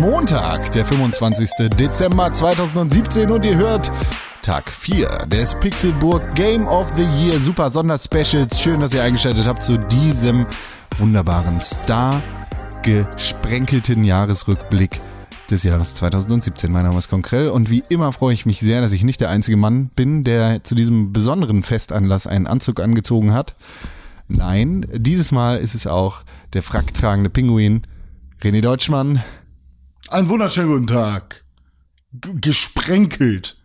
Montag, der 25. Dezember 2017 und ihr hört Tag 4 des Pixelburg Game of the Year Super Sonderspecials. Schön, dass ihr eingeschaltet habt zu diesem wunderbaren Star gesprenkelten Jahresrückblick des Jahres 2017. Mein Name ist Konkrell und wie immer freue ich mich sehr, dass ich nicht der einzige Mann bin, der zu diesem besonderen Festanlass einen Anzug angezogen hat. Nein, dieses Mal ist es auch der fracktragende Pinguin René Deutschmann. Einen wunderschönen guten Tag. G gesprenkelt.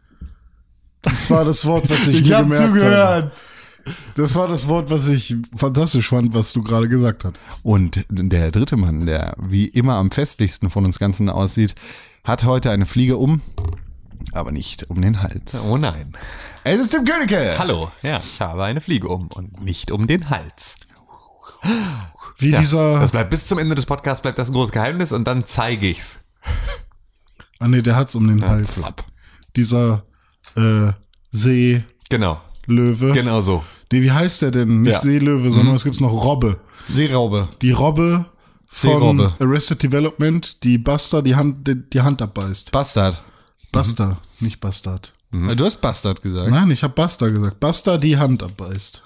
Das war das Wort, was ich, Ich mir hab gemerkt zugehört. habe. Das war das Wort, was ich fantastisch fand, was du gerade gesagt hast. Und der dritte Mann, der wie immer am festlichsten von uns Ganzen aussieht, hat heute eine Fliege um, aber nicht um den Hals. Oh nein. Es ist Tim Königke. Hallo. Ja, ich habe eine Fliege um und nicht um den Hals. Wie Ja, dieser. das bleibt bis zum Ende des Podcasts bleibt das ein großes Geheimnis und dann zeige ich's. Ah nee, der hat's um den Hals. Flop. Dieser äh, Seelöwe. Genau. Genau so. Nee, wie heißt der denn? Nicht Ja. Seelöwe, sondern es gibt's noch Robbe. Seeraube. Die Robbe von Seerobbe. Arrested Development, die Buster die Hand, die, die Hand abbeißt. Bastard. Buster, nicht Bastard. Du hast Bastard gesagt. Nein, ich habe Buster gesagt. Buster die Hand abbeißt.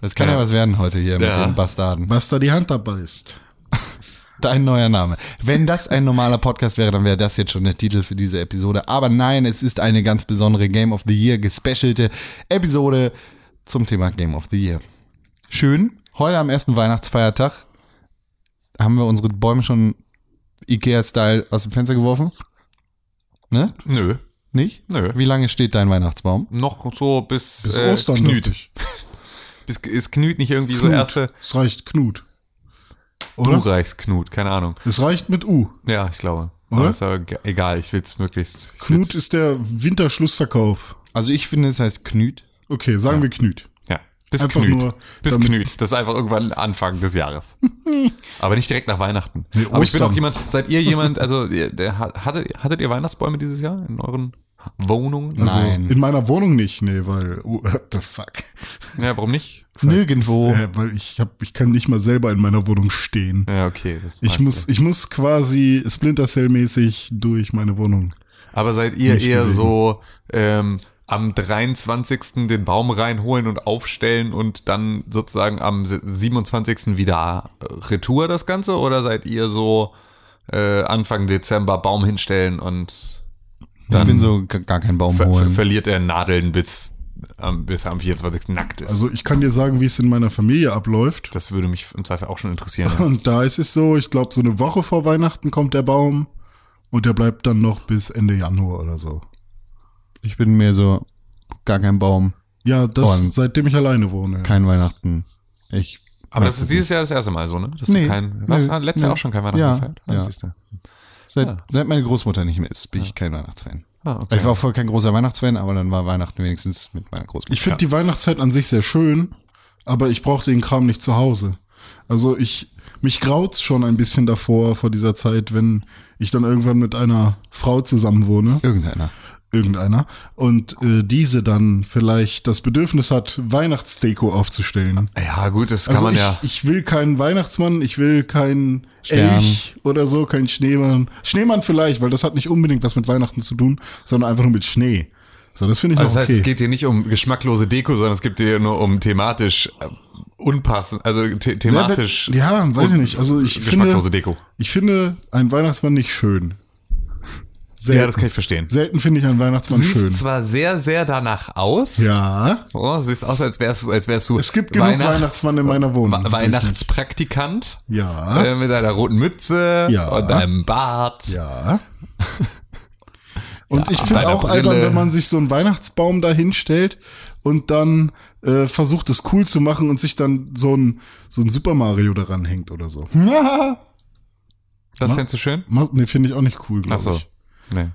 Das kann ja, Ja. was werden heute hier mit Ja. den Bastarden. Buster die Hand abbeißt. Dein neuer Name. Wenn das ein normaler Podcast wäre, dann wäre das jetzt schon der Titel für diese Episode. Aber nein, es ist eine ganz besondere Game of the Year gespecialte Episode zum Thema Game of the Year. Schön. Heute am ersten Weihnachtsfeiertag haben wir unsere Bäume schon Ikea-Style aus dem Fenster geworfen. Ne? Nö. Nicht? Nö. Wie lange steht dein Weihnachtsbaum? Noch so bis, Bis äh, Ostern. Knüt. Bis, ist Knüt nicht irgendwie so Knut. erste. Es reicht Knut. Du Oder? reichst Knut, keine Ahnung. Es reicht mit U. Ja, ich glaube. Oder? Aber ist aber egal, ich will's möglichst. ich Knut will's- ist der Winterschlussverkauf. Also ich finde, es heißt Knüt. Okay, sagen wir Knut. Ja. Bis Einfach Knüt. nur, Bis damit- Knüt. Das ist einfach irgendwann Anfang des Jahres. Aber nicht direkt nach Weihnachten. Nee, Aber ich bin auch jemand, seid ihr jemand, also der, hat- hattet, hattet ihr Weihnachtsbäume dieses Jahr in euren Wohnungen? Also Nein. in meiner Wohnung nicht, nee, weil oh, what the fuck. Ja, warum nicht? Nirgendwo. Äh, weil ich hab, ich kann nicht mal selber in meiner Wohnung stehen. Ja, okay. Das Ich muss, ich muss quasi Splinter Cell mäßig durch meine Wohnung. Aber seid ihr Nicht eher bewegen. so ähm, am 23. den Baum reinholen und aufstellen und dann sozusagen am 27. wieder äh, Retour das Ganze? Oder seid ihr so äh, Anfang Dezember Baum hinstellen und Ich bin so gar kein Baum ver holen. verliert er Nadeln bis, am- bis am 24. nackt ist? Also ich kann dir sagen, wie es in meiner Familie abläuft. das würde mich im Zweifel auch schon interessieren. Und da ist es so, ich glaube, so eine Woche vor Weihnachten kommt der Baum und der bleibt dann noch bis Ende Januar oder so. Ich bin mehr so gar kein Baum, Ja, das Und- seitdem ich alleine wohne. kein Weihnachten. Ich Aber das ist dieses Jahr das erste Mal so, ne? Dass Nee, du kein, was, nee, letztes nee. Jahr auch schon kein Weihnachten Ja, gefeiert? ja. siehst du. Seit, Ja. seit meine Großmutter nicht mehr ist, bin ich kein Weihnachtsfan. Ah, okay. Ich war auch voll kein großer Weihnachtsfan, aber dann war Weihnachten wenigstens mit meiner Großmutter. Ich finde die Weihnachtszeit an sich sehr schön, aber ich brauche den Kram nicht zu Hause. Also ich, mich graut's schon ein bisschen davor, vor dieser Zeit, wenn ich dann irgendwann mit einer Frau zusammenwohne, Irgendeiner. Irgendeiner, und äh, diese dann vielleicht das Bedürfnis hat, Weihnachtsdeko aufzustellen. ja, gut, das kann Also man ich, ja. ich will keinen Weihnachtsmann, ich will keinen Stern. Elch oder so, keinen Schneemann. Schneemann vielleicht, weil das hat nicht unbedingt was mit Weihnachten zu tun, sondern einfach nur mit Schnee. So, das finde ich Also das heißt, okay. es geht hier nicht um geschmacklose Deko, sondern es geht hier nur um thematisch äh, unpassend, also the thematisch Ja, weiß ich nicht. Also ich geschmacklose finde, Deko. ich finde einen Weihnachtsmann nicht schön. Ja, das kann ich verstehen. Selten finde ich einen Weihnachtsmann siehst schön. zwar sehr, sehr danach aus. Ja, Oh, du siehst aus, als wärst du, als wärst du es gibt genug Weihnachts- Weihnachtsmann in meiner Wohnung. Weihnachtspraktikant Ja, äh, mit einer roten Mütze Ja. und einem Bart. ja. Und Ja, ich finde auch albern, Brille. wenn man sich so einen Weihnachtsbaum da hinstellt und dann äh, versucht es cool zu machen und sich dann so ein, so ein Super Mario daran hängt oder so. Das fändest du schön? Nee, finde ich auch nicht cool, glaube so. ich. Nee.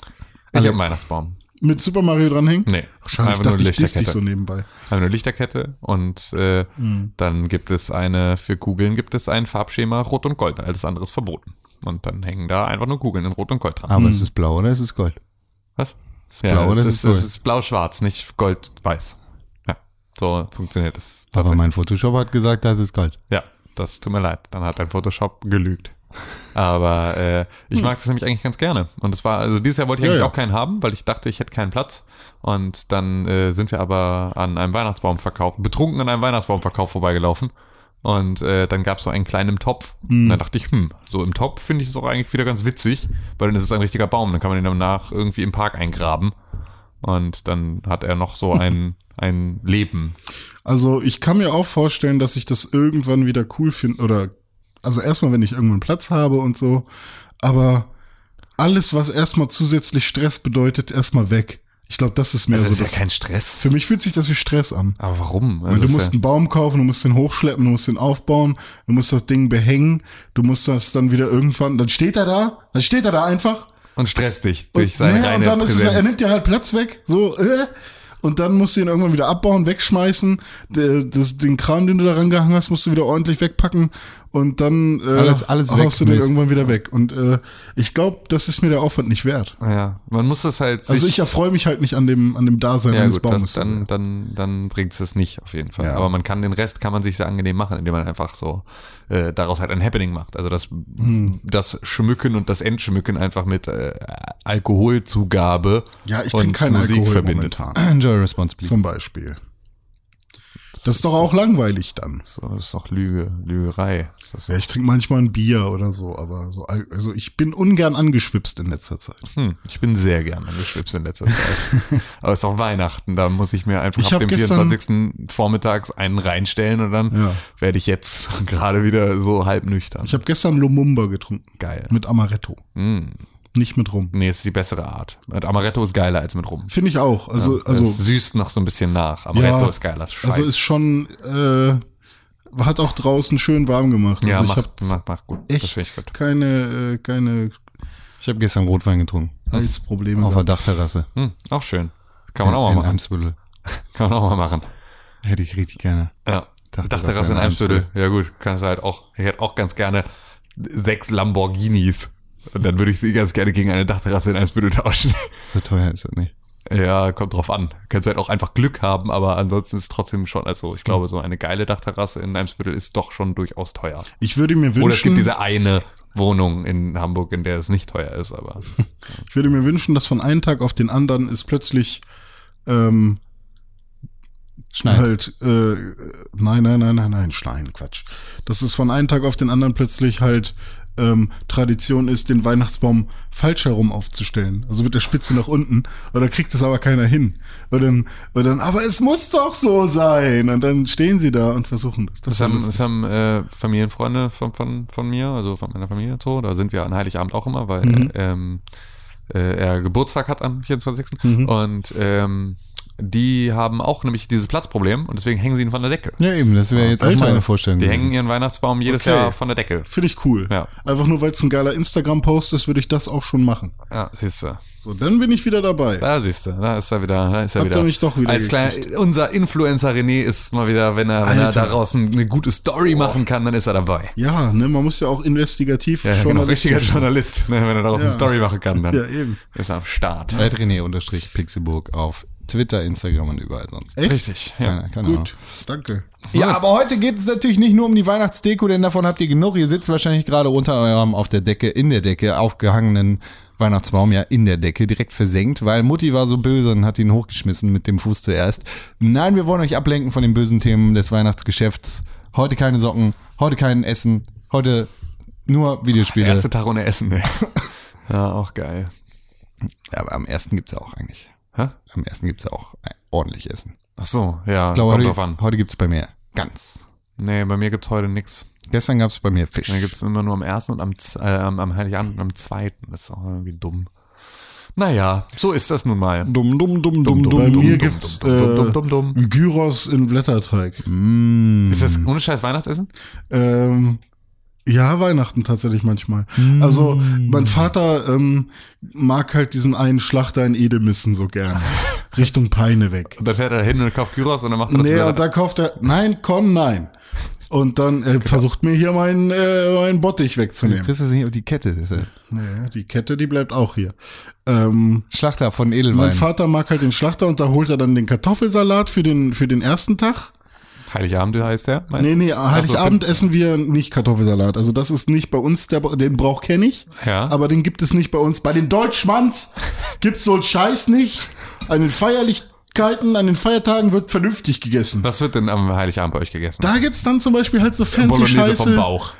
Ich Also- hab einen Weihnachtsbaum. Mit Super Mario dranhängen? Nee. Wahrscheinlich Einfach nur dachte ich, diss dich Lichterkette. so nebenbei. Einfach nur Lichterkette und äh, Hm. dann gibt es eine, für Kugeln gibt es ein Farbschema Rot und Gold. Alles andere ist verboten. Und dann hängen da einfach nur Kugeln in Rot und Gold dran. Aber ist es blau oder ist es Gold? Was? Ist blau oder es ist ist, es ist blau-schwarz, nicht gold-weiß. Ja, so funktioniert es. Aber mein Photoshop hat gesagt, das ist Gold. Ja, das tut mir leid. Dann hat dein Photoshop gelügt. Aber äh, ich mag das nämlich eigentlich ganz gerne. Und das war, also dieses Jahr wollte ich Ja, eigentlich ja. auch keinen haben, weil ich dachte, ich hätte keinen Platz. Und dann äh, sind wir aber an einem Weihnachtsbaumverkauf, betrunken an einem Weihnachtsbaumverkauf vorbeigelaufen. Und äh, dann gab es so einen kleinen Topf. Und dann dachte ich, hm, so im Topf finde ich es auch eigentlich wieder ganz witzig, weil dann ist es ein richtiger Baum. Dann kann man den danach irgendwie im Park eingraben. Und dann hat er noch so ein, ein Leben. Also ich kann mir auch vorstellen, dass ich das irgendwann wieder cool finde oder also erstmal, wenn ich irgendwann Platz habe und so, aber alles, was erstmal zusätzlich Stress bedeutet, erstmal weg. Ich glaube, das ist mehr Das so ist ja das. kein Stress. für mich fühlt sich das wie Stress an. Aber warum? Weil Also du musst ja, einen Baum kaufen, du musst den hochschleppen, du musst den aufbauen, du musst das Ding behängen, du musst das dann wieder irgendwann, dann steht er da, dann steht er da einfach und stresst dich durch und, seine naja, und dann ist es, Präsenz. er nimmt dir halt Platz weg, so, äh, und dann musst du ihn irgendwann wieder abbauen, wegschmeißen, das, den Kram, den du da rangehangen hast, musst du wieder ordentlich wegpacken und dann äh, Alles- alles weg haust du den mit. irgendwann wieder weg. Und äh, ich glaube, das ist mir der Aufwand nicht wert. ja, man muss das halt Also ich erfreue mich halt nicht an dem, an dem Dasein ja eines gut, Baumes. das, dann, dann, dann bringt es nicht auf jeden Fall. Ja. Aber man kann den Rest kann man sich sehr angenehm machen, indem man einfach so äh, daraus halt ein Happening macht. Also das, Hm. das Schmücken und das Entschmücken einfach mit äh, Alkoholzugabe ja, ich und keinen Musik Alkohol verbindet. momentan. Enjoy responsibly. Zum Beispiel. Das ist doch auch langweilig dann. So, das ist doch Lüge, Lügerei. Ja, ich trinke manchmal ein Bier oder so, aber so, al- also ich bin ungern angeschwipst in letzter Zeit. hm, ich bin sehr gern angeschwipst in letzter Zeit. Aber es ist auch Weihnachten, da muss ich mir einfach Ich ab dem gestern- 24. vormittags einen reinstellen und dann Ja. werde ich jetzt gerade wieder so halb nüchtern. Ich habe gestern Lumumba getrunken. Geil. Mit Amaretto. Mm. Nicht mit Rum. Nee, es ist die bessere Art. Mit Amaretto ist geiler als mit Rum. Finde ich auch. Also, Ja, also, es süßt noch so ein bisschen nach. Amaretto Ja, ist geiler. Scheiß. also ist schon, äh, hat auch draußen schön warm gemacht. ja, also macht, macht, macht gut. Das finde ich echt gut. keine, äh, keine Ich habe gestern Rotwein getrunken. Eisprobleme. Auf der. Dachterrasse. Hm, auch schön. Kann man auch mal in machen. Eimsbüttel. Kann man auch mal machen. Hätte ich richtig gerne. Ja. Dachterrasse Dachterrasse in in Eimsbüttel. Ja gut, kannst du halt auch. Ich hätte auch ganz gerne sechs Lamborghinis. Und dann würde ich sie ganz gerne gegen eine Dachterrasse in Eimsbüttel tauschen. So teuer ist das nicht. Ja, kommt drauf an. Kannst halt auch einfach Glück haben, aber ansonsten ist es trotzdem schon, also ich glaube, so eine geile Dachterrasse in Eimsbüttel ist doch schon durchaus teuer. Ich würde mir Oder es gibt wünschen, diese eine Wohnung in Hamburg, in der es nicht teuer ist, aber ich würde mir wünschen, dass von einem Tag auf den anderen ist plötzlich, ähm, Schneit. halt, äh, nein, nein, nein, nein, nein, Schleien, Quatsch. Dass es von einem Tag auf den anderen plötzlich halt ähm, Tradition ist, den Weihnachtsbaum falsch herum aufzustellen. Also mit der Spitze nach unten. Oder kriegt es aber keiner hin. Und dann, und dann, aber es muss doch so sein. Und dann stehen sie da und versuchen das. Das ist haben, das haben äh, Familienfreunde von, von, von mir, also von meiner Familie und so. Da sind wir an Heiligabend auch immer, weil Mhm. ähm, äh, er Geburtstag hat am 24. Mhm. Und ähm, die haben auch nämlich dieses Platzproblem und deswegen hängen sie ihn von der Decke. Ja, eben, das wäre jetzt auch Alter. meine Vorstellung. Die hängen ihren Weihnachtsbaum jedes Okay. Jahr von der Decke. Finde ich cool. Ja. Einfach nur, weil es ein geiler Instagram-Post ist, würde ich das auch schon machen. Ja, siehst du. So, dann bin ich wieder dabei. Da siehst du, da ist er wieder, da ist er Habt wieder. ihr mich doch wieder Als kleiner, unser Influencer René ist mal wieder, wenn er, wenn er Alter. daraus ein- eine gute Story machen kann, dann ist er dabei. Ja, ne, man muss ja auch investigativ Ja, genau, richtiger Journalist, ne, wenn er daraus eine Ja. Story machen kann, dann Ja, eben. ist er am Start. At René unterstrich Pixelburg auf Twitter, Instagram und überall sonst. Echt? Richtig, ja. Keine, keine Ahnung. Gut, danke. Ja, aber heute geht es natürlich nicht nur um die Weihnachtsdeko, denn davon habt ihr genug. Ihr sitzt wahrscheinlich gerade unter eurem auf der Decke, in der Decke aufgehangenen Weihnachtsbaum, ja in der Decke, direkt versenkt, weil Mutti war so böse und hat ihn hochgeschmissen mit dem Fuß zuerst. Nein, wir wollen euch ablenken von den bösen Themen des Weihnachtsgeschäfts. Heute keine Socken, heute kein Essen, heute nur Der Videospiele. erste Tag ohne Essen, ey. Ja, auch geil. Ja, aber am ersten gibt's ja auch eigentlich. Hä? Am ersten gibt's ja auch ordentlich Essen. Ach so, ja, Ich glaube, kommt heute, heute gibt's bei mir ganz. Nee, bei mir gibt's heute nix. Gestern gab's bei mir Fisch. Mir gibt's immer nur am ersten und am, äh, am, Heiligabend und am zweiten. Das ist auch irgendwie dumm. Naja, so ist das nun mal. Dumm, dumm, dumm, dumm, Bei dumm, mir dumm, gibt's dumm, dumm, dumm, dumm, dumm, äh, Gyros in Blätterteig. Mm. Ist das ohne Scheiß Weihnachtsessen? Ähm, ja, Weihnachten tatsächlich manchmal. Mm. Also mein Vater ähm, mag halt diesen einen Schlachter in Edemissen so gern. Richtung Peine weg. Und dann fährt er hin und kauft Gyros und dann macht er das Nee, wieder. und da kauft er, nein, komm, nein. Und dann äh, versucht mir hier mein, äh, mein Bottich Du wegzunehmen. kriegst das nicht auf die Kette. Ist ja Nee, die Kette, die bleibt auch hier. Ähm, Schlachter von mein Edelwein. Vater mag halt den Schlachter und da holt er dann den Kartoffelsalat für den, für den ersten Tag. Heiligabend heißt der? meinst Nee, nee, Ach so, Heiligabend essen wir nicht Kartoffelsalat. Also das ist nicht bei uns, der, den Brauch kenne ich. Ja. Aber den gibt es nicht bei uns. Bei den Deutschmanns gibt's so einen Scheiß nicht. An den Feierlichkeiten, an den Feiertagen wird vernünftig gegessen. Was wird denn am Heiligabend bei euch gegessen? Da gibt's dann zum Beispiel halt so fancy Bolognese vom Scheiße. Bauch.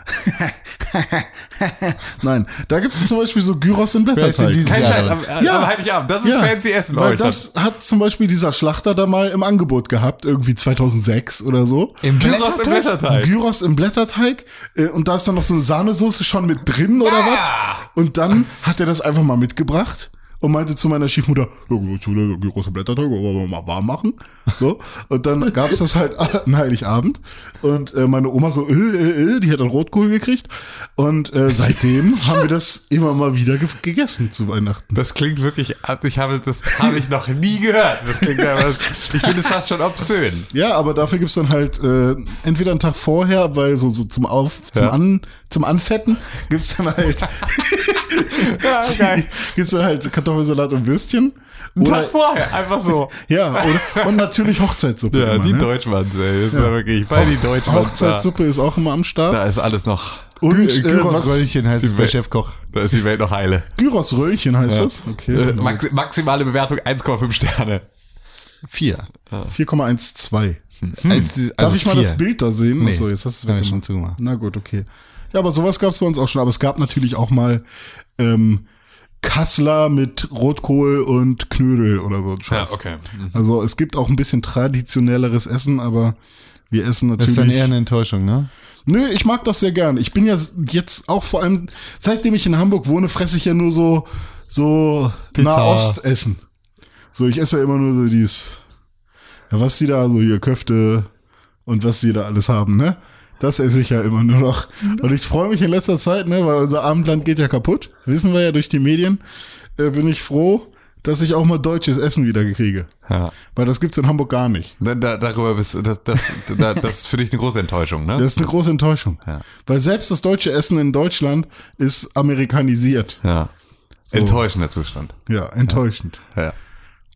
Nein, da gibt es zum Beispiel so Gyros im Blätterteig. Kein Ja, Scheiß, am, Ja. am Heiligabend. Das ist Ja, fancy Essen bei Weil dann. das hat zum Beispiel dieser Schlachter da mal im Angebot gehabt, irgendwie 2006 oder so. Im Gyros im Blätterteig. Gyros im Blätterteig äh, und da ist dann noch so eine Sahnesoße schon mit drin oder was. Und dann hat er das einfach mal mitgebracht und meinte zu meiner Schule, Gyros im Blätterteig, wollen wir mal warm machen. So. Und dann gab's das halt an Heiligabend und äh, meine Oma so, äh, äh, äh, die hat dann Rotkohl gekriegt und äh, seitdem haben wir das immer mal wieder ge gegessen zu Weihnachten. Das klingt wirklich, also ich habe, das habe ich noch nie gehört. Das klingt ja was, ich finde es fast schon obszön. Ja, aber dafür gibt's dann halt äh, entweder einen Tag vorher, weil so, so zum Auf, zum Ja. An, zum Anfetten gibt's dann halt Ja, geil. gibt's dann halt Kartoffelsalat und Würstchen. Einen Oder, Tag vorher, einfach so. ja, oder, und natürlich Hochzeitssuppe. Ja, immer, die ne? Deutschmanns, ey. Das ist ja wirklich, bei die Deutschmanns. Da, Hochzeitssuppe ist auch immer am Start. da ist alles noch, Und äh, was, Gyros-Röllchen heißt es bei Chefkoch. da ist die Welt noch heile. Gyros-Röllchen heißt das. Äh, Okay. maxi maximale Bewertung 1,5 Sterne. Vier. 4,12. Also, Darf also ich mal vier. das Bild da sehen? Nee, Achso, jetzt hast du es schon zugemacht. Na gut, okay. Ja, aber sowas gab's bei uns auch schon. Aber es gab natürlich auch mal ähm, Kassler mit Rotkohl und Knödel oder so. ein Scheiß. Ja, okay. Mhm. Also es gibt auch ein bisschen traditionelleres Essen, aber wir essen Das natürlich. ist dann eher eine Enttäuschung, ne? Nö, ich mag das sehr gern. Ich bin ja jetzt auch vor allem, seitdem ich in Hamburg wohne, fresse ich ja nur so, so. Nahostessen. So, ich esse ja immer nur so dieses, ja, was die da, so hier Köfte und was die da alles haben, ne? Das esse ich ja immer nur noch. Und ich freue mich in letzter Zeit, ne, weil unser Abendland geht ja kaputt. Wissen wir ja durch die Medien. Äh, bin ich froh, dass ich auch mal deutsches Essen wieder kriege. Ja. Weil das gibt's in Hamburg gar nicht. Da, da, darüber bist das, das, da, das ist für dich eine große Enttäuschung, ne? Das ist eine große Enttäuschung. Ja. Weil selbst das deutsche Essen in Deutschland ist amerikanisiert. ja. Enttäuschender Zustand. Ja, enttäuschend. Ja.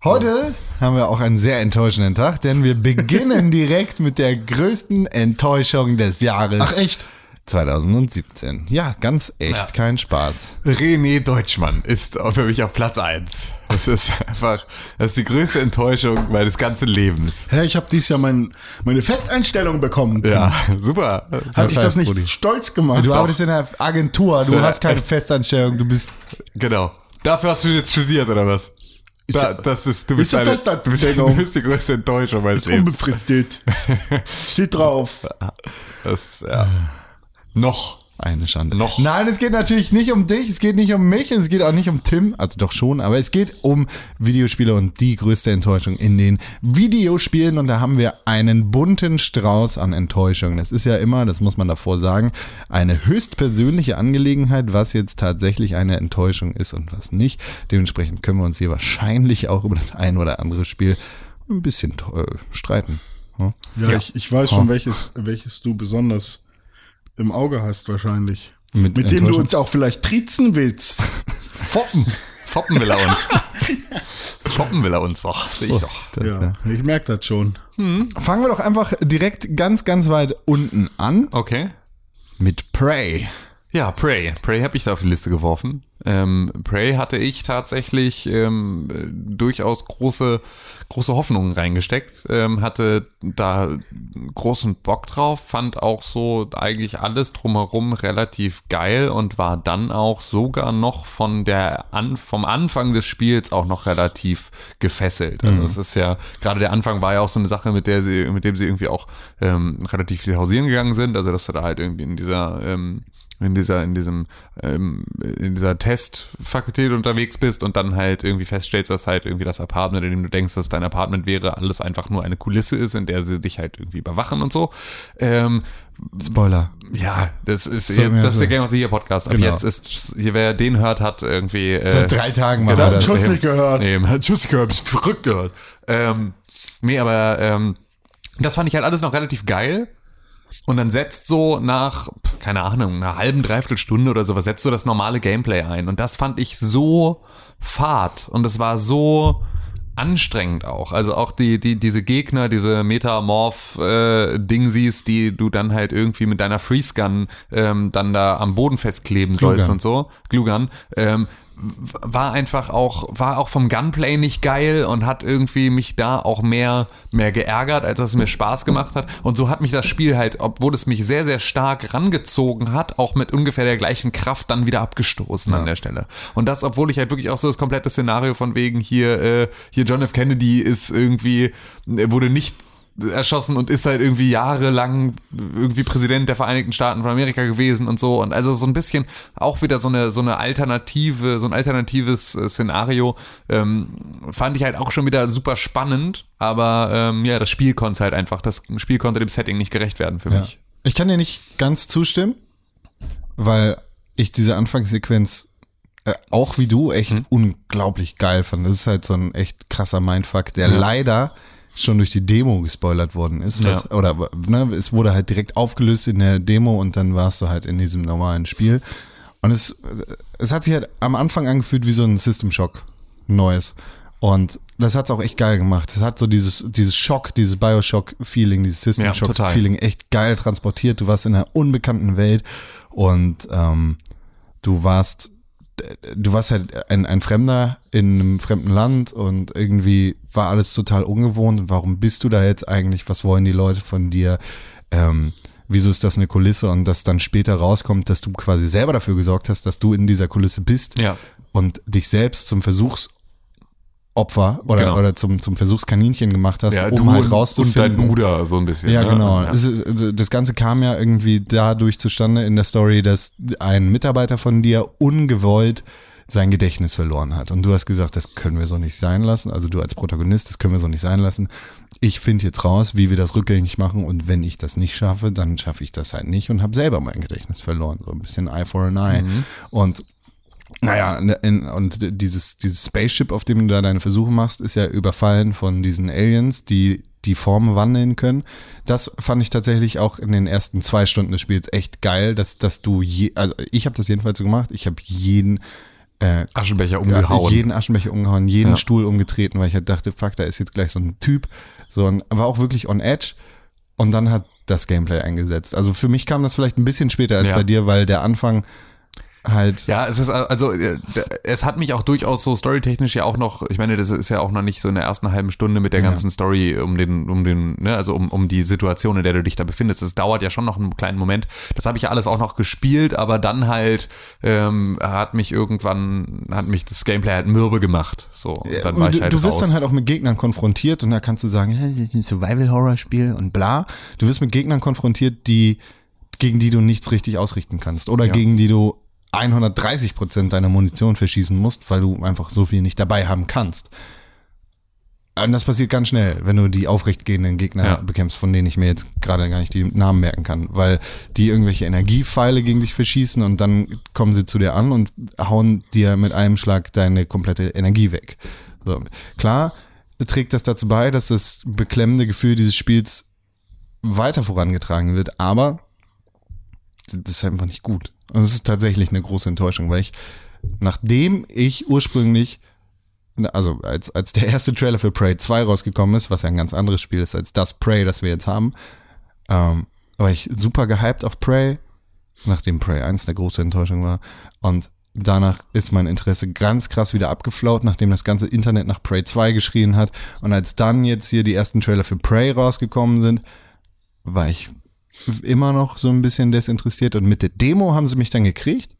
Heute haben wir auch einen sehr enttäuschenden Tag, denn wir beginnen direkt mit der größten Enttäuschung des Jahres Ach echt? 2017. Ja, ganz echt, Ja. kein Spaß. René Deutschmann ist für mich auf Platz eins. Das ist einfach, das ist die größte Enttäuschung meines ganzen Lebens. Hä, ich habe dieses Jahr mein, meine Festeinstellung bekommen. Ja, super. Hat dich das nicht Brudi. stolz gemacht? Du arbeitest in einer Agentur, du hast keine Festanstellung, du bist Genau. Dafür hast du jetzt studiert, oder was? Da, das ist, du bist, eine eine, du, bist, du bist die größte Enttäuschung meines ist Lebens. unbefristet. Steht drauf. Das, ja. Noch. Eine Schande. Noch. Nein, es geht natürlich nicht um dich, es geht nicht um mich, es geht auch nicht um Tim, also doch schon, aber es geht um Videospiele und die größte Enttäuschung in den Videospielen und da haben wir einen bunten Strauß an Enttäuschungen. Das ist ja immer, das muss man davor sagen, eine höchst persönliche Angelegenheit, was jetzt tatsächlich eine Enttäuschung ist und was nicht. Dementsprechend können wir uns hier wahrscheinlich auch über das ein oder andere Spiel ein bisschen äh, streiten. Ja? Ja, Ich, ich weiß schon, welches, welches du besonders im Auge hast wahrscheinlich. Mit Mit, dem du uns auch vielleicht trizen willst. Foppen. Foppen will er uns. Foppen will er uns doch. Sehe ich doch. Das, ja, ich merke das schon. Fangen wir doch einfach direkt ganz, ganz weit unten an Okay. mit Prey. Ja, Prey. Prey habe ich da auf die Liste geworfen. Ähm, Prey hatte ich tatsächlich ähm, äh, durchaus große, große Hoffnungen reingesteckt. Ähm, hatte da großen Bock drauf, fand auch so eigentlich alles drumherum relativ geil und war dann auch sogar noch von der An vom Anfang des Spiels auch noch relativ gefesselt. Also es ist ja, gerade der Anfang war ja auch so eine Sache, mit der sie, mit dem sie irgendwie auch ähm, relativ viel hausieren gegangen sind. Also dass du da halt irgendwie in dieser ähm, in dieser, in diesem, ähm, in dieser Testfakultät unterwegs bist und dann halt irgendwie feststellst, dass halt irgendwie das Apartment, in dem du denkst, dass dein Apartment wäre, alles einfach nur eine Kulisse ist, in der sie dich halt irgendwie überwachen und so. Ähm, Spoiler. ja, das ist, So, jetzt, das ist der so. Game of the Year Podcast. Ab Genau. jetzt ist, hier, wer den hört, hat irgendwie, äh, Seit drei Tagen machen Genau. Schuss nicht gehört. Nee, man hat Schuss gehört, bist verrückt gehört. Ähm, nee, aber ähm, das fand ich halt alles noch relativ geil. Und dann setzt so nach, keine Ahnung, einer halben, dreiviertel Stunde oder sowas, setzt so das normale Gameplay ein. Und das fand ich so fad. Und es war so anstrengend auch. Also auch die, die, diese Gegner, diese Metamorph-Dingsies, die du dann halt irgendwie mit deiner Freeze-Gun ähm, dann da am Boden festkleben sollst Glue-Gun. und so. Glue-Gun. Ähm, war einfach auch, war auch vom Gunplay nicht geil und hat irgendwie mich da auch mehr, mehr geärgert, als dass es mir Spaß gemacht hat. Und so hat mich das Spiel halt, obwohl es mich sehr, sehr stark rangezogen hat, auch mit ungefähr der gleichen Kraft dann wieder abgestoßen an der Stelle. Und das, obwohl ich halt wirklich auch so das komplette Szenario von wegen hier, äh, hier John F. Kennedy ist irgendwie, er wurde nicht erschossen und ist halt irgendwie jahrelang irgendwie Präsident der Vereinigten Staaten von Amerika gewesen und so. Und also so ein bisschen auch wieder so eine so eine alternative so ein alternatives äh, Szenario ähm, fand ich halt auch schon wieder super spannend. Aber ähm, ja das Spiel konnte halt einfach das Spiel konnte dem Setting nicht gerecht werden für Ja. mich. Ich kann dir nicht ganz zustimmen, weil ich diese Anfangssequenz äh, auch wie du echt unglaublich geil fand. Das ist halt so ein echt krasser Mindfuck, der leider schon durch die Demo gespoilert worden ist. Was, Oder ne, es wurde halt direkt aufgelöst in der Demo und dann warst du halt in diesem normalen Spiel. Und es, es hat sich halt am Anfang angefühlt wie so ein System Shock Neues. Und das hat's auch echt geil gemacht. Es hat so dieses, dieses Schock, dieses Bioshock-Feeling, dieses Ja, System. Shock-Feeling echt geil transportiert. Du warst in einer unbekannten Welt und ähm, du warst du warst halt ein, ein Fremder in einem fremden Land und irgendwie war alles total ungewohnt. Und warum bist du da jetzt eigentlich? Was wollen die Leute von dir? Ähm, wieso ist das eine Kulisse? Und dass dann später rauskommt, dass du quasi selber dafür gesorgt hast, dass du in dieser Kulisse bist Ja. und dich selbst zum Versuchsopfer oder, Genau. oder zum, zum Versuchskaninchen gemacht hast, ja um halt rauszufinden. und dein Bruder so ein bisschen Ja, ne? genau. ja. Ist, das Ganze kam ja irgendwie dadurch zustande in der Story, dass ein Mitarbeiter von dir ungewollt sein Gedächtnis verloren hat. Und du hast gesagt, das können wir so nicht sein lassen. Also du als Protagonist, das können wir so nicht sein lassen. Ich finde jetzt raus, wie wir das rückgängig machen. Und wenn ich das nicht schaffe, dann schaffe ich das halt nicht und habe selber mein Gedächtnis verloren. So ein bisschen Eye for an Eye. Und naja, in, und dieses, dieses Spaceship, auf dem du da deine Versuche machst, ist ja überfallen von diesen Aliens, die die Form wandeln können. Das fand ich tatsächlich auch in den ersten zwei Stunden des Spiels echt geil, dass, dass du je, also ich habe das jedenfalls so gemacht, ich habe jeden äh, Aschenbecher umgehauen jeden Aschenbecher umgehauen, jeden Ja. Stuhl umgetreten, weil ich halt dachte, fuck, da ist jetzt gleich so ein Typ. So, und war auch wirklich on edge. Und dann hat das Gameplay eingesetzt. Also für mich kam das vielleicht ein bisschen später als Ja. bei dir, weil der Anfang halt Ja, es ist also äh, es hat mich auch durchaus so storytechnisch ja auch noch, ich meine, das ist ja auch noch nicht so in der ersten halben Stunde mit der ganzen Story um den um den ne, also um um die Situation, in der du dich da befindest. Es dauert ja schon noch einen kleinen Moment. Das habe ich ja alles auch noch gespielt, aber dann halt ähm, hat mich irgendwann hat mich das Gameplay halt mürbe gemacht. So, und dann war ich halt du wirst raus. dann halt auch mit Gegnern konfrontiert und da kannst du sagen, hey, das ist ein Survival-Horror-Spiel und bla. Du wirst mit Gegnern konfrontiert, die gegen die du nichts richtig ausrichten kannst oder Ja. gegen die du 130 Prozent deiner Munition verschießen musst, weil du einfach so viel nicht dabei haben kannst. Und das passiert ganz schnell, wenn du die aufrechtgehenden Gegner Ja. bekämpfst, von denen ich mir jetzt gerade gar nicht die Namen merken kann, weil die irgendwelche Energiepfeile gegen dich verschießen und dann kommen sie zu dir an und hauen dir mit einem Schlag deine komplette Energie weg. So. Klar trägt das dazu bei, dass das beklemmende Gefühl dieses Spiels weiter vorangetragen wird, aber das ist einfach nicht gut. Und es ist tatsächlich eine große Enttäuschung, weil ich, nachdem ich ursprünglich also als, als der erste Trailer für Prey 2 rausgekommen ist, was ja ein ganz anderes Spiel ist als das Prey, das wir jetzt haben, ähm, war ich super gehypt auf Prey, nachdem Prey 1 eine große Enttäuschung war. Und danach ist mein Interesse ganz krass wieder abgeflaut, nachdem das ganze Internet nach Prey 2 geschrien hat. Und als dann jetzt hier die ersten Trailer für Prey rausgekommen sind, war ich immer noch so ein bisschen desinteressiert. Und mit der Demo haben sie mich dann gekriegt.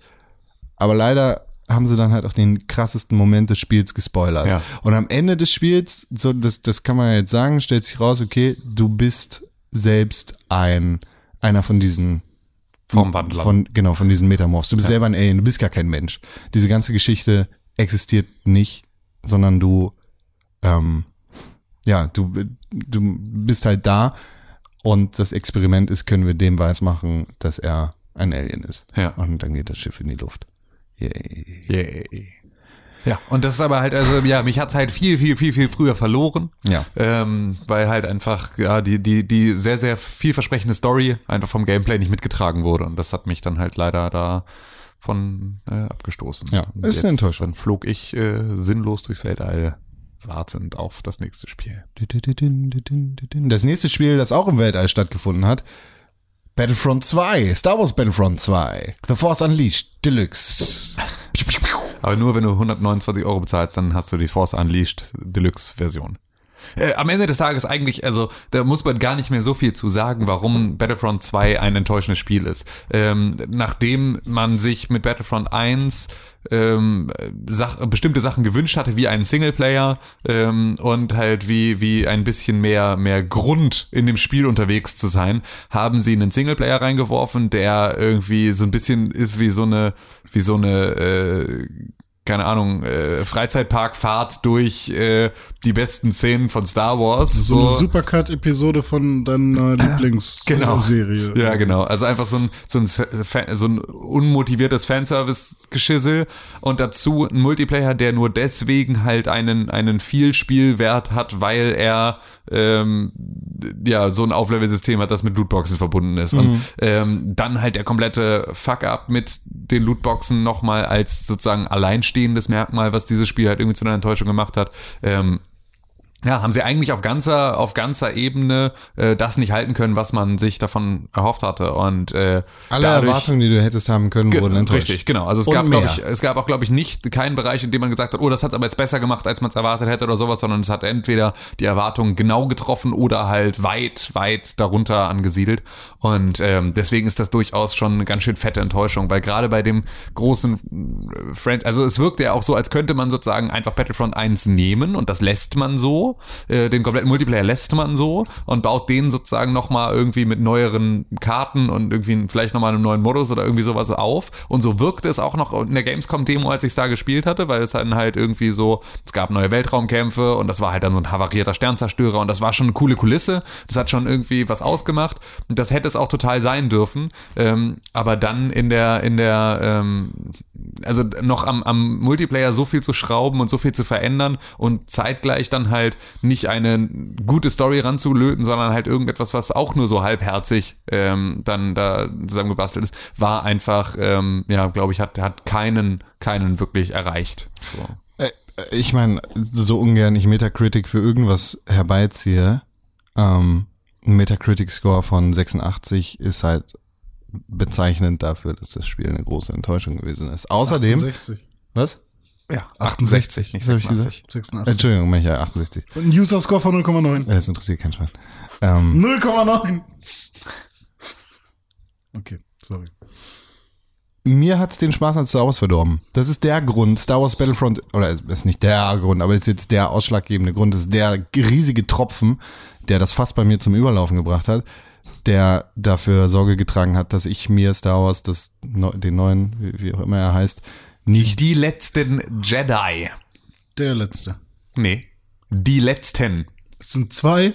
Aber leider haben sie dann halt auch den krassesten Moment des Spiels gespoilert. Ja. Und am Ende des Spiels, so das, das kann man ja jetzt sagen, stellt sich raus, okay, du bist selbst ein einer von diesen Formwandlern. Von, genau, von diesen Metamorphs. Du bist selber ein Alien, du bist gar kein Mensch. Diese ganze Geschichte existiert nicht, sondern du, ähm, ja, du, du bist halt da und das Experiment ist, können wir dem weismachen, dass er ein Alien ist. Ja. Und dann geht das Schiff in die Luft. Yay. Yay. Ja, und das ist aber halt, also ja, mich hat's halt viel, viel, viel, viel früher verloren. Ja. Ähm, weil halt einfach, ja, die, die, die sehr, sehr vielversprechende Story einfach vom Gameplay nicht mitgetragen wurde. Und das hat mich dann halt leider da von äh, abgestoßen. Ja, Und ist jetzt- Enttäuschung. Dann flog ich äh, sinnlos durchs Weltall. Wartend auf das nächste Spiel. Das nächste Spiel, das auch im Weltall stattgefunden hat, Battlefront 2, Star Wars Battlefront 2, The Force Unleashed Deluxe. Aber nur wenn du 129 Euro bezahlst, dann hast du die Force Unleashed Deluxe Version. Äh, am Ende des Tages eigentlich, also da muss man gar nicht mehr so viel zu sagen, warum Battlefront 2 ein enttäuschendes Spiel ist. Ähm, nachdem man sich mit Battlefront 1 ähm, Sach bestimmte Sachen gewünscht hatte, wie einen Singleplayer ähm, und halt wie, wie ein bisschen mehr, mehr Grund in dem Spiel unterwegs zu sein, haben sie einen Singleplayer reingeworfen, der irgendwie so ein bisschen ist wie so eine, wie so eine äh, keine Ahnung, äh, Freizeitparkfahrt durch äh, die besten Szenen von Star Wars. So, eine Supercut-Episode von deiner Lieblingsserie. Genau. Ja, genau. Also einfach so ein, so ein, so ein unmotiviertes Fanservice-Geschissel und dazu ein Multiplayer, der nur deswegen halt einen, einen Vielspielwert hat, weil er ähm, ja so ein Auflevel-System hat, das mit Lootboxen verbunden ist. Mhm. Und ähm, dann halt der komplette Fuck-up mit den Lootboxen nochmal als sozusagen alleinstehendes Merkmal, was dieses Spiel halt irgendwie zu einer Enttäuschung gemacht hat. Ähm, ja, haben sie eigentlich auf ganzer, auf ganzer Ebene äh, das nicht halten können, was man sich davon erhofft hatte. Und äh, alle dadurch, Erwartungen, die du hättest haben können, wurden enttäuscht. Richtig, genau. Also es gab, glaube ich, es gab auch, glaube ich, nicht keinen Bereich, in dem man gesagt hat, oh, das hat aber jetzt besser gemacht, als man es erwartet hätte oder sowas, sondern es hat entweder die Erwartungen genau getroffen oder halt weit, weit darunter angesiedelt. Und ähm, deswegen ist das durchaus schon eine ganz schön fette Enttäuschung, weil gerade bei dem großen äh, Friend, also es wirkt ja auch so, als könnte man sozusagen einfach Battlefront 1 nehmen und das lässt man so äh, den kompletten Multiplayer lässt man so und baut den sozusagen nochmal irgendwie mit neueren Karten und irgendwie vielleicht nochmal einem neuen Modus oder irgendwie sowas auf. Und so wirkte es auch noch in der Gamescom-Demo, als ich es da gespielt hatte, weil es dann halt irgendwie so, es gab neue Weltraumkämpfe und das war halt dann so ein havarierter Sternzerstörer und das war schon eine coole Kulisse. Das hat schon irgendwie was ausgemacht. Und das hätte es auch total sein dürfen. Ähm, aber dann in der, in der, ähm, also noch am, am Multiplayer so viel zu schrauben und so viel zu verändern und zeitgleich dann halt nicht eine gute Story ranzulöten, sondern halt irgendetwas, was auch nur so halbherzig ähm, dann da zusammengebastelt ist, war einfach, ähm, ja, glaube ich, hat, hat keinen, keinen wirklich erreicht. So. Äh, ich meine, so ungern ich Metacritic für irgendwas herbeiziehe, ähm, ein Metacritic-Score von 86 ist halt bezeichnend dafür, dass das Spiel eine große Enttäuschung gewesen ist. Außerdem. 68. Was? Ja, 68, nicht 86. 86. Entschuldigung, ja 68. Und ein User-Score von 0,9. Das interessiert keinen Schwein. Ähm, 0,9. Okay, sorry. Mir hat's den Spaß an Star Wars verdorben. Das ist der Grund. Star Wars Battlefront, oder ist nicht der Grund, aber ist jetzt der ausschlaggebende Grund, ist der riesige Tropfen, der das Fass bei mir zum Überlaufen gebracht hat, der dafür Sorge getragen hat, dass ich mir Star Wars, das, den neuen, wie auch immer er heißt, nicht. Die letzten Jedi. Der letzte. Nee. Die letzten. Es sind zwei.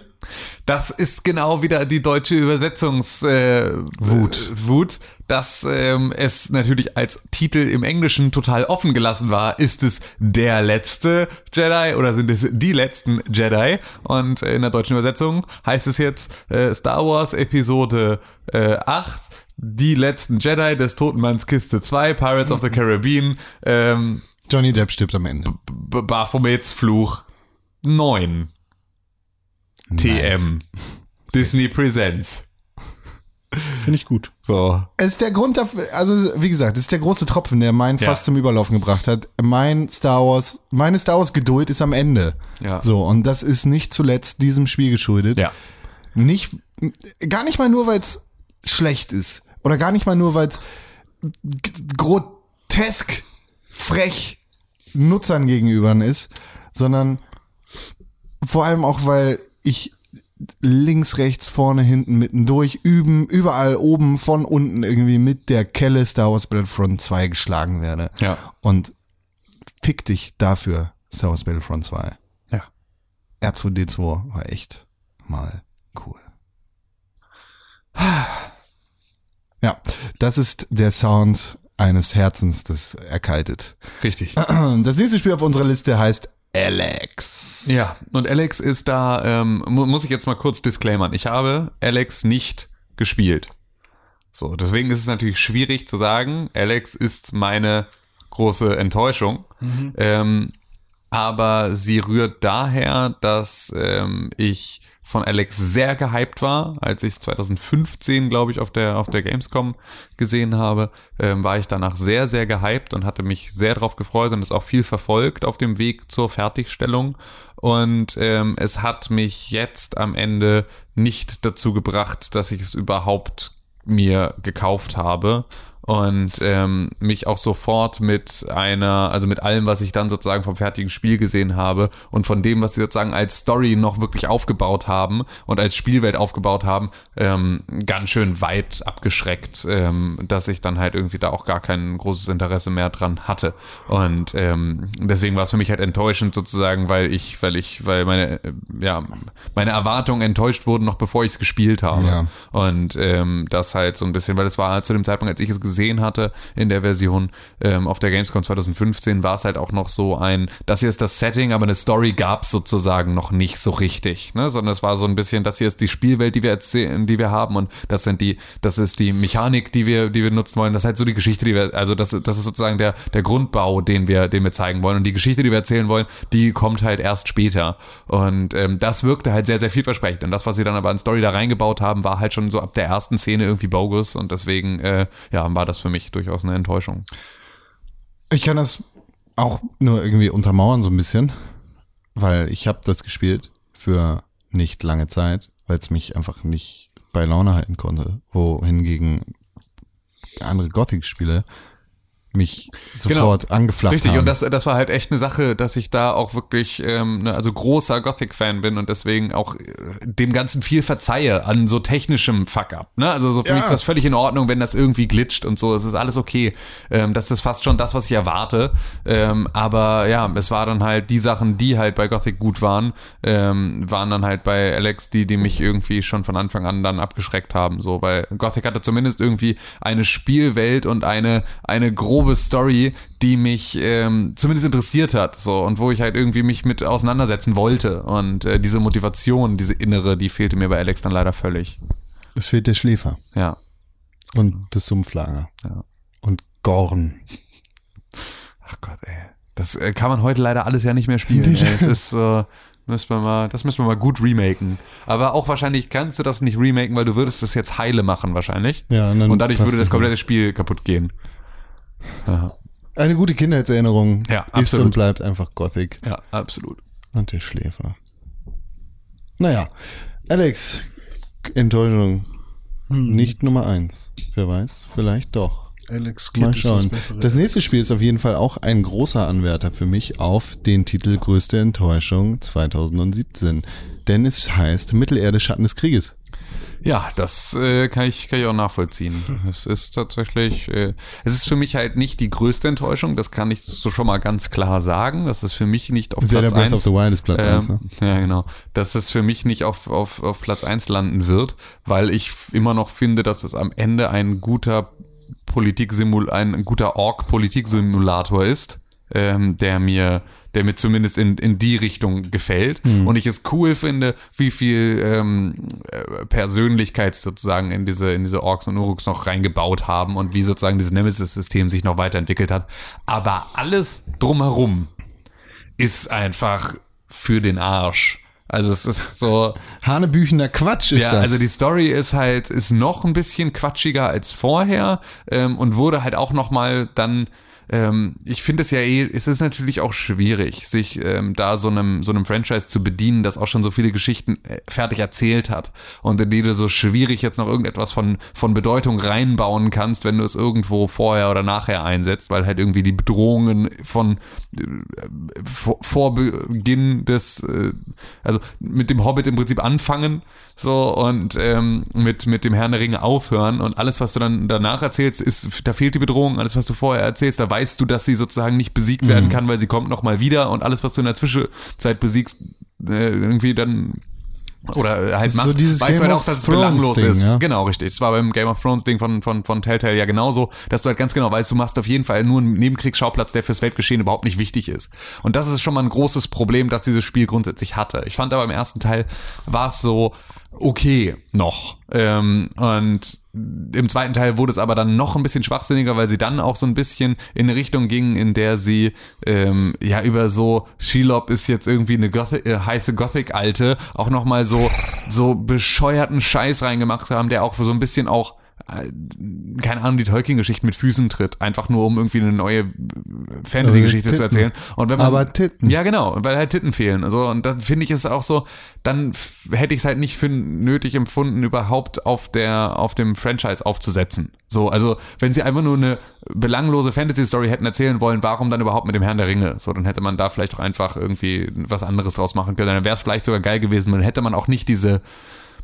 Das ist genau wieder die deutsche Übersetzungswut, äh, Wut. Wut, dass ähm, es natürlich als Titel im Englischen total offen gelassen war. Ist es der letzte Jedi oder sind es die letzten Jedi? Und in der deutschen Übersetzung heißt es jetzt äh, Star Wars Episode äh, 8 die letzten Jedi des Totenmanns Kiste 2, Pirates of the Caribbean, ähm, Johnny Depp stirbt am Ende. B Baphomets Fluch 9. Nice. TM. Disney Presents. Finde ich gut. So. Es ist der Grund dafür, also wie gesagt, es ist der große Tropfen, der meinen ja. fast zum Überlaufen gebracht hat. Mein Star Wars, meine Star Wars Geduld ist am Ende. Ja. So, und das ist nicht zuletzt diesem Spiel geschuldet. Ja. Nicht, gar nicht mal nur, weil es schlecht ist. Oder gar nicht mal nur, weil es grotesk frech Nutzern gegenüber ist, sondern vor allem auch, weil ich links, rechts, vorne, hinten, mitten durch, üben, überall oben, von unten irgendwie mit der Kelle Star Wars Battlefront 2 geschlagen werde. Ja. Und fick dich dafür, Star Wars Battlefront 2. Ja. R2D2 war echt mal cool. Ja, das ist der Sound eines Herzens, das erkaltet. Richtig. Das nächste Spiel auf unserer Liste heißt Alex. Ja, und Alex ist da, ähm, muss ich jetzt mal kurz disclaimern. Ich habe Alex nicht gespielt. So, deswegen ist es natürlich schwierig zu sagen, Alex ist meine große Enttäuschung. Mhm. Ähm, aber sie rührt daher, dass ähm, ich von Alex sehr gehypt war, als ich es 2015, glaube ich, auf der auf der Gamescom gesehen habe, ähm, war ich danach sehr sehr gehypt und hatte mich sehr drauf gefreut und es auch viel verfolgt auf dem Weg zur Fertigstellung. Und ähm, es hat mich jetzt am Ende nicht dazu gebracht, dass ich es überhaupt mir gekauft habe und ähm, mich auch sofort mit einer, also mit allem, was ich dann sozusagen vom fertigen Spiel gesehen habe und von dem, was sie sozusagen als Story noch wirklich aufgebaut haben und als Spielwelt aufgebaut haben, ähm, ganz schön weit abgeschreckt, ähm, dass ich dann halt irgendwie da auch gar kein großes Interesse mehr dran hatte. Und ähm, deswegen war es für mich halt enttäuschend sozusagen, weil ich, weil ich, weil meine, äh, ja, meine Erwartungen enttäuscht wurden, noch bevor ich es gespielt habe. Ja. Und ähm, das halt so ein bisschen, weil es war halt zu dem Zeitpunkt, als ich es gesehen hatte in der Version ähm, auf der Gamescom 2015, war es halt auch noch so ein, das hier ist das Setting, aber eine Story gab es sozusagen noch nicht so richtig, ne? Sondern es war so ein bisschen, das hier ist die Spielwelt, die wir erzählen, die wir haben und das sind die, das ist die Mechanik, die wir, die wir nutzen wollen. Das ist halt so die Geschichte, die wir, also das, das ist sozusagen der, der Grundbau, den wir, den wir zeigen wollen. Und die Geschichte, die wir erzählen wollen, die kommt halt erst später. Und ähm, das wirkte halt sehr, sehr vielversprechend. Und das, was sie dann aber an Story da reingebaut haben, war halt schon so ab der ersten Szene irgendwie bogus. Und deswegen, äh, ja, war das für mich durchaus eine Enttäuschung. Ich kann das auch nur irgendwie untermauern so ein bisschen, weil ich habe das gespielt für nicht lange Zeit, weil es mich einfach nicht bei Laune halten konnte. Wohingegen andere Gothic-Spiele mich sofort angeflacht Richtig, haben. und das, das war halt echt eine Sache, dass ich da auch wirklich, ähm, ne, also großer Gothic-Fan bin und deswegen auch äh, dem Ganzen viel verzeihe an so technischem Fuck-up. Ne? Also so für Ja. mich ist das völlig in Ordnung, wenn das irgendwie glitscht und so. Es ist alles okay. Ähm, das ist fast schon das, was ich erwarte. Ähm, aber ja, es war dann halt die Sachen, die halt bei Gothic gut waren, ähm, waren dann halt bei Alex, die, die mich irgendwie schon von Anfang an dann abgeschreckt haben. So, weil Gothic hatte zumindest irgendwie eine Spielwelt und eine, eine grobe Story, die mich ähm, zumindest interessiert hat, so und wo ich halt irgendwie mich mit auseinandersetzen wollte. Und äh, diese Motivation, diese innere, die fehlte mir bei Alex dann leider völlig. es fehlt der Schläfer Ja. und das Sumpflager Ja. und Gorn. Ach Gott, ey. Das äh, kann man heute leider alles ja nicht mehr spielen. Es ist äh, müssen wir mal, das müssen wir mal gut remaken. Aber auch wahrscheinlich kannst du das nicht remaken, weil du würdest das jetzt heile machen wahrscheinlich. Ja, und Und dadurch würde das komplette Spiel kaputt gehen. Eine gute Kindheitserinnerung Ja, ist absolut. und bleibt einfach Gothic ja absolut. und der Schläfer. Naja, Alex, Enttäuschung. Hm. Nicht Nummer eins. Wer weiß, vielleicht doch. Alex Mal Kidd ist das schauen. Bessere. Das nächste Spiel ist auf jeden Fall auch ein großer Anwärter für mich auf den Titel Größte Enttäuschung 2017. Denn es heißt Mittelerde Schatten des Krieges. Ja, das äh, kann ich kann ich auch nachvollziehen. Es ist tatsächlich, äh, es ist für mich halt nicht die größte Enttäuschung. Das kann ich so schon mal ganz klar sagen. Das ist für mich nicht auf Zelda Platz Breath of eins. the Wild ist Platz eins, Ähm, ja, genau. Dass es für mich nicht auf, auf, auf Platz eins landen wird, weil ich immer noch finde, dass es am Ende ein guter Politiksimul, ein guter Org-Politiksimulator ist, ähm, der mir, der mir zumindest in, in die Richtung gefällt. Und ich es cool finde, wie viel ähm, äh, Persönlichkeit sozusagen in diese, in diese Orks und Uruks noch reingebaut haben und wie sozusagen dieses Nemesis-System sich noch weiterentwickelt hat. Aber alles drumherum ist einfach für den Arsch. Also es ist so, Hanebüchener Quatsch ist ja, das. also die Story ist halt, ist noch ein bisschen quatschiger als vorher ähm, und wurde halt auch noch mal dann ähm, ich finde es ja eh, es ist natürlich auch schwierig, sich ähm, da so einem, so einem Franchise zu bedienen, das auch schon so viele Geschichten äh, fertig erzählt hat. Und in die du so schwierig jetzt noch irgendetwas von, von Bedeutung reinbauen kannst, wenn du es irgendwo vorher oder nachher einsetzt, weil halt irgendwie die Bedrohungen von äh, vor, vor Beginn des, äh, also mit dem Hobbit im Prinzip anfangen, so und ähm, mit, mit dem Herrn der Ringe aufhören. Und alles, was du dann danach erzählst, ist, da fehlt die Bedrohung, alles, was du vorher erzählst, da weißt du, dass sie sozusagen nicht besiegt werden kann, weil sie kommt nochmal wieder und alles, was du in der Zwischenzeit besiegst, äh, irgendwie dann oder halt So machst, dieses weißt du Game halt of auch, dass es belanglos Ding, ist. ja. Genau, richtig. Es war beim Game of Thrones Ding von, von, von Telltale ja genauso, dass du halt ganz genau weißt, du machst auf jeden Fall nur einen Nebenkriegsschauplatz, der fürs Weltgeschehen überhaupt nicht wichtig ist. Und das ist schon mal ein großes Problem, das dieses Spiel grundsätzlich hatte. Ich fand aber im ersten Teil war es so, okay noch. Ähm, und im zweiten Teil wurde es aber dann noch ein bisschen schwachsinniger, weil sie dann auch so ein bisschen in eine Richtung ging, in der sie ähm, ja über so Shelob ist jetzt irgendwie eine Gothic, äh, heiße Gothic-Alte auch nochmal so so bescheuerten Scheiß reingemacht haben, der auch so ein bisschen auch keine Ahnung, die Tolkien-Geschichte mit Füßen tritt, einfach nur um irgendwie eine neue Fantasy-Geschichte Also zu erzählen. Und wenn man, Aber Titten. Ja, genau, weil halt Titten fehlen. Also, und dann finde ich es auch so, dann hätte ich es halt nicht für nötig empfunden, überhaupt auf der, auf dem Franchise aufzusetzen. So, also, wenn sie einfach nur eine belanglose Fantasy-Story hätten erzählen wollen, warum dann überhaupt mit dem Herrn der Ringe? So, dann hätte man da vielleicht auch einfach irgendwie was anderes draus machen können. Dann wäre es vielleicht sogar geil gewesen, dann hätte man auch nicht diese,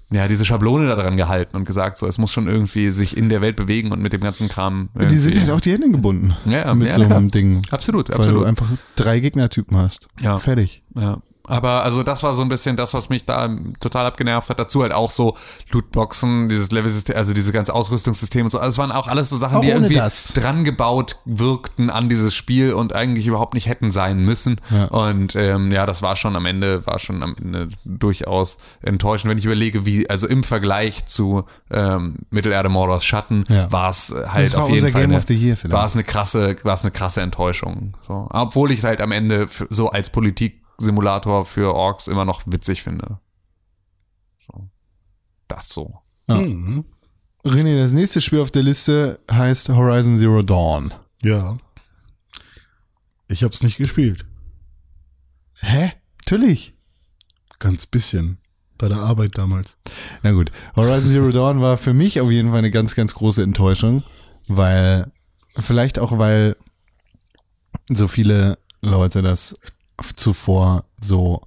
ja, diese Schablone da dran gehalten und gesagt, so, es muss schon irgendwie sich in der Welt bewegen und mit dem ganzen Kram. Die sind irgendwie- halt auch die Hände gebunden. Ja, ja, mit ja, so einem Ding. Absolut, Weil absolut. du einfach drei Gegnertypen hast. Ja. Fertig. Ja. Aber also das war so ein bisschen das, was mich da total abgenervt hat. Dazu halt auch so Lootboxen, dieses Level-System, also diese ganze Ausrüstungssystem und so. Also es waren auch alles so Sachen, Auch die irgendwie das. dran gebaut wirkten an dieses Spiel und eigentlich überhaupt nicht hätten sein müssen. Ja. Und ähm, ja, das war schon am Ende, war schon am Ende durchaus enttäuschend, wenn ich überlege, wie, also im Vergleich zu ähm, Mittelerde Mordors Schatten Ja. war es halt war auf jeden Fall Game eine, of the Year vielleicht. war es eine krasse, war es eine krasse Enttäuschung. So. Obwohl ich es halt am Ende so als Politiksimulator für Orks immer noch witzig finde. So. Das so. Ja. Mhm. René, das nächste Spiel auf der Liste heißt Horizon Zero Dawn. Ja. Ich hab's nicht gespielt. Hä? Natürlich. Ganz bisschen. Bei der Arbeit damals. Na gut, Horizon Zero Dawn war für mich auf jeden Fall eine ganz, ganz große Enttäuschung, weil, vielleicht auch, weil so viele Leute das zuvor so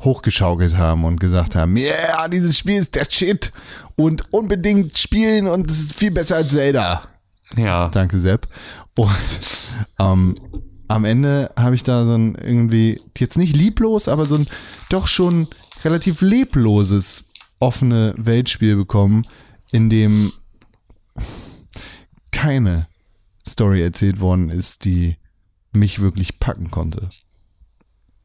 hochgeschaukelt haben und gesagt haben, ja, yeah, dieses Spiel ist der Shit und unbedingt spielen und es ist viel besser als Zelda. Ja. Danke, Sepp. Und ähm, am Ende habe ich da so ein irgendwie, jetzt nicht lieblos, aber so ein doch schon relativ lebloses offene Weltspiel bekommen, in dem keine Story erzählt worden ist, die mich wirklich packen konnte.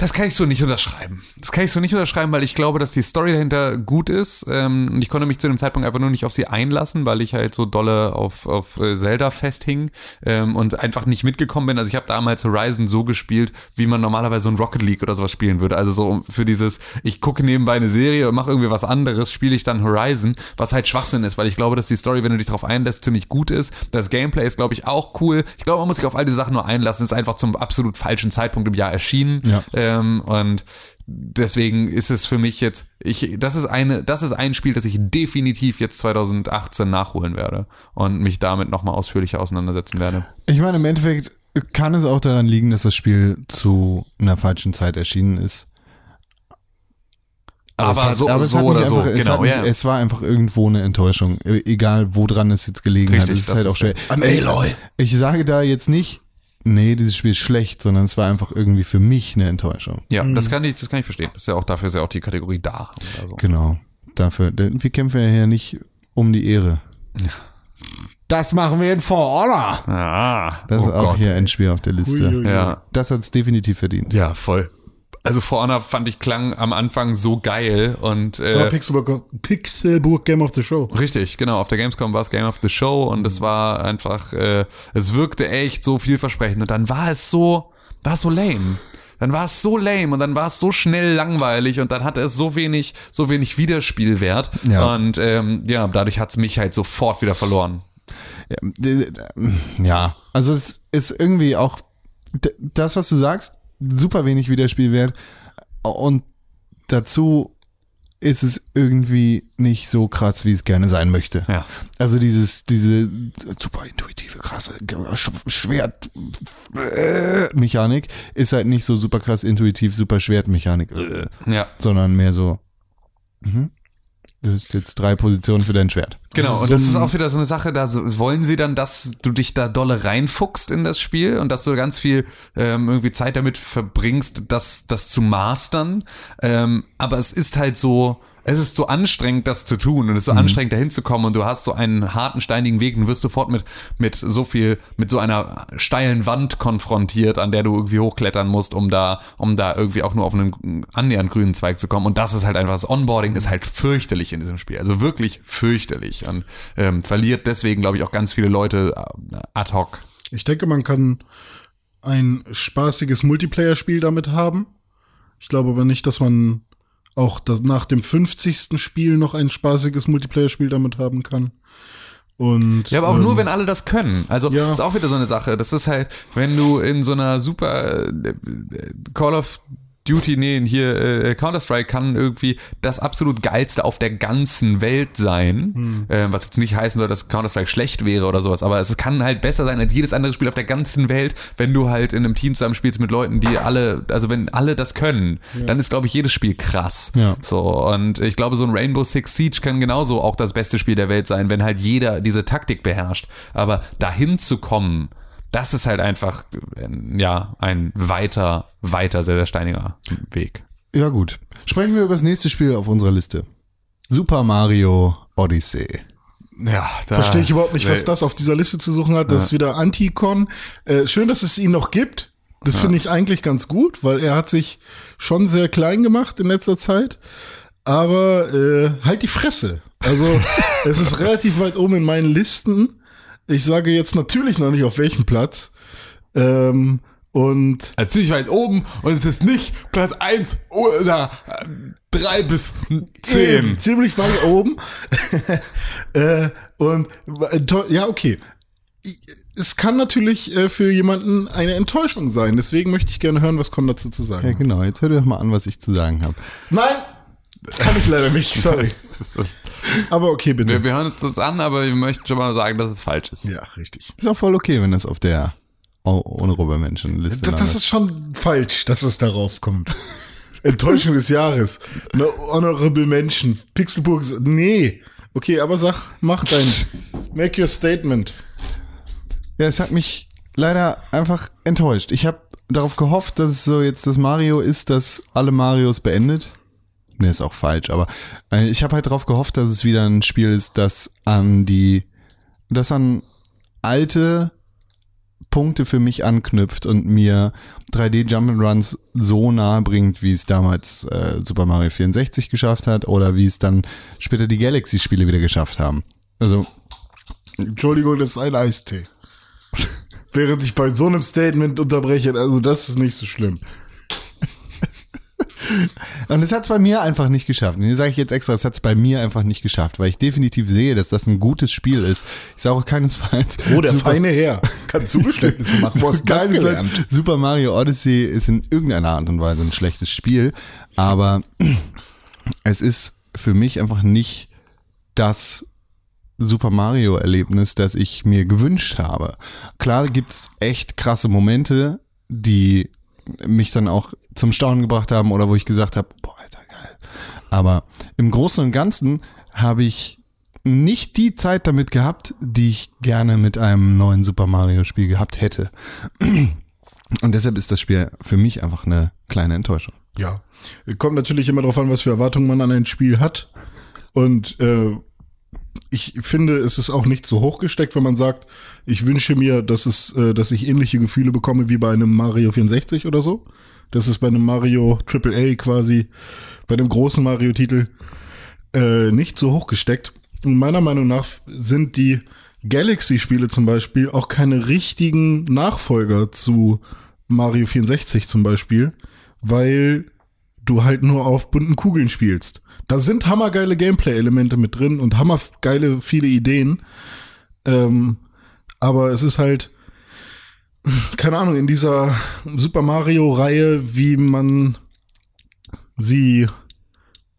Das kann ich so nicht unterschreiben. Das kann ich so nicht unterschreiben, weil ich glaube, dass die Story dahinter gut ist. Ähm, und ich konnte mich zu dem Zeitpunkt einfach nur nicht auf sie einlassen, weil ich halt so dolle auf, auf äh, Zelda festhing ähm, und einfach nicht mitgekommen bin. Also ich habe damals Horizon so gespielt, wie man normalerweise so ein Rocket League oder sowas spielen würde. Also so für dieses, ich gucke nebenbei eine Serie und mache irgendwie was anderes, spiele ich dann Horizon, was halt Schwachsinn ist, weil ich glaube, dass die Story, wenn du dich darauf einlässt, ziemlich gut ist. Das Gameplay ist, glaube ich, auch cool. Ich glaube, man muss sich auf all die Sachen nur einlassen. Ist einfach zum absolut falschen Zeitpunkt im Jahr erschienen. Ja. Ähm, und deswegen ist es für mich jetzt, ich, das ist eine, das ist ein Spiel, das ich definitiv jetzt 2018 nachholen werde und mich damit nochmal ausführlicher auseinandersetzen werde. Ich meine, im Endeffekt kann es auch daran liegen, dass das Spiel zu einer falschen Zeit erschienen ist. Aber es hat- so- es so hat oder so, einfach, es genau, hat mich. Es war einfach irgendwo eine Enttäuschung. E- Egal, woran es jetzt gelegen hat. Richtig, Es ist das halt auch schwer. Ich- Aloy. Ich sage da jetzt nicht, nee, dieses Spiel ist schlecht, sondern es war einfach irgendwie für mich eine Enttäuschung. Ja, das kann ich, das kann ich verstehen. Das ist ja auch dafür ist ja auch die Kategorie da. Also. Genau. Dafür, denn wir kämpfen ja hier nicht um die Ehre. Das machen wir in For Honor. Ah, Das oh ist auch Gott. hier ein Spiel auf der Liste. Ui, ui, ui. Ja, Das hat es definitiv verdient. ja, voll. Also For Honor fand ich klang am Anfang so geil und äh, Pixelburg, Pixelburg Game of the Show. Richtig, genau. Auf der Gamescom war es Game of the Show und es war einfach, äh, es wirkte echt so vielversprechend und dann war es so, war es so lame. Dann war es so lame und dann war es so schnell langweilig und dann hatte es so wenig, so wenig Wiederspielwert Ja. und ähm, ja, dadurch hat's mich halt sofort wieder verloren. Ja, d- Ja, also es ist irgendwie auch das, was du sagst, super wenig Wiederspielwert und dazu ist es irgendwie nicht so krass, wie es gerne sein möchte. Ja. Also dieses, diese super intuitive, krasse Sch- Schwert-Mechanik ist halt nicht so super krass intuitiv, super Schwertmechanik, äh, Ja. sondern mehr so, mhm, du hast jetzt drei Positionen für dein Schwert. Genau, und So das ist auch wieder so eine Sache, da wollen sie dann, dass du dich da dolle reinfuchst in das Spiel und dass du ganz viel ähm, irgendwie Zeit damit verbringst, das, das zu mastern. Ähm, aber es ist halt so, es ist so anstrengend, das zu tun und es ist so anstrengend, dahin zu kommen und du hast so einen harten, steinigen Weg und wirst sofort mit, mit so viel, mit so einer steilen Wand konfrontiert, an der du irgendwie hochklettern musst, um da, um da irgendwie auch nur auf einen annähernd grünen Zweig zu kommen. Und das ist halt einfach, das Onboarding ist halt fürchterlich in diesem Spiel. Also wirklich fürchterlich und ähm, verliert deswegen, glaube ich, auch ganz viele Leute äh, ad hoc. Ich denke, man kann ein spaßiges Multiplayer-Spiel damit haben. Ich glaube aber nicht, dass man auch nach dem 50. Spiel noch ein spaßiges Multiplayer-Spiel damit haben kann. Und, Ja, aber auch ähm, nur, wenn alle das können. Also Ja. ist auch wieder so eine Sache. Das ist halt, wenn du in so einer super äh, Call of Duty, nee, hier äh, Counter-Strike kann irgendwie das absolut geilste auf der ganzen Welt sein. Äh, was jetzt nicht heißen soll, dass Counter-Strike schlecht wäre oder sowas, aber es kann halt besser sein als jedes andere Spiel auf der ganzen Welt, wenn du halt in einem Team zusammenspielst mit Leuten, die alle, also wenn alle das können, dann ist, glaube ich, jedes Spiel krass. Ja. So, und ich glaube, so ein Rainbow Six Siege kann genauso auch das beste Spiel der Welt sein, wenn halt jeder diese Taktik beherrscht. Aber dahin zu kommen, das ist halt einfach, äh, ja, ein weiter, weiter, sehr, sehr steiniger Weg. Ja, gut. Sprechen wir über das nächste Spiel auf unserer Liste. Super Mario Odyssey. Ja, da Verstehe ich überhaupt nicht, was das auf dieser Liste zu suchen hat. Das ist wieder Anticon. Äh, schön, dass es ihn noch gibt. Das finde ich eigentlich ganz gut, weil er hat sich schon sehr klein gemacht in letzter Zeit. Aber äh, halt die Fresse. Also es ist relativ weit oben in meinen Listen. Ich sage jetzt natürlich noch nicht auf welchem Platz. Ähm, und Also ziemlich weit oben und es ist nicht Platz 1 oder 3 bis 10. Eben, ziemlich weit oben. äh, und äh, ja, okay. Es kann natürlich äh, für jemanden eine Enttäuschung sein. Deswegen möchte ich gerne hören, was Con dazu zu sagen Ja, hat. genau. Jetzt hör dir doch mal an, was ich zu sagen habe. Nein, kann ich leider nicht. Sorry. Aber okay, bitte. Wir, wir hören uns das an, aber wir möchten schon mal sagen, dass es falsch ist. Ja, richtig. Ist auch voll okay, wenn das auf der Honorable Menschen Liste Das, das ist schon falsch, dass es da rauskommt. Enttäuschung des Jahres. No honorable Menschen. Pixelburg. ist- Nee. Okay, aber sag, mach dein. Make your statement. Ja, es hat mich leider einfach enttäuscht. Ich habe darauf gehofft, dass es so jetzt das Mario ist, das alle Marios beendet. Nee, ist auch falsch, aber äh, ich habe halt darauf gehofft, dass es wieder ein Spiel ist, das an die, das an alte Punkte für mich anknüpft und mir 3D Jump'n'Runs so nahe bringt, wie es damals äh, Super Mario 64 geschafft hat oder wie es dann später die Galaxy-Spiele wieder geschafft haben. Also Entschuldigung, das ist ein Eistee. Während ich bei so einem Statement unterbreche, also das ist nicht so schlimm. Und es hat es bei mir einfach nicht geschafft. Und hier sage ich jetzt extra, es hat es bei mir einfach nicht geschafft, weil ich definitiv sehe, dass das ein gutes Spiel ist. Ich sage auch keinesfalls. Oh, der Super- feine Herr. Kann Zugeständnisse machen. Wo hast das gelernt? Super Mario Odyssey ist in irgendeiner Art und Weise ein schlechtes Spiel, aber es ist für mich einfach nicht das Super Mario Erlebnis, das ich mir gewünscht habe. Klar gibt's echt krasse Momente, die mich dann auch zum Staunen gebracht haben oder wo ich gesagt habe, boah, Alter, geil. Aber im Großen und Ganzen habe ich nicht die Zeit damit gehabt, die ich gerne mit einem neuen Super Mario Spiel gehabt hätte. Und deshalb ist das Spiel für mich einfach eine kleine Enttäuschung. Ja. Kommt natürlich immer darauf an, was für Erwartungen man an ein Spiel hat. Und äh, ich finde, es ist auch nicht so hochgesteckt, wenn man sagt, ich wünsche mir, dass es, äh, dass ich ähnliche Gefühle bekomme wie bei einem Mario 64 oder so. Das ist bei einem Mario AAA quasi, bei dem großen Mario-Titel äh, nicht so hochgesteckt. Und meiner Meinung nach sind die Galaxy-Spiele zum Beispiel auch keine richtigen Nachfolger zu Mario 64 zum Beispiel, weil du halt nur auf bunten Kugeln spielst. Da sind hammergeile Gameplay-Elemente mit drin und hammergeile viele Ideen. Ähm, aber es ist halt, keine Ahnung, in dieser Super Mario-Reihe, wie man sie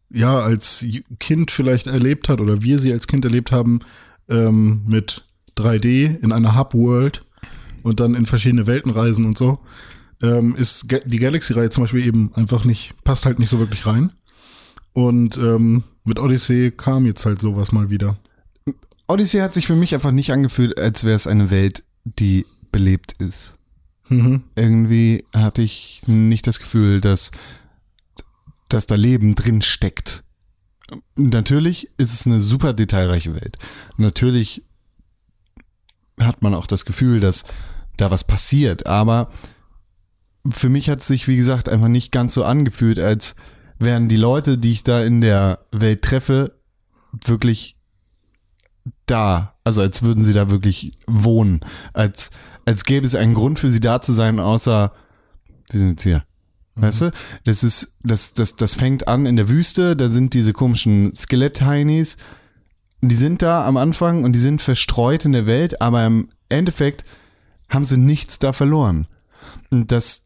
ja als Kind vielleicht erlebt hat oder wir sie als Kind erlebt haben, ähm, mit 3D in einer Hub-World und dann in verschiedene Welten reisen und so, ähm, ist die Galaxy-Reihe zum Beispiel eben einfach nicht, passt halt nicht so wirklich rein. Und ähm, mit Odyssey kam jetzt halt sowas mal wieder. Odyssey hat sich für mich einfach nicht angefühlt, als wäre es eine Welt, die belebt ist. Mhm. Irgendwie hatte ich nicht das Gefühl, dass, dass da Leben drin steckt. natürlich ist es eine super detailreiche Welt. Natürlich hat man auch das Gefühl, dass da was passiert, aber für mich hat es sich, wie gesagt, einfach nicht ganz so angefühlt, als wären die Leute, die ich da in der Welt treffe, wirklich da. Also als würden sie da wirklich wohnen. Als, als gäbe es einen Grund für sie da zu sein, außer wir sind jetzt hier. Weißt du? Das ist, das, das, das fängt an in der Wüste, da sind diese komischen Skelett-Heinis. Die sind da am Anfang und die sind verstreut in der Welt, aber im Endeffekt haben sie nichts da verloren. Und das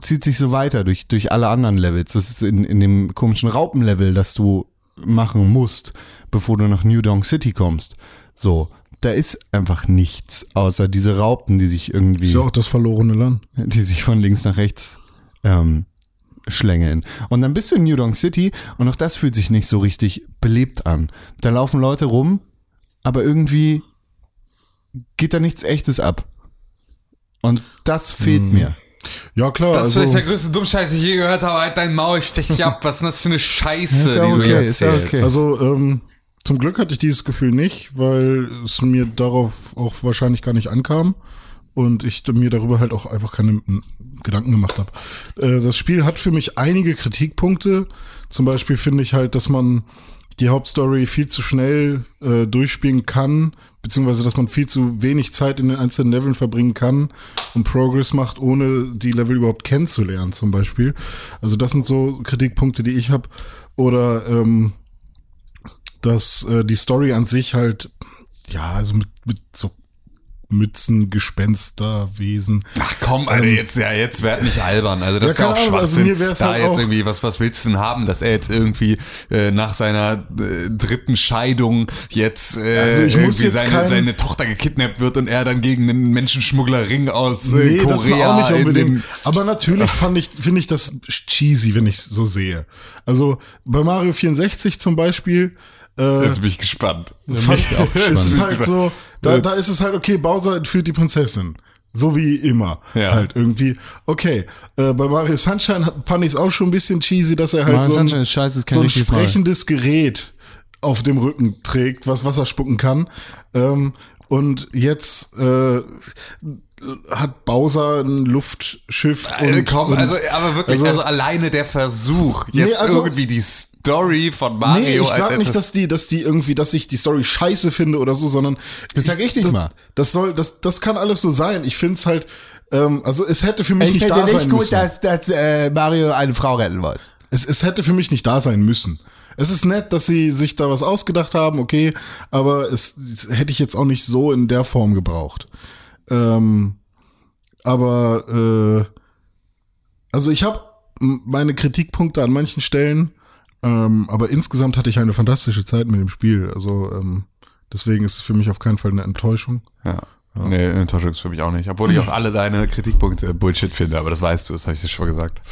zieht sich so weiter durch, durch alle anderen Levels. Das ist in, in dem komischen Raupenlevel, das du machen musst, bevor du nach New Donk City kommst. So, da ist einfach nichts, außer diese Raupen, die sich irgendwie Ist ja auch das verlorene Land. die sich von links nach rechts ähm, schlängeln. Und dann bist du in New Donk City und auch das fühlt sich nicht so richtig belebt an. Da laufen Leute rum, aber irgendwie geht da nichts Echtes ab. Und das fehlt mir. Ja, klar. Das ist also, vielleicht der größte Dummscheiß, den ich je gehört habe. Halt dein Maul, ich stech dich ab. Was ist denn das für eine Scheiße, Ist ja die du okay, ist ja erzählst? okay. Also, ähm, zum Glück hatte ich dieses Gefühl nicht, weil es mir darauf auch wahrscheinlich gar nicht ankam und ich mir darüber halt auch einfach keine mm, Gedanken gemacht habe. Äh, das Spiel hat für mich einige Kritikpunkte. Zum Beispiel finde ich halt, dass man die Hauptstory viel zu schnell äh, durchspielen kann, beziehungsweise dass man viel zu wenig Zeit in den einzelnen Leveln verbringen kann und Progress macht, ohne die Level überhaupt kennenzulernen, zum Beispiel. Also das sind so Kritikpunkte, die ich habe. Oder ähm, dass äh, die Story an sich halt, ja, also mit, mit so Mützen, Gespenster, Wesen. Ach komm, Alter, jetzt, ja, jetzt werd nicht albern. Also das Ja, ist ja auch also Schwachsinn. wär's da halt jetzt irgendwie, was, was willst du denn haben, dass er jetzt irgendwie äh, nach seiner äh, dritten Scheidung jetzt äh, Also ich muss irgendwie jetzt seine, seine Tochter gekidnappt wird und er dann gegen einen Menschenschmugglerring aus äh, Nee, Korea den, Aber natürlich fand ich, finde ich das cheesy, wenn ich so sehe. Also bei Mario 64 zum Beispiel, äh, Jetzt bin ich gespannt. fand, es ist halt so, da, da ist es halt, okay, Bowser entführt die Prinzessin. So wie immer. Ja. Halt irgendwie. Okay. Äh, bei Mario Sunshine fand ich es auch schon ein bisschen cheesy, dass er halt Mario so ein, Sunshine ist scheiße, so ein sprechendes Gerät auf dem Rücken trägt, was Wasser spucken kann. Ähm, und jetzt äh, hat Bowser ein Luftschiff. Also, und, komm, und, also, aber wirklich, also, also- alleine der Versuch, jetzt Nee, also- irgendwie die Story von Mario Nee, ich als sag nicht, dass die, dass die irgendwie, dass ich die Story scheiße finde oder so, sondern Das sag ich nicht das, mal. Das soll, das, das kann alles so sein. Ich find's halt, ähm, also es hätte für mich nicht da sein müssen. dass äh, Mario eine Frau retten wollte. Es, es hätte für mich nicht da sein müssen. Es ist nett, dass sie sich da was ausgedacht haben, okay, aber es, es hätte ich jetzt auch nicht so in der Form gebraucht. Ähm, aber äh, also ich habe meine Kritikpunkte an manchen Stellen, ähm, aber insgesamt hatte ich eine fantastische Zeit mit dem Spiel. Also ähm, deswegen ist es für mich auf keinen Fall eine Enttäuschung. Ja. Nee, Enttäuschung ist für mich auch nicht. Obwohl ich auch alle deine Kritikpunkte Bullshit finde, aber das weißt du, das habe ich dir schon gesagt.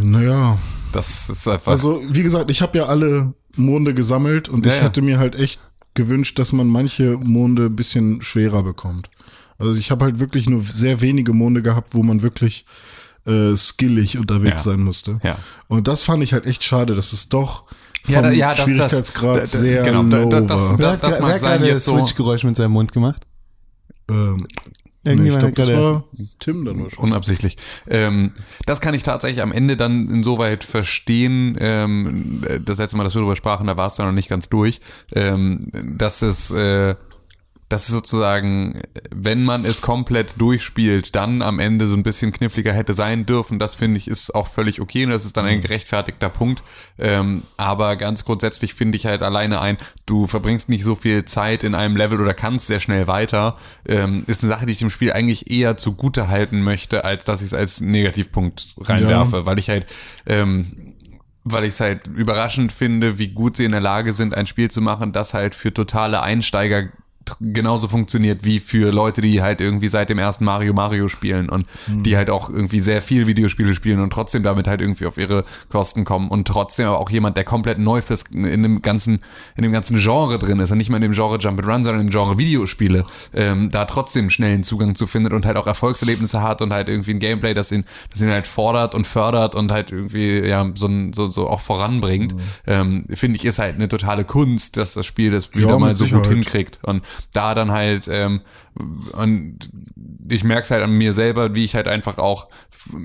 Naja, Das ist einfach. Also, wie gesagt, ich habe ja alle Monde gesammelt und Ja, ich ja. hätte mir halt echt gewünscht, dass man manche Monde ein bisschen schwerer bekommt. Also ich habe halt wirklich nur sehr wenige Monde gehabt, wo man wirklich äh, skillig unterwegs Ja. sein musste. Ja. Und das fand ich halt echt schade, dass es doch vom Ja, da- ja, das- das- Schwierigkeitsgrad da- da- sehr genau, low da- das- war. da- das mag sein jetzt so- Switch-Geräusch mit seinem Mund gemacht. ähm, nee, ich Irgendjemand glaube, hat das war Tim dann wahrscheinlich. Unabsichtlich. Ähm, das kann ich tatsächlich am Ende dann insoweit verstehen. Ähm, das letzte Mal, dass wir darüber sprachen, da war es dann noch nicht ganz durch, ähm, dass es, äh, dass es sozusagen, wenn man es komplett durchspielt, dann am Ende so ein bisschen kniffliger hätte sein dürfen. Das finde ich ist auch völlig okay und das ist dann ein gerechtfertigter Punkt. Ähm, aber ganz grundsätzlich finde ich halt alleine ein, du verbringst nicht so viel Zeit in einem Level oder kannst sehr schnell weiter, ähm, ist eine Sache, die ich dem Spiel eigentlich eher zugute halten möchte, als dass ich es als Negativpunkt reinwerfe, weil ich halt ähm, weil ich es halt überraschend finde, wie gut sie in der Lage sind, ein Spiel zu machen, das halt für totale Einsteiger genauso funktioniert wie für Leute, die halt irgendwie seit dem ersten Mario Mario spielen und die halt auch irgendwie sehr viel Videospiele spielen und trotzdem damit halt irgendwie auf ihre Kosten kommen und trotzdem aber auch jemand, der komplett neu fürs, in dem ganzen, in dem ganzen Genre drin ist und nicht mal in dem Genre Jump and Run, sondern im Genre Videospiele, ähm, da trotzdem schnellen Zugang zu findet und halt auch Erfolgserlebnisse hat und halt irgendwie ein Gameplay, das ihn, das ihn halt fordert und fördert und halt irgendwie, ja, so, so, so auch voranbringt, ähm, finde ich, ist halt eine totale Kunst, dass das Spiel das wieder Ja, mal so gut hinkriegt. Und da dann halt, ähm, und ich merke es halt an mir selber, wie ich halt einfach auch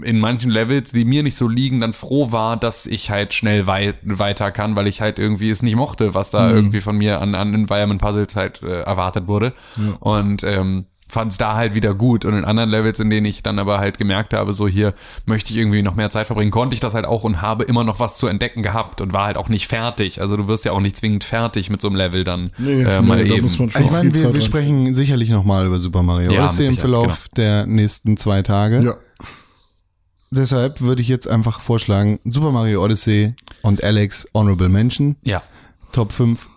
in manchen Levels, die mir nicht so liegen, dann froh war, dass ich halt schnell wei weiter kann, weil ich halt irgendwie es nicht mochte, was da irgendwie von mir an, an Environment Puzzles halt äh, erwartet wurde. Und ähm, fand es da halt wieder gut. Und in anderen Levels, in denen ich dann aber halt gemerkt habe, so hier möchte ich irgendwie noch mehr Zeit verbringen, konnte ich das halt auch und habe immer noch was zu entdecken gehabt und war halt auch nicht fertig. Also du wirst ja auch nicht zwingend fertig mit so einem Level dann Nee, äh, nee, mal da eben. muss man schon Ich meine, wir, wir sprechen sicherlich nochmal über Super Mario Ja, Odyssey im Verlauf der nächsten zwei Tage. Ja. Deshalb würde ich jetzt einfach vorschlagen, Super Mario Odyssey und Alex Honorable Mention. ja. Top 5,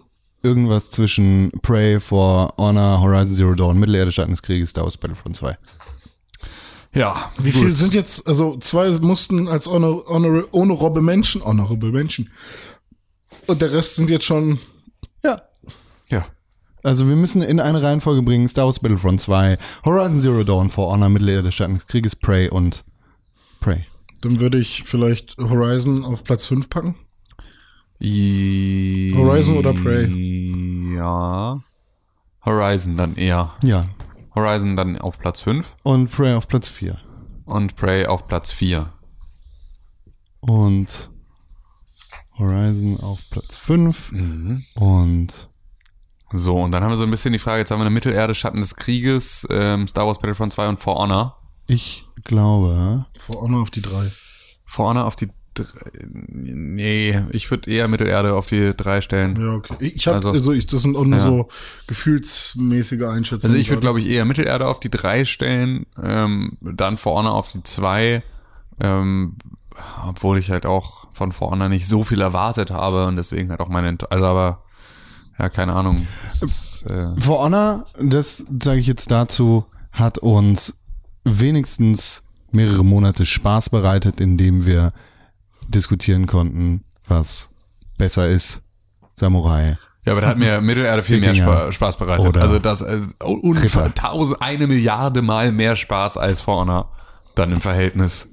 irgendwas zwischen Prey, For Honor, Horizon Zero Dawn, Mittelerde, Schatten des Krieges, Star Wars Battlefront 2. Ja. Wie viel sind jetzt, also zwei mussten als honor, honor, honorable Menschen, honorable Menschen. Und der Rest sind jetzt schon, Ja. Ja. Also wir müssen in eine Reihenfolge bringen, Star Wars Battlefront 2, Horizon Zero Dawn, For Honor, Mittelerde, Schatten des Krieges, Prey und Prey. dann würde ich vielleicht Horizon auf Platz 5 packen. I Horizon oder Prey? Ja. Horizon dann eher. Ja. Horizon dann auf Platz 5 Und Prey auf Platz 4. und Prey auf Platz 4. Und Horizon auf Platz 5. Und So, und dann haben wir so ein bisschen die Frage, jetzt haben wir eine Mittelerde, Schatten des Krieges, ähm, Star Wars Battlefront 2 und For Honor. ich glaube, For Honor auf die drei. For Honor auf die dr- Nee, ich würde eher Mittelerde auf die 3 stellen. Ja, okay. Ich habe, Also- also, ich, das sind auch nur Ja. so gefühlsmäßige Einschätzungen. Also ich würde, glaube ich, eher Mittelerde auf die 3 stellen, ähm, dann Honor auf die 2, ähm, obwohl ich halt auch von Honor nicht so viel erwartet habe und deswegen halt auch meine, also aber, ja, keine Ahnung. Ist, äh, For Honor, das sage ich jetzt dazu, hat uns wenigstens mehrere Monate Spaß bereitet, indem wir diskutieren konnten, was besser ist. Samurai. Ja, aber da hat mir Mittelerde viel mehr Wikinger. Spa Spaß bereitet. Oder also das äh, und Ripper. tausend, eine Milliarde Mal mehr Spaß als For Honor. Dann im Verhältnis.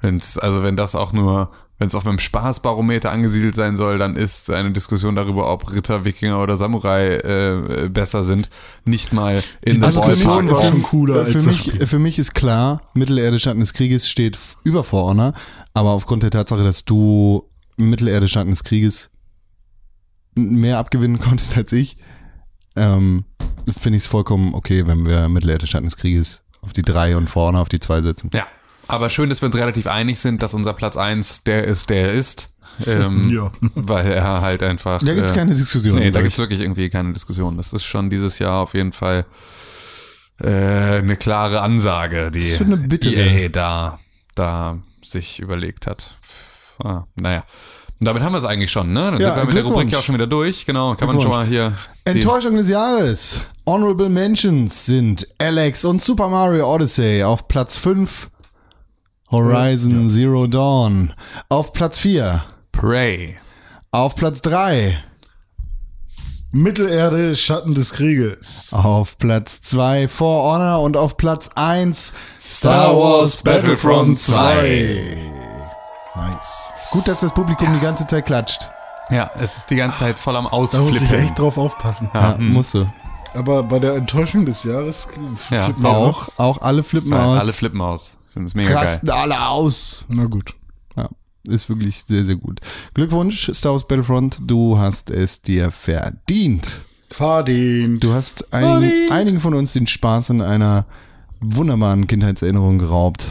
Wenn's, also wenn das auch nur, wenn es auf einem Spaßbarometer angesiedelt sein soll, dann ist eine Diskussion darüber, ob Ritter, Wikinger oder Samurai äh, besser sind, nicht mal in der Diskussion Ballpark. war schon cooler für mich, für mich ist klar, Mittelerde Schatten des Krieges steht über For Honor, aber aufgrund der Tatsache, dass du Mittelerde Schatten des Krieges mehr abgewinnen konntest als ich, ähm, finde ich es vollkommen okay, wenn wir Mittelerde Schatten des Krieges auf die 3 und Honor auf die 2 setzen. Ja, aber schön, dass wir uns relativ einig sind, dass unser Platz eins der ist, der er ist. Ähm, Ja. Weil er halt einfach. Da gibt's äh, keine Diskussion. Nee, da gibt's ich. wirklich irgendwie keine Diskussion. Das ist schon dieses Jahr auf jeden Fall äh, eine klare Ansage, die eine bittere. EA da, da sich überlegt hat. Ah, naja. Und damit haben wir es eigentlich schon, ne? Dann Ja, sind wir mit der. Rubrik ja auch schon wieder durch. Genau, kann man schon mal hier. Enttäuschung des Jahres. Honorable Mentions sind Alex und Super Mario Odyssey auf Platz 5. Horizon Zero Dawn auf Platz 4. Prey. Auf Platz 3. Mittelerde, Schatten des Krieges. Auf Platz 2 For Honor und auf Platz 1 Star Wars Battlefront 2. Nice. Gut, dass das Publikum die ganze Zeit klatscht. Ja, es ist die ganze Zeit voll am Da muss ich Ausflippen. echt drauf aufpassen. Ja, hm. musst du. Aber bei der Enttäuschung des Jahres Ja, flippen wir Auch, auch alle flippen aus. Alle flippen aus. Das ist mega geil. rasten alle aus. Na gut. Ja, ist wirklich sehr, sehr gut. Glückwunsch, Star Wars Battlefront. Du hast es dir verdient. Verdient. Du hast einigen, einigen von uns den Spaß an einer wunderbaren Kindheitserinnerung geraubt.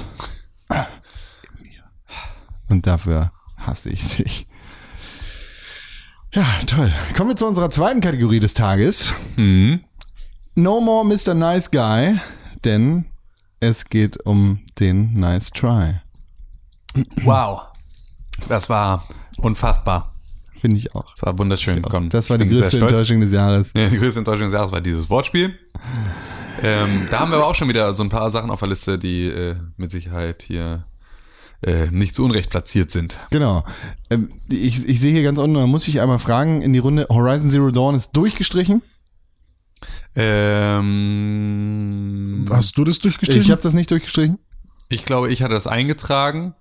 Und dafür hasse ich dich. Ja, toll. Kommen wir zu unserer zweiten Kategorie des Tages. Mhm. No more Mr. Nice Guy, denn es geht um den Nice Try. Wow. Das war unfassbar. Finde ich auch. Das war wunderschön. Komm, Das war die größte. Enttäuschung des Jahres. Ja, die größte Enttäuschung des Jahres war dieses Wortspiel. Ähm, da haben wir aber auch schon wieder so ein paar Sachen auf der Liste, die äh, mit Sicherheit hier äh, nicht zu Unrecht platziert sind. Genau. Ähm, ich, ich sehe hier ganz unten, da muss ich einmal fragen in die Runde, Horizon Zero Dawn ist durchgestrichen. Ähm, Hast du das durchgestrichen? Ich habe das nicht durchgestrichen. ich glaube, ich hatte das eingetragen.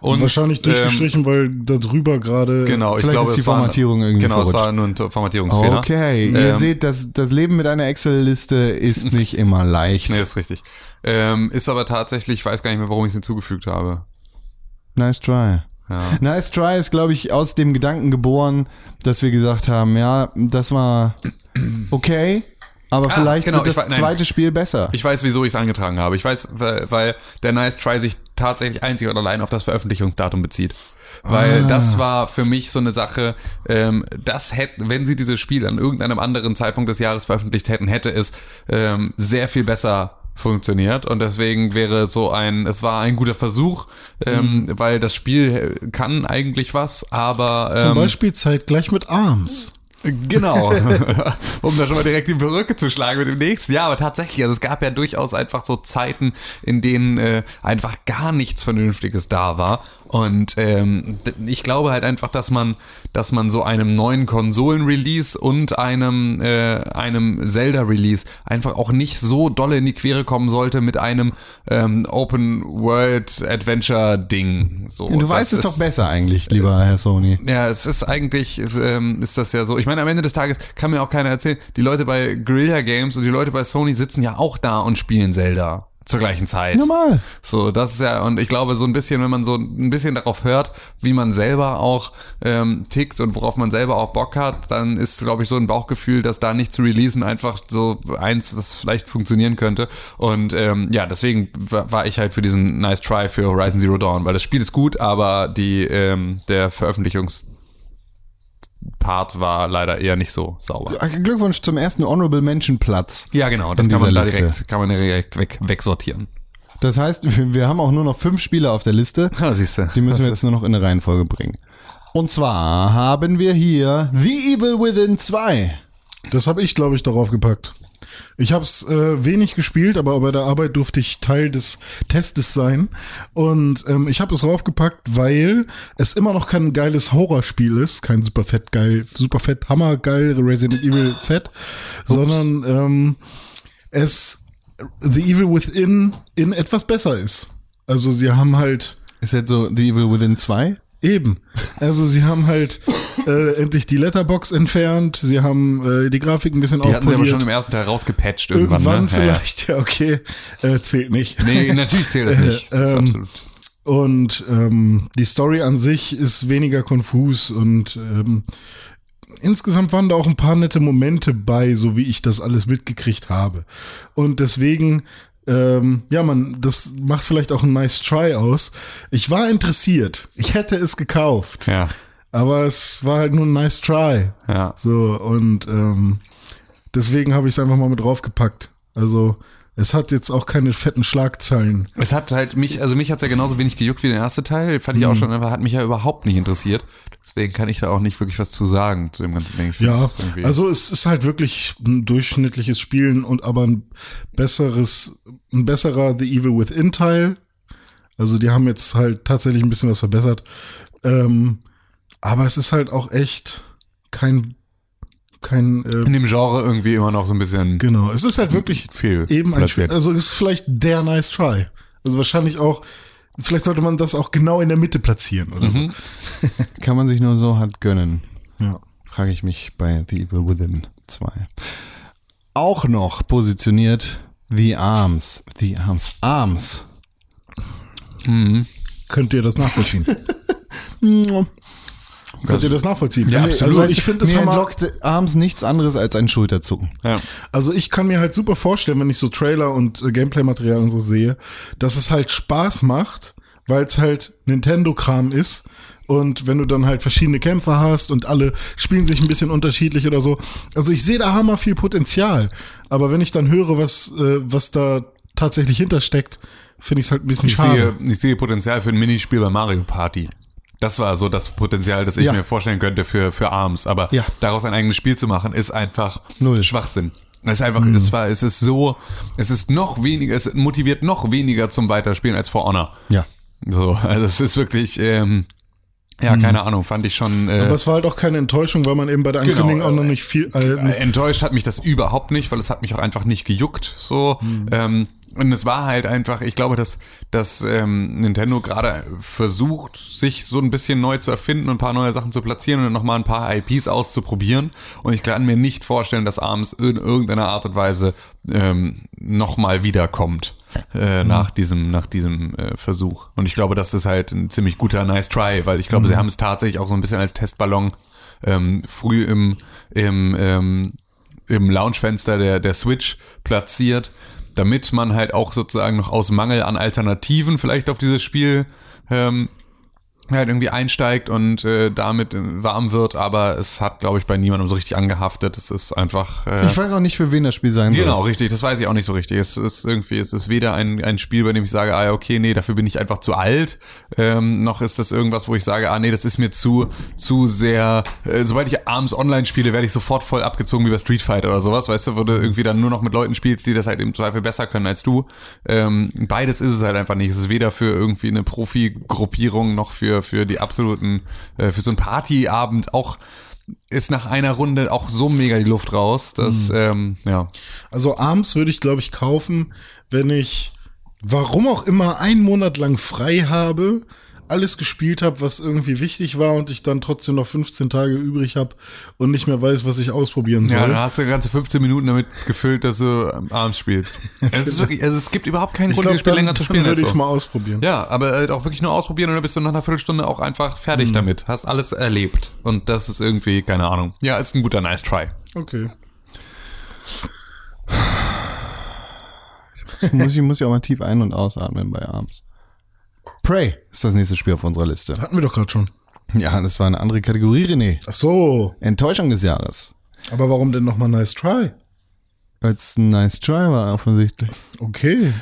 Und, Wahrscheinlich durchgestrichen, weil da drüber gerade. Ähm, genau, ich Vielleicht glaube, ist die es war, Formatierung irgendwie Genau, es verrutscht. war nur ein Formatierungsfehler. Okay, ihr Ähm, seht, das, das Leben mit einer Excel-Liste ist nicht immer leicht. Nee, ist richtig. Ähm, ist aber tatsächlich, ich weiß gar nicht mehr, warum ich es hinzugefügt habe. Nice try. Ja. Nice try ist, glaube ich, aus dem Gedanken geboren, dass wir gesagt haben, ja, das war okay, aber Ah, vielleicht genau, wird ich das nein. zweite Spiel besser. Ich weiß, wieso ich es angetragen habe. Ich weiß, weil, weil der Nice Try sich tatsächlich einzig und allein auf das Veröffentlichungsdatum bezieht. Weil Ah. das war für mich so eine Sache, ähm, das hätten, wenn sie dieses Spiel an irgendeinem anderen Zeitpunkt des Jahres veröffentlicht hätten, hätte es ähm, sehr viel besser funktioniert und deswegen wäre so ein, es war ein guter Versuch, ähm, weil das Spiel kann eigentlich was, aber ähm, Zum Beispiel zeitgleich mit Arms. Genau. um da schon mal direkt die Brücke zu schlagen mit dem nächsten. Ja, aber tatsächlich, also es gab ja durchaus einfach so Zeiten, in denen äh, einfach gar nichts Vernünftiges da war. Und ähm, ich glaube halt einfach, dass man, dass man so einem neuen Konsolen-Release und einem, äh, einem Zelda-Release einfach auch nicht so dolle in die Quere kommen sollte mit einem ähm, Open-World-Adventure-Ding. So, du weißt es ist- doch besser eigentlich, lieber Herr Sony. ja, es ist eigentlich, ist, ähm, ist das ja so. Ich meine, am Ende des Tages kann mir auch keiner erzählen, die Leute bei Guerilla Games und die Leute bei Sony sitzen ja auch da und spielen Zelda zur gleichen Zeit. Normal. So, das ist ja, und ich glaube, so ein bisschen, wenn man so ein bisschen darauf hört, wie man selber auch ähm, tickt und worauf man selber auch Bock hat, dann ist, glaube ich, so ein Bauchgefühl, dass da nicht zu releasen einfach so eins, was vielleicht funktionieren könnte. Und ähm, ja, deswegen war ich halt für diesen Nice Try für Horizon Zero Dawn, weil das Spiel ist gut, aber die ähm, der Veröffentlichungs Part war leider eher nicht so sauber. Glückwunsch zum ersten Honorable Mention Platz. Ja, genau, das kann man da Liste. direkt, kann man direkt weg, wegsortieren. Das heißt, wir wir haben auch nur noch fünf Spiele auf der Liste. Ja, siehst du. Die müssen wir jetzt nur noch in eine Reihenfolge bringen. Und zwar haben wir hier The Evil Within 2. Das habe ich, glaube ich, darauf gepackt. Ich habe es äh, wenig gespielt, aber bei der Arbeit durfte ich Teil des Testes sein. Und ähm, ich habe es draufgepackt, weil es immer noch kein geiles Horrorspiel ist, kein super fett geil, super fett, hammergeil Resident Evil fett, sondern ähm, es The Evil Within in etwas besser ist. Also sie haben halt Ist jetzt so The Evil Within 2? Eben. Also sie haben halt äh, endlich die Letterbox entfernt, sie haben äh, die Grafik ein bisschen Die hatten sie aber aufpoliert. schon im ersten Teil rausgepatcht irgendwann. Irgendwann ne? Ja, ja. vielleicht, ja, okay, äh, zählt nicht. Nee, natürlich zählt das nicht. Das Ähm, absolut. Und ähm, die Story an sich ist weniger konfus und ähm, insgesamt waren da auch ein paar nette Momente bei, so wie ich das alles mitgekriegt habe. Und deswegen, ähm, ja, man, das macht vielleicht auch ein nice Try aus. Ich war interessiert. Ich hätte es gekauft. Ja, Aber es war halt nur ein nice Try. ja. So, und ähm, deswegen habe ich es einfach mal mit draufgepackt. Also, es hat jetzt auch keine fetten Schlagzeilen. Es hat halt mich, also mich hat's ja genauso wenig gejuckt wie der erste Teil. Fand ich auch schon, aber hat mich ja überhaupt nicht interessiert. Deswegen kann ich da auch nicht wirklich was zu sagen zu dem ganzen Ding. Ja, also es ist halt wirklich ein durchschnittliches Spielen und aber ein besseres, ein besserer The Evil Within Teil. Also die haben jetzt halt tatsächlich ein bisschen was verbessert. Ähm, aber es ist halt auch echt kein, kein, äh, in dem Genre irgendwie immer noch so ein bisschen genau. Es ist halt wirklich viel eben ein, also es ist vielleicht der nice try. Also wahrscheinlich auch, vielleicht sollte man das auch genau in der Mitte platzieren oder Mhm. Kann man sich nur so hart gönnen. so. Ja. Frage ich mich bei The Evil Within 2. Auch noch positioniert The Arms. The Arms. Arms. Mhm. Könnt ihr das nachvollziehen? Könnt ihr das nachvollziehen? Ja, Nee, absolut. Also ich finde es Mir hammer. entlockt Arms nichts anderes als ein Schulterzucken. Ja. Also ich kann mir halt super vorstellen, wenn ich so Trailer und äh, Gameplay-Material und so sehe, dass es halt Spaß macht, weil es halt Nintendo-Kram ist. Und wenn du dann halt verschiedene Kämpfer hast und alle spielen sich ein bisschen unterschiedlich oder so. Also ich sehe da hammer viel Potenzial. Aber wenn ich dann höre, was, äh, was da tatsächlich hintersteckt, finde ich es halt ein bisschen Ich schade. sehe, ich sehe Potenzial für ein Minispiel bei Mario Party. Das war so das Potenzial, das ich Ja. mir vorstellen könnte für, für ARMS. Aber Ja. daraus ein eigenes Spiel zu machen, ist einfach Null. Schwachsinn. Es ist einfach, es war, es ist so, es ist noch weniger, es motiviert noch weniger zum Weiterspielen als For Honor. Ja. So, also es ist wirklich, ähm, ja, keine Ahnung, fand ich schon. Äh, Aber es war halt auch keine Enttäuschung, weil man eben bei der Ankündigung Genau, auch noch nicht viel. Äh, Äh, Enttäuscht hat mich das überhaupt nicht, weil es hat mich auch einfach nicht gejuckt. So. Ähm, und es war halt einfach, ich glaube, dass, dass ähm, Nintendo gerade versucht, sich so ein bisschen neu zu erfinden und ein paar neue Sachen zu platzieren und nochmal ein paar IPs auszuprobieren. Und ich kann mir nicht vorstellen, dass ARMS in irgendeiner Art und Weise ähm, nochmal wiederkommt. Äh, nach diesem nach diesem äh, Versuch und ich glaube das ist halt ein ziemlich guter nice try weil ich glaube sie haben es tatsächlich auch so ein bisschen als Testballon ähm, früh im im ähm, im Launchfenster der, der Switch platziert, damit man halt auch sozusagen noch aus Mangel an Alternativen vielleicht auf dieses Spiel ähm, halt irgendwie einsteigt und äh, damit äh, warm wird, aber es hat, glaube ich, bei niemandem so richtig angehaftet. Es ist einfach. Äh, Ich weiß auch nicht, für wen das Spiel sein soll. Genau, richtig. Das weiß ich auch nicht so richtig. Es ist irgendwie, es ist weder ein, ein Spiel, bei dem ich sage, ah okay, nee, dafür bin ich einfach zu alt, ähm, noch ist das irgendwas, wo ich sage, ah nee, das ist mir zu, zu sehr, äh, sobald ich abends online spiele, werde ich sofort voll abgezogen wie bei Street Fighter oder sowas, weißt du, wo du irgendwie dann nur noch mit Leuten spielst, die das halt im Zweifel besser können als du. Ähm, beides ist es halt einfach nicht. Es ist weder für irgendwie eine Profi-Gruppierung noch für, für die absoluten, äh, für so einen Partyabend auch ist nach einer Runde auch so mega die Luft raus, dass, ähm, ja. Also abends würde ich, glaube ich, kaufen, wenn ich, warum auch immer, einen Monat lang frei habe, alles gespielt habe, was irgendwie wichtig war und ich dann trotzdem noch 15 Tage übrig habe und nicht mehr weiß, was ich ausprobieren Ja, soll. dann hast du ganze 15 Minuten damit gefüllt, dass du ähm, abends spielst. es ist wirklich, also es gibt überhaupt keinen ich Grund, dieses Spiel dann, länger zu dann spielen. würde als ich es mal ausprobieren. Ja, aber halt auch wirklich nur ausprobieren und dann bist du nach einer Viertelstunde auch einfach fertig damit. Hast alles erlebt. Und das ist irgendwie, keine Ahnung. Ja, ist ein guter Nice Try. Okay. muss, ich, muss ich auch mal tief ein- und ausatmen bei Arms. Prey ist das nächste Spiel auf unserer Liste. Hatten wir doch gerade schon. Ja, das war eine andere Kategorie, René. Ach so. Enttäuschung des Jahres. Aber warum denn nochmal Nice Try? Als ein nice try war offensichtlich. Okay.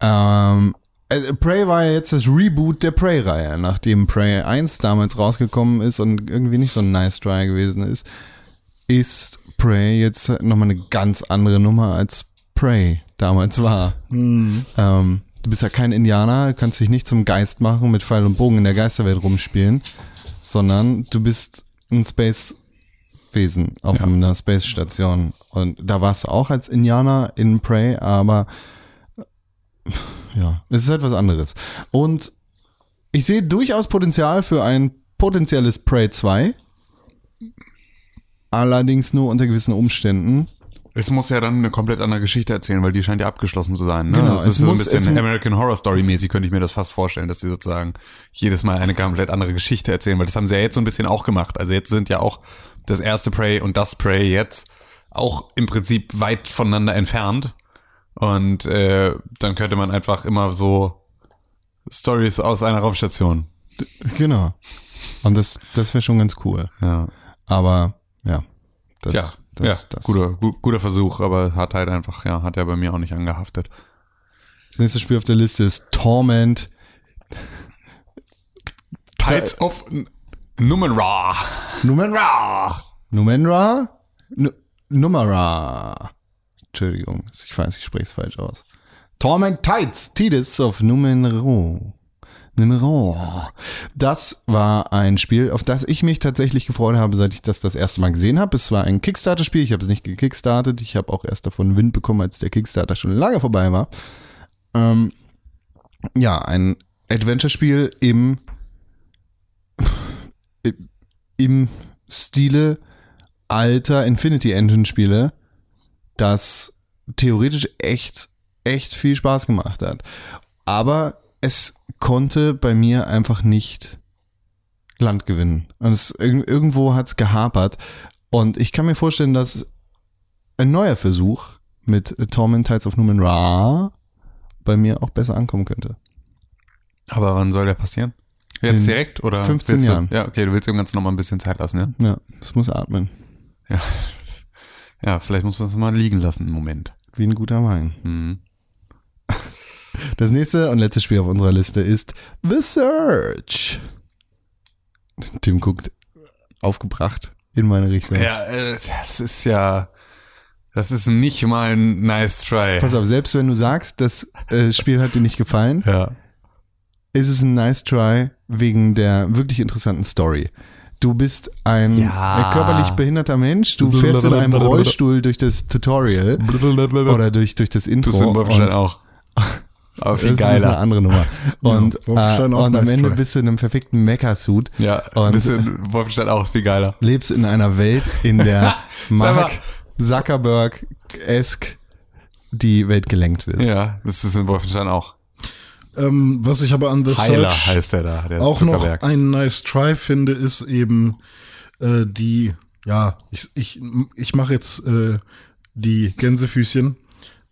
Ähm, äh, Prey war ja jetzt das Reboot der Prey-Reihe, nachdem Prey 1 damals rausgekommen ist und irgendwie nicht so ein nice try gewesen ist, ist Prey jetzt nochmal eine ganz andere Nummer als Prey damals war. Ähm, du bist ja kein Indianer, du kannst dich nicht zum Geist machen, mit Pfeil und Bogen in der Geisterwelt rumspielen, sondern du bist ein Space-Wesen auf einer Space-Station. Und da warst du auch als Indianer in Prey, aber ja, es ist etwas anderes. Und ich sehe durchaus Potenzial für ein potenzielles Prey 2. Allerdings nur unter gewissen Umständen. Es muss ja dann eine komplett andere Geschichte erzählen, weil die scheint ja abgeschlossen zu sein. Ne? Genau, das es ist so ein bisschen American Horror Story mäßig, könnte ich mir das fast vorstellen, dass sie sozusagen jedes Mal eine komplett andere Geschichte erzählen, weil das haben sie ja jetzt so ein bisschen auch gemacht. Also jetzt sind ja auch das erste Prey und das Prey jetzt auch im Prinzip weit voneinander entfernt. Und äh, dann könnte man einfach immer so Stories aus einer Raumstation. Genau. Und das, das wäre schon ganz cool. Ja. Aber ja. Das, ja, das, ja, das. guter, gu guter Versuch, aber hat halt einfach, ja, hat er bei mir auch nicht angehaftet. Das nächste Spiel auf der Liste ist Torment. Tides of N- Numenra. Numenra. Numenra? Nu Numera. Entschuldigung, ich weiß, ich spreche es falsch aus. Torment Tides, Tidus of Numenro. Das war ein Spiel, auf das ich mich tatsächlich gefreut habe, seit ich das das erste Mal gesehen habe. Es war ein Kickstarter-Spiel, ich habe es nicht gekickstartet. Ich habe auch erst davon Wind bekommen, als der Kickstarter schon lange vorbei war. Ähm, ja, ein Adventure-Spiel im im Stile alter Infinity Engine Spiele, das theoretisch echt, echt viel Spaß gemacht hat. Aber es konnte bei mir einfach nicht Land gewinnen. Und es, irg- irgendwo hat es gehapert. Und ich kann mir vorstellen, dass ein neuer Versuch mit Torment Tides of Numenra bei mir auch besser ankommen könnte. Aber wann soll der passieren? Jetzt In direkt oder? 15 willst du, Jahren. Ja, okay, du willst dem Ganzen noch mal ein bisschen Zeit lassen, ja? Ja, es muss atmen. Ja. Ja, vielleicht musst du das mal liegen lassen einen Moment. Wie ein guter Wein. Mhm. Das nächste und letzte Spiel auf unserer Liste ist The Search. Tim guckt aufgebracht in meine Richtung. Ja, äh, das ist ja, das ist nicht mal ein nice try. Pass auf, selbst wenn du sagst, das äh, Spiel hat dir nicht gefallen, Ja. ist es ein nice try wegen der wirklich interessanten Story. Du bist ein Ja. äh, körperlich behinderter Mensch, du fährst in einem Rollstuhl durch das Tutorial oder durch, durch das Intro. Du in Wolfenstein und auch. Aber viel das ist eine geiler. andere Nummer. Und, äh, Wolfenstein auch und am nice Ende try. bist du in einem verfickten Mecha-Suit Ja, Und- ein bisschen Wolfenstein auch ist viel geiler. lebst in einer Welt, in der Mark Zuckerberg-esk die Welt gelenkt wird. Ja, das ist in Wolfenstein auch. Ähm, was ich aber an The Heiler Search heißt der da, der auch noch ein nice try finde, ist eben äh, die, ja, ich, ich, ich mache jetzt äh, die Gänsefüßchen.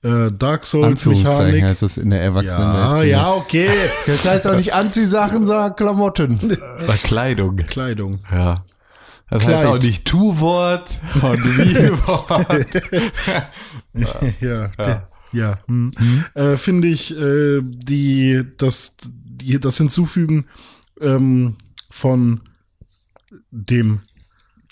Äh, Dark Souls Mechanik. heißt das in der Erwachsenenwelt. Ja, ja, okay. Das heißt auch nicht Anziehsachen, sondern Klamotten. Verkleidung. Kleidung. Ja. Das Kleid. heißt auch nicht Tu-Wort und Wie-Wort. ja, ja. ja hm. Äh, finde ich äh, die das die, das Hinzufügen ähm, von dem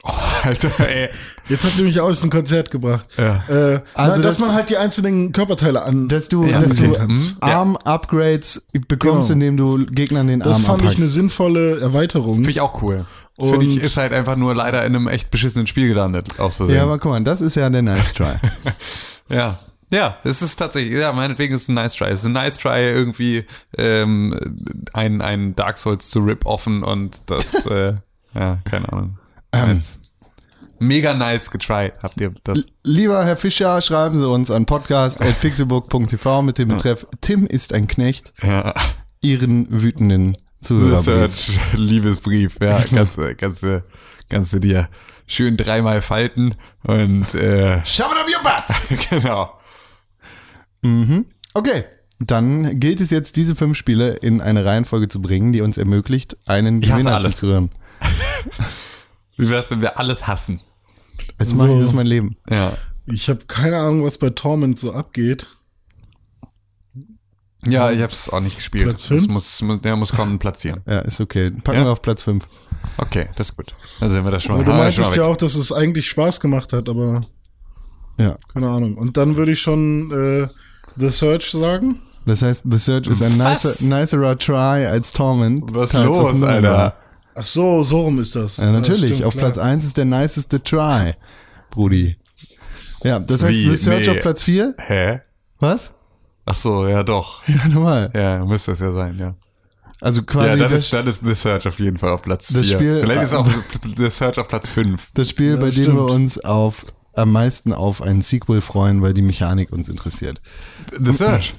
Alter, ey. Jetzt habt ihr mich aus dem Konzert gebracht. Ja. Äh, Also dass das- man halt die einzelnen Körperteile an. Dass du, Ja, dass du okay. Mhm. Arm-Upgrades bekommst, Genau. indem du Gegnern den das Arm fand ich eine abhackst. sinnvolle Erweiterung. Finde ich auch cool. Finde ich, ist halt einfach nur leider in einem echt beschissenen Spiel gelandet, aus Versehen. Ja, aber guck mal, das ist ja der Nice Try. Ja. Ja, es ist tatsächlich, ja, meinetwegen ist es ein nice try. Es ist ein nice try, irgendwie ähm, ein, ein Dark Souls zu rip-offen und das, äh, ja, keine Ahnung. Ähm. Mega nice getried, habt ihr das? Lieber Herr Fischer, schreiben Sie uns an podcast.pixelbook.tv mit dem Betreff Tim ist ein Knecht, Ja. Ihren wütenden Zuhörerbrief. Research, Liebesbrief, ja, kannst, du- kannst, kannst du dir schön dreimal falten und äh, Shove it up your butt! genau. Okay, dann gilt es jetzt, diese fünf Spiele in eine Reihenfolge zu bringen, die uns ermöglicht, einen Gewinner zu führen. Wie wär's, wenn wir alles hassen? Jetzt mache ich So. das ist mein Leben. Ja. Ich habe keine Ahnung, was bei Torment so abgeht. Ja, ich hab's auch nicht gespielt. Platz Das fünf? muss, muss- der muss kommen platzieren. Ja, ist okay. Packen Ja. wir auf Platz 5. Okay, das ist gut. Dann sind wir da schon Aber mal. du meintest schon ja auch, dass es eigentlich Spaß gemacht hat, aber Ja. keine Ahnung. Und dann würde ich schon äh, The Search sagen. Das heißt, The Search ist ein nicer, nicerer Try als Torment. Was of los. Alter? Ach so, so rum ist das. Ja, natürlich. stimmt, auf klar. Platz 1 ist der niceste Try, Brudi. Ja, das heißt, Wie? The Search Nee. auf Platz 4. Hä? Was? Ach so, ja doch. Ja, normal. Ja, müsste das ja sein, ja. Also quasi ja, dann das, ist, dann ist The Search auf jeden Fall auf Platz 4. Das Spiel- Vielleicht ist auch The Search auf Platz 5. das Spiel, Ja, bei dem wir stimmt. uns auf am meisten auf ein Sequel freuen, weil die Mechanik uns interessiert. The Search?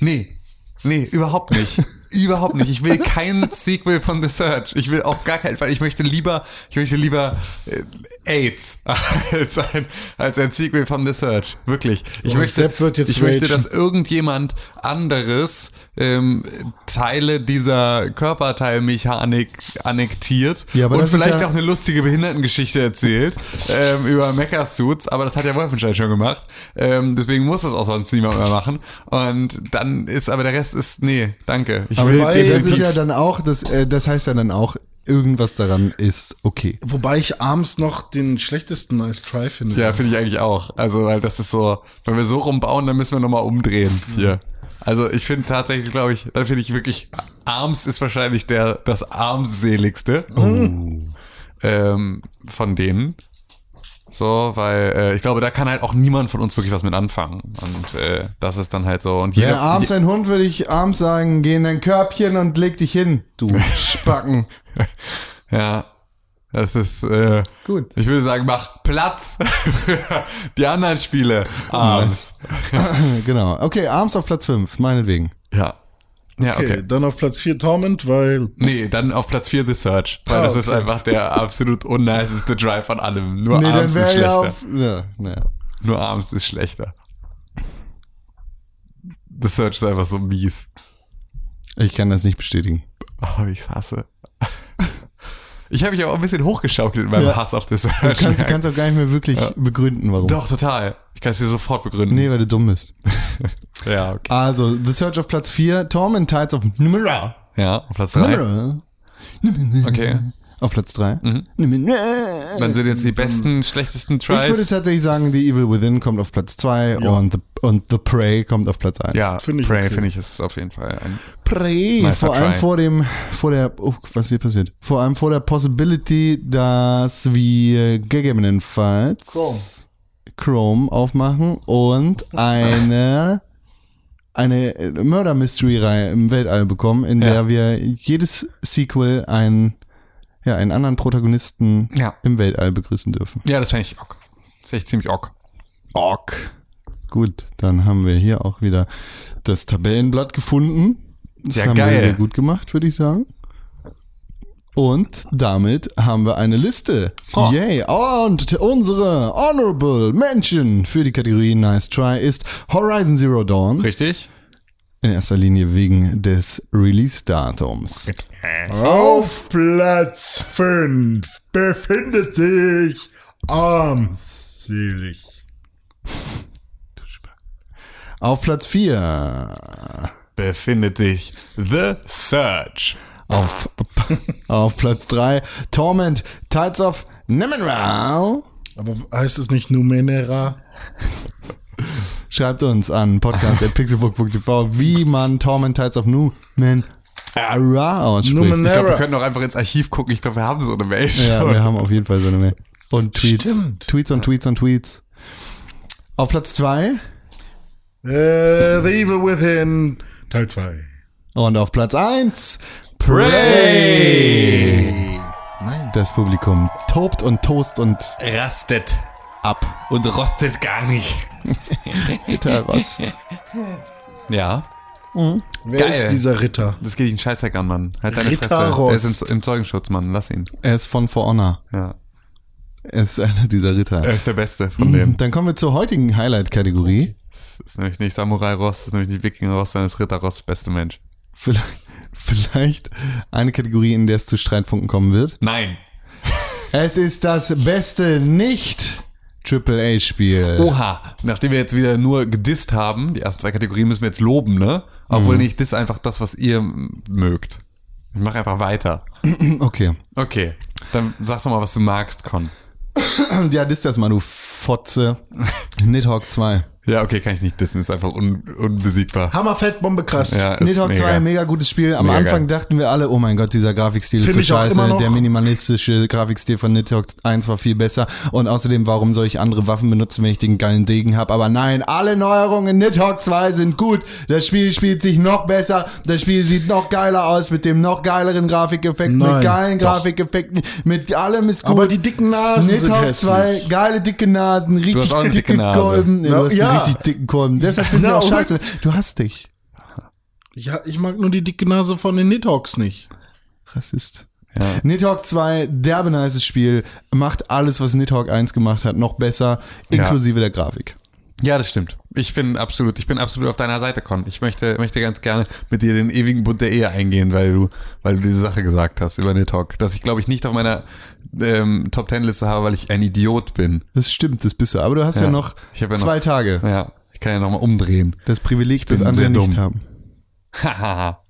Nee. Nee, überhaupt nicht. überhaupt nicht. Ich will kein Sequel von The Search. Ich will auch gar keinen Fall. Ich möchte lieber, ich möchte lieber äh, AIDS als ein, als ein Sequel von The Search. Wirklich. Ich Boah, möchte, ich möchte, dass irgendjemand anderes ähm, Teile dieser Körperteilmechanik annektiert Ja, und vielleicht ja- auch eine lustige Behindertengeschichte erzählt ähm, über Mecha-Suits, aber das hat ja Wolfenstein schon gemacht. Ähm, deswegen muss das auch sonst niemand mehr machen. Und dann ist, aber der Rest ist, nee, danke. Ich Aber will das, ist ja dann auch, das, äh, das heißt ja dann auch, irgendwas daran ist okay. Wobei ich abends noch den schlechtesten Nice Try finde. Ja, finde ich eigentlich auch. Also, weil das ist so, wenn wir so rumbauen, dann müssen wir nochmal umdrehen hier. Also ich finde tatsächlich, glaube ich, dann finde ich wirklich, Arms ist wahrscheinlich der das armseligste ähm, von denen. So, weil äh, ich glaube, da kann halt auch niemand von uns wirklich was mit anfangen. Und äh, das ist dann halt so. Und jeder, Ja, abends ein Hund würde ich abends sagen, geh in dein Körbchen und leg dich hin, du Spacken. Ja, das ist, äh, Gut. ich würde sagen, mach Platz für die anderen Spiele abends. genau. Okay, abends auf Platz 5, meinetwegen. Ja. Ja, Okay, okay. dann auf Platz 4 Torment, weil Nee, dann auf Platz 4 The Search, weil Ah, das ist einfach der absolut unniceste Drive von allem. Nur Nee, abends ist wäre ja schlechter. auf. Ja, naja. Nur abends ist schlechter. The Search ist einfach so mies. Ich kann das nicht bestätigen. Oh, ich's hasse. Ich habe mich auch ein bisschen hochgeschaukelt in meinem Ja. Hass auf The Du Search. kannst, du kannst auch gar nicht mehr wirklich begründen, warum. Doch, total. Ich kann es dir sofort begründen. Nee, weil du dumm bist. Ja, okay. Also, The Search auf Platz 4, Torment Tides of Numera. Ja, auf Platz 3. Numera. Okay. Auf Platz 3. Mhm. Dann sind jetzt die besten, schlechtesten Ich würde Tries. tatsächlich sagen, The Evil Within kommt auf Platz 2 und, the, und The Prey kommt auf Platz 1. Ja, Finde ich Prey okay. finde ich ist auf jeden Fall ein. Prey, vor allem try. vor dem, vor der, oh, was hier passiert? Vor allem vor der Possibility, dass wir gegebenenfalls Chrome. Chrome aufmachen und eine eine Murder Mystery Reihe im Weltall bekommen, in Ja. der wir jedes Sequel einen ja einen anderen Protagonisten Ja. im Weltall begrüßen dürfen. Ja, das fände ich ok. Das ist echt ziemlich ok. Ok. Gut, dann haben wir hier auch wieder das Tabellenblatt gefunden. Das Ja, haben geil. wir sehr gut gemacht, würde ich sagen. Und damit haben wir eine Liste. Oh. Yay. Und unsere Honorable Mention für die Kategorie Nice Try ist Horizon Zero Dawn. Richtig? In erster Linie wegen des Release-Datums. Auf Platz 5 befindet sich armselig. Auf Platz 4. Befindet sich The Search. Auf, auf Platz 3 Torment Tides of Nemenrau. Aber heißt es nicht Numenera? Schreibt uns an podcast.pixelbook.tv, wie man Torment Tides of Numenera ausspricht. Numen- Ich glaube, wir können auch einfach ins Archiv gucken. Ich glaube, wir haben so eine Mail. Ja, schon. wir haben auf jeden Fall so eine Mail. Und Tweets. Stimmt. Tweets und Tweets und Tweets. Auf Platz 2 Äh, The Evil Within Teil 2. und auf Platz 1 Prey. Das Publikum tobt und toast und Rastet ab. und rostet gar nicht. Gitterrost. Ja, Wer Geil. ist dieser Ritter? das geht dich einen Scheißdreck an, Mann. Halt deine Ritter Fresse. Rost. Der ist im, Zeugenschutz, Mann. Lass ihn. Er ist von For Honor. Ja. Er ist einer dieser Ritter. Er ist der Beste von denen. Dann kommen wir zur heutigen Highlight-Kategorie. Das ist nämlich nicht Samurai Ross, das ist nämlich nicht Wikinger Ross, sondern das Ritter Ross, beste Mensch. Vielleicht, vielleicht eine Kategorie, in der es zu Streitpunkten kommen wird. Nein. Es ist das beste nicht Triple A Spiel. Oha, nachdem wir jetzt wieder nur gedisst haben, die ersten zwei Kategorien müssen wir jetzt loben, ne? Obwohl nicht, das einfach das, was ihr mögt. Ich mach einfach weiter. Okay. Okay, dann sag doch mal, was du magst, Con. Ja, das ist das mal, du Fotze. Nidhogg 2. Ja, okay, kann ich nicht dissen, ist einfach un unbesiegbar. Hammerfett, Bombe krass. Ja, ist Nidhogg 2, mega gutes Spiel. Am Mega Anfang geil. dachten wir alle, oh mein Gott, dieser Grafikstil ist Find so ich auch immer scheiße. noch. Der minimalistische Grafikstil von Nidhogg 1 war viel besser. Und außerdem, warum soll ich andere Waffen benutzen, wenn ich den geilen Degen habe? Aber nein, alle Neuerungen in Nidhogg 2 sind gut. Das Spiel spielt sich noch besser. Das Spiel sieht noch geiler aus mit dem noch geileren Grafikeffekt, mit Nein, geilen doch. Grafikeffekten, mit allem ist gut. Aber die dicken Nasen sind Nidhogg hässlich. 2, geile dicke Nasen, richtig hast auch eine dicke dicke. Kolben. Ja, hast ja. richtig dicken Kolben. Deshalb findest du auch oder? scheiße. Du hast dich. Ja, ich mag nur die dicke Nase von den Nidhogs nicht. Rassist. Ja. Nidhogg 2, derbe nices Spiel, macht alles, was Nidhogg 1 gemacht hat, noch besser, Ja. inklusive der Grafik. Ja, das stimmt. Ich bin absolut, ich bin absolut auf deiner Seite, Con. Ich möchte, möchte ganz gerne mit dir den ewigen Bund der Ehe eingehen, weil du, weil du diese Sache gesagt hast über den Talk, dass ich glaube ich nicht auf meiner ähm, Top Ten Liste habe, weil ich ein Idiot bin. Das stimmt, das bist du. Aber du hast ja, Ja. noch ja zwei noch- Tage. Ja, ich kann ja nochmal umdrehen. Das Privileg, das andere nicht haben. Haha.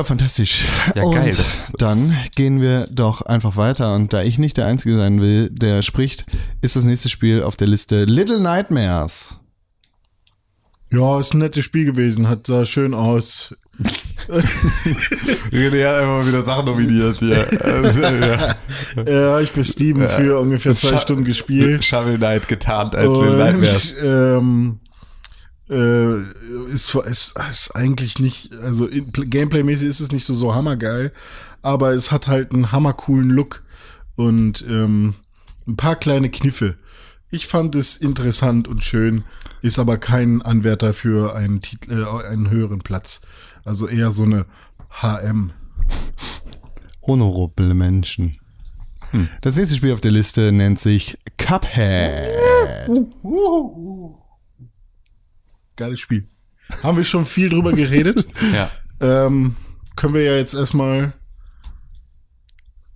Ja, fantastisch. Ja, und geil, dann gehen wir doch einfach weiter. Und da ich nicht der Einzige sein will, der spricht, ist das nächste Spiel auf der Liste Little Nightmares. Ja, ist ein nettes Spiel gewesen, hat sah schön aus. René hat einfach wieder Sachen nominiert hier. Also, ja. Ja, ich bin Steven für ungefähr zwei Scha- Stunden gespielt. Shovel Knight getarnt als Little Nightmares. Ähm, äh, ist, ist, ist eigentlich nicht, also Gameplay-mäßig ist es nicht so, so hammergeil, aber es hat halt einen hammercoolen Look und ähm, ein paar kleine Kniffe. Ich fand es interessant und schön, ist aber kein Anwärter für einen, Titel, äh, einen höheren Platz. Also eher so eine HM. Honorable Menschen. Hm. Das nächste Spiel auf der Liste nennt sich Cuphead. Geiles Spiel. Haben wir schon viel drüber geredet. Ja. ähm, können wir ja jetzt erstmal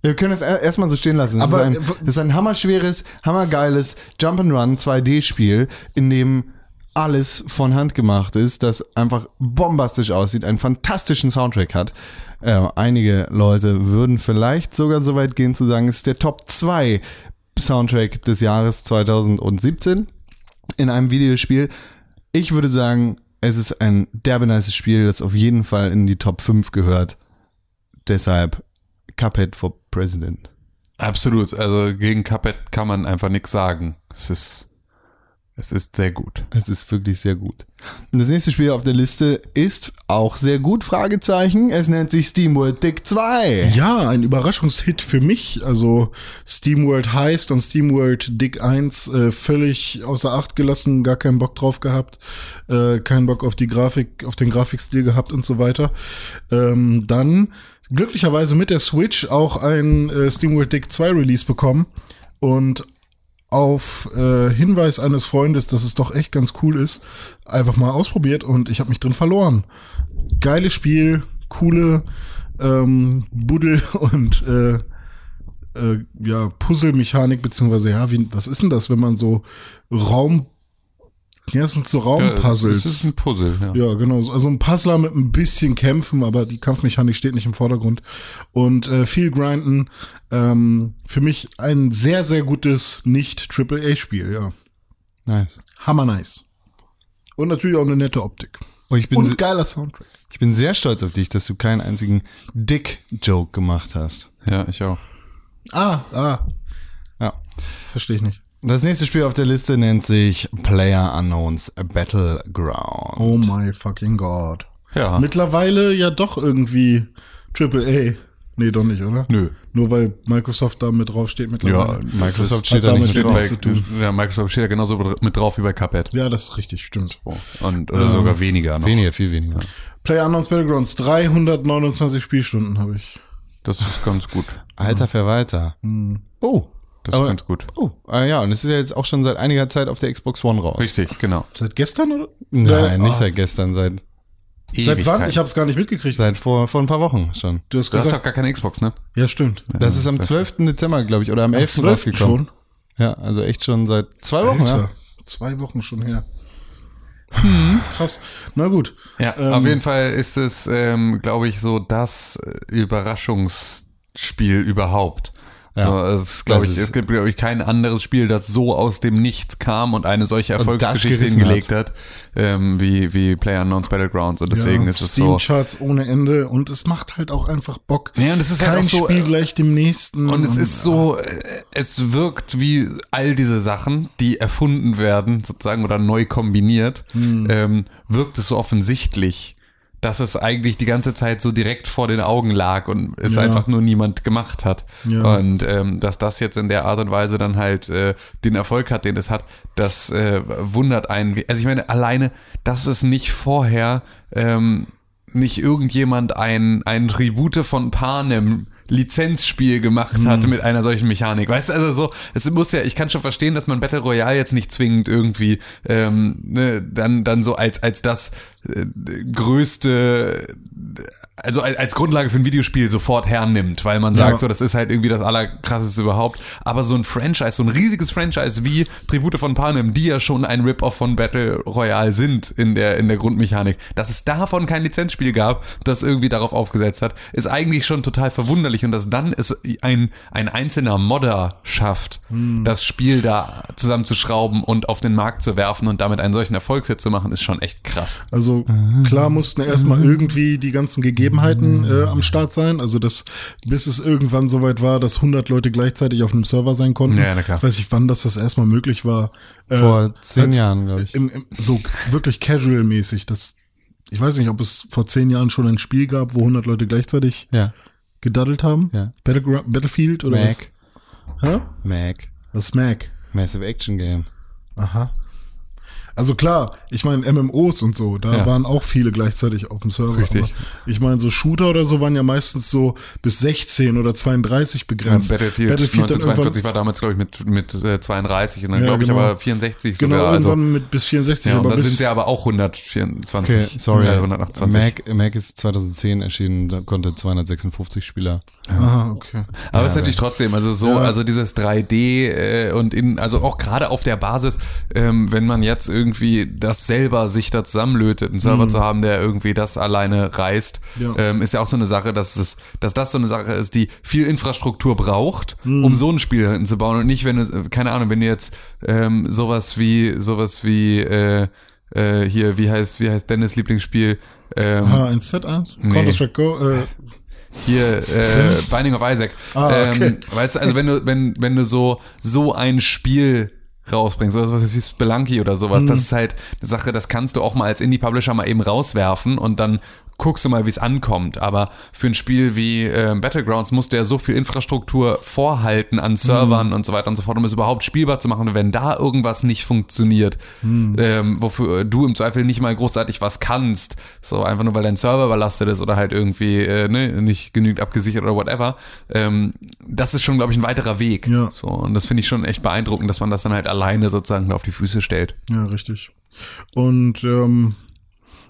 Wir können es er- erstmal so stehen lassen. Das, Aber, ist, ein, das ist ein hammerschweres, hammergeiles Jump'n'Run 2D-Spiel, in dem alles von Hand gemacht ist, das einfach bombastisch aussieht, einen fantastischen Soundtrack hat. Äh, einige Leute würden vielleicht sogar so weit gehen zu sagen, es ist der Top 2 Soundtrack des Jahres 2017 in einem Videospiel. Ich würde sagen, es ist ein derbe nice Spiel, das auf jeden Fall in die Top 5 gehört. Deshalb Cuphead for President. Absolut. Also gegen Cuphead kann man einfach nichts sagen. Es ist, es ist sehr gut. Es ist wirklich sehr gut. Und das nächste Spiel auf der Liste ist auch sehr gut, Fragezeichen. Es nennt sich SteamWorld Dick 2. Ja, ein Überraschungshit für mich. Also SteamWorld heißt und SteamWorld Dick 1 äh, völlig außer Acht gelassen, gar keinen Bock drauf gehabt, äh, keinen Bock auf die Grafik, auf den Grafikstil gehabt und so weiter. Ähm, dann glücklicherweise mit der Switch auch ein äh, SteamWorld Dick 2 Release bekommen und auf äh, Hinweis eines Freundes, dass es doch echt ganz cool ist, einfach mal ausprobiert und ich habe mich drin verloren. Geiles Spiel, coole ähm, Buddel und äh, äh, ja, Puzzle-Mechanik, beziehungsweise, ja, wie, was ist denn das, wenn man so Raum, ja, das sind so Raumpuzzles. Es ist ein Puzzle, ja. Ja, genau. Also ein Puzzler mit ein bisschen Kämpfen, aber die Kampfmechanik steht nicht im Vordergrund. Und äh, viel Grinden. Ähm, für mich ein sehr, sehr gutes Nicht-AAA-Spiel, ja. Nice. Hammer nice. Und natürlich auch eine nette Optik. Und ich bin, Und geiler Soundtrack. ich bin sehr stolz auf dich, dass du keinen einzigen Dick-Joke gemacht hast. Ja, ich auch. Ah, ah, Ja. verstehe ich nicht. Das nächste Spiel auf der Liste nennt sich Player Unknowns Battleground. Oh my fucking God. Ja. Mittlerweile ja doch irgendwie AAA. Nee, doch nicht, oder? Nö. Nur weil Microsoft da mit draufsteht Ja, mittlerweile. Microsoft hat steht da damit nicht steht mit drauf. zu tun. ja, Microsoft steht ja genauso mit drauf wie bei Cuphead. Ja, das ist richtig, stimmt. Und, oder sogar weniger noch. Weniger, viel weniger. PlayerUnknown's Battlegrounds, 329 Spielstunden habe ich. Das ist ganz gut. Alter Verwalter. Oh. Das ist Aber- ganz gut. Oh, ah ja, und es ist ja jetzt auch schon seit einiger Zeit auf der Xbox One raus. Richtig, genau. Seit gestern oder? Nein, Äh, nicht ah. seit gestern, seit, Seit wann? Ich habe es gar nicht mitgekriegt. seit vor, vor ein paar Wochen schon. du hast Du hast doch gar keine Xbox, ne? ja, stimmt. Das ist am 12. Dezember, glaube ich, oder am 11. 12. rausgekommen. schon. Ja, also echt schon seit zwei Wochen, Alter, ja. zwei Wochen schon her. Hm, krass. Na gut. Ja, Ähm, auf jeden Fall ist es, ähm, glaube ich, so das äh, Überraschungsspiel überhaupt. Ja. So, es, ist, glaube ich, es gibt, glaube ich, kein anderes Spiel, das so aus dem Nichts kam und eine solche Erfolgsgeschichte hingelegt hat, ähm, wie, wie PlayerUnknown's Battlegrounds. Und deswegen ja, ist es so. Steam-Charts ohne Ende und es macht halt auch einfach Bock. Ja, und es ist Kein halt so, Spiel äh, gleich dem nächsten. Und es ist so, äh, es wirkt wie all diese Sachen, die erfunden werden, sozusagen, oder neu kombiniert, ähm, wirkt es so offensichtlich, dass es eigentlich die ganze Zeit so direkt vor den Augen lag und es Ja. einfach nur niemand gemacht hat. Ja. Und ähm, dass das jetzt in der Art und Weise dann halt äh, den Erfolg hat, den es hat, das äh, wundert einen. Also ich meine, alleine, dass es nicht vorher ähm, nicht irgendjemand ein, ein Tribute von Panem Lizenzspiel gemacht hat mit einer solchen Mechanik. Weißt du, also so, es muss ja, ich kann schon verstehen, dass man Battle Royale jetzt nicht zwingend irgendwie ähm, ne, dann, dann so als, als das größte also als, Grundlage für ein Videospiel sofort hernimmt, weil man sagt, Ja. so, das ist halt irgendwie das allerkrasseste überhaupt. Aber so ein Franchise, so ein riesiges Franchise wie Tribute von Panem, die ja schon ein Rip-Off von Battle Royale sind in der, in der Grundmechanik, dass es davon kein Lizenzspiel gab, das irgendwie darauf aufgesetzt hat, ist eigentlich schon total verwunderlich und dass dann es ein, ein einzelner Modder schafft, das Spiel da zusammenzuschrauben und auf den Markt zu werfen und damit einen solchen Erfolgshit zu machen, ist schon echt krass. Also klar mussten erstmal irgendwie die ganzen Gegebenheiten äh, am Start sein. Also das, bis es irgendwann soweit war, dass 100 Leute gleichzeitig auf einem Server sein konnten. Ja, na klar. Ich weiß nicht, wann das das erstmal möglich war. Äh, Vor zehn als- Jahren, glaube ich. Im, im, so wirklich casual-mäßig. Das, ich weiß nicht, ob es vor zehn Jahren schon ein Spiel gab, wo 100 Leute gleichzeitig Ja. gedaddelt haben. Ja. Battlegra Battlefield oder Mac. was? Hä? Mac. Was ist Mac? Massive Action Game. Aha. Also klar, ich meine MMOs und so, da Ja. waren auch viele gleichzeitig auf dem Server. Richtig. Aber ich meine, so Shooter oder so waren ja meistens so bis 16 oder 32 Ja, begrenzt. Battlefield, dann 1942 war damals, glaube ich, mit, mit äh, 32 und dann, Ja, glaube ich, genau. aber 64 Genau, sogar. Also, irgendwann mit bis 64, ja, und aber dann sind sie aber auch 124. Okay, sorry. Äh, 128. Mac, Mac ist 2010 erschienen, da konnte 256 Spieler. Aha, okay. Aber es ist natürlich trotzdem, also so, Ja. also dieses 3D äh, und in, also auch gerade auf der Basis, ähm, wenn man jetzt irgendwie irgendwie das selber sich da zusammenlötet, einen Server zu haben, der irgendwie das alleine reißt, Ja. ähm, ist ja auch so eine Sache, dass es, dass das so eine Sache ist, die viel Infrastruktur braucht, um so ein Spiel hinzubauen und nicht, wenn es, keine Ahnung, wenn du jetzt ähm, sowas wie, sowas wie äh, äh, hier, wie heißt, wie heißt Dennis Lieblingsspiel? Ähm, H1Z1? Nee. Counter-Strike Go? Äh, hier äh, Binding of Isaac. Ah, okay. ähm, weißt du, also wenn du wenn wenn du so so ein Spiel rausbringst, oder sowas wie Spelunky oder sowas, Mhm. das ist halt eine Sache, das kannst du auch mal als Indie-Publisher mal eben rauswerfen und dann guckst du mal, wie es ankommt. Aber für ein Spiel wie ähm, Battlegrounds musst du ja so viel Infrastruktur vorhalten an Servern Mhm. und so weiter und so fort, um es überhaupt spielbar zu machen. Und wenn da irgendwas nicht funktioniert, Mhm. ähm, wofür du im Zweifel nicht mal großartig was kannst, so einfach nur weil dein Server überlastet ist oder halt irgendwie äh, ne, nicht genügend abgesichert oder whatever, ähm, das ist schon, glaube ich, ein weiterer Weg. Ja. So, und das finde ich schon echt beeindruckend, dass man das dann halt alleine sozusagen auf die Füße stellt. Ja, richtig. Und ähm,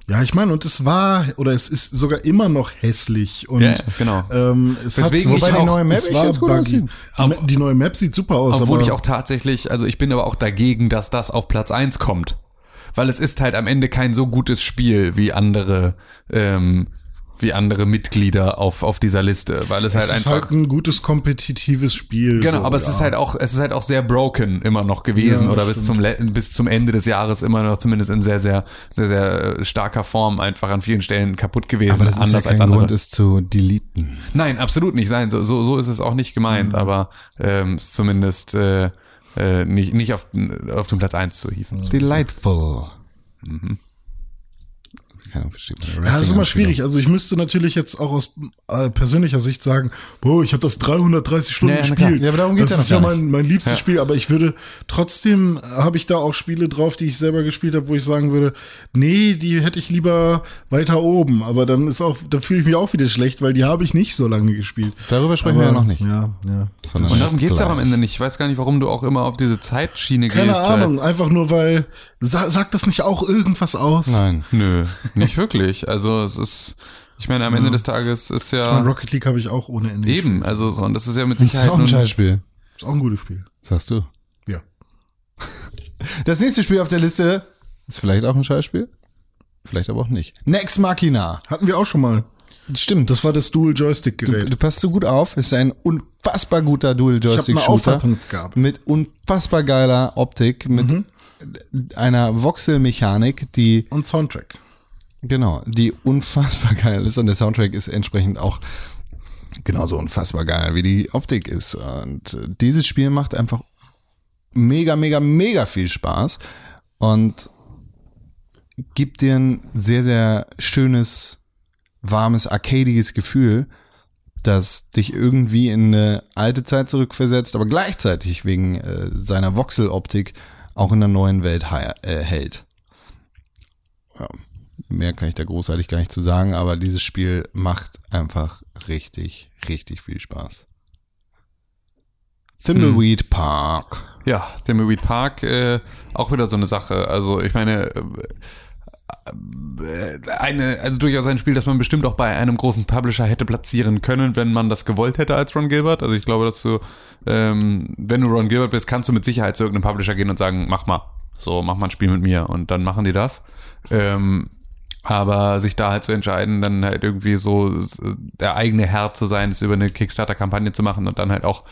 ja, ich meine, und es war oder es ist sogar immer noch hässlich und Ja, genau. ähm, es Weswegen hat, ich wobei auch- die neue Map ganz gut aussieht. Die, die neue Map sieht super aus, Obwohl aber ich auch tatsächlich, also ich bin aber auch dagegen, dass das auf Platz eins kommt. Weil es ist halt am Ende kein so gutes Spiel wie andere, ähm, wie andere Mitglieder auf, auf dieser Liste. Weil es, es halt ist einfach. halt ein gutes kompetitives Spiel. Genau, so, aber es ja. ist halt auch, es ist halt auch sehr broken immer noch gewesen Ja, oder bis stimmt. zum, bis zum Ende des Jahres immer noch zumindest in sehr, sehr, sehr, sehr äh, starker Form einfach an vielen Stellen kaputt gewesen. Aber das ist ja kein andere. Grund, es zu deleten. Nein, absolut nicht. Nein, so, so, so ist es auch nicht gemeint, Mhm. aber ähm, ist zumindest äh, äh, nicht, nicht auf, auf den Platz eins zu hieven. Delightful. Mhm. Keine Ahnung, versteht man. Ja, das ist immer schwierig. Also ich müsste natürlich jetzt auch aus äh, persönlicher Sicht sagen, boah, ich habe das 330 Stunden Ja, ja, klar. gespielt. Ja, aber darum geht's das ja ist ja mein, mein liebstes Ja. Spiel, aber ich würde trotzdem äh, habe ich da auch Spiele drauf, die ich selber gespielt habe, wo ich sagen würde, nee, die hätte ich lieber weiter oben. Aber dann ist auch, da fühle ich mich auch wieder schlecht, weil die habe ich nicht so lange gespielt. Darüber sprechen aber, wir ja noch nicht. Ja, ja. Sondern Und darum geht's auch am gleich. Ende nicht. Ich weiß gar nicht, warum du auch immer auf diese Zeitschiene Keine gehst. Ahnung, einfach nur weil sa sagt das nicht auch irgendwas aus? Nein. Nö, nicht wirklich. Also es ist, ich meine, am Ende des Tages ist Ich ja meine, Rocket League habe ich auch ohne Ende. eben, also so, und das ist ja mit Das ist Sicherheit auch ein Scheißspiel. Ist auch ein gutes Spiel. Sagst du. Ja. Das nächste Spiel auf der Liste ist vielleicht auch ein Scheißspiel. Vielleicht aber auch nicht. Next Machina. Hatten wir auch schon mal. Stimmt. Das war das du, Dual-Joystick-Gerät. du passt so gut auf. Ist ein unfassbar guter Ich Dual-Joystick-Shooter. Mit unfassbar geiler Optik. Mit Mhm. einer Voxel-Mechanik, die Und Soundtrack. Genau, die unfassbar geil ist und der Soundtrack ist entsprechend auch genauso unfassbar geil, wie die Optik ist. Und äh, dieses Spiel macht einfach mega, mega, mega viel Spaß und gibt dir ein sehr, sehr schönes, warmes, arcadiges Gefühl, das dich irgendwie in eine alte Zeit zurückversetzt, aber gleichzeitig wegen äh, seiner Voxel-Optik auch in der neuen Welt äh, hält. Ja, mehr kann ich da großartig gar nicht zu sagen, aber dieses Spiel macht einfach richtig, richtig viel Spaß. Thimbleweed Park. Ja, Thimbleweed Park, äh, auch wieder so eine Sache. Also ich meine, äh, äh, eine, also durchaus ein Spiel, das man bestimmt auch bei einem großen Publisher hätte platzieren können, wenn man das gewollt hätte als Ron Gilbert. Also ich glaube, dass du, ähm, wenn du Ron Gilbert bist, kannst du mit Sicherheit zu irgendeinem Publisher gehen und sagen, mach mal. So, mach mal ein Spiel mit mir und dann machen die das. Ähm, aber sich da halt zu entscheiden, dann halt irgendwie so der eigene Herr zu sein, das über eine Kickstarter-Kampagne zu machen und dann halt auch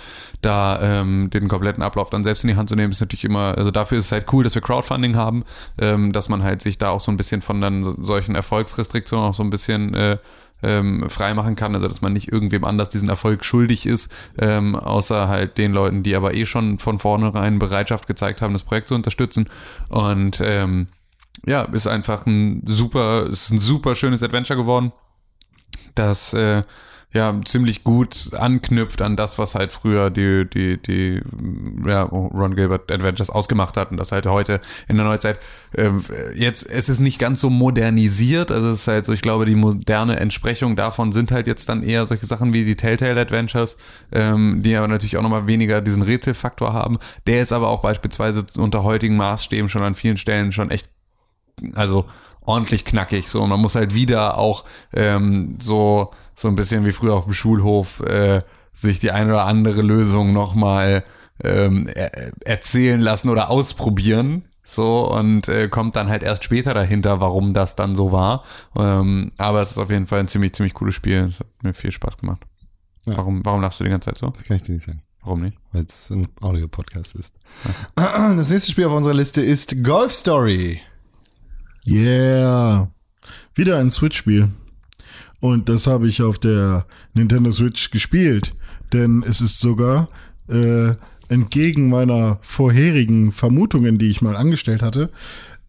da ähm, den kompletten Ablauf dann selbst in die Hand zu nehmen, ist natürlich immer, also dafür ist es halt cool, dass wir Crowdfunding haben, ähm, dass man halt sich da auch so ein bisschen von dann solchen Erfolgsrestriktionen auch so ein bisschen äh, ähm, frei machen kann, also dass man nicht irgendwem anders diesen Erfolg schuldig ist, ähm, außer halt den Leuten, die aber eh schon von vornherein Bereitschaft gezeigt haben, das Projekt zu unterstützen. Und ähm, ja, ist einfach ein super, ist ein super schönes Adventure geworden, das äh, ja ziemlich gut anknüpft an das, was halt früher die die die ja, Ron Gilbert Adventures ausgemacht hat und das halt heute in der Neuzeit ähm, jetzt es ist nicht ganz so modernisiert, also es ist halt so, ich glaube, die moderne Entsprechung davon sind halt jetzt dann eher solche Sachen wie die Telltale Adventures, ähm, die aber natürlich auch nochmal weniger diesen Rätselfaktor haben. Der ist aber auch beispielsweise unter heutigen Maßstäben schon an vielen Stellen schon echt also ordentlich knackig. So, und man muss halt wieder auch ähm, so so ein bisschen wie früher auf dem Schulhof äh, sich die eine oder andere Lösung nochmal ähm, er erzählen lassen oder ausprobieren. So und äh, kommt dann halt erst später dahinter, warum das dann so war. Ähm, aber es ist auf jeden Fall ein ziemlich, ziemlich cooles Spiel. Es hat mir viel Spaß gemacht. Ja. Warum, warum lachst du die ganze Zeit so? Das kann ich dir nicht sagen, Warum nicht? weil es ein Audio-Podcast ist. Das nächste Spiel auf unserer Liste ist Golf Story. Yeah. Wieder ein Switch-Spiel. Und das habe ich auf der Nintendo Switch gespielt. Denn es ist sogar äh, entgegen meiner vorherigen Vermutungen, die ich mal angestellt hatte,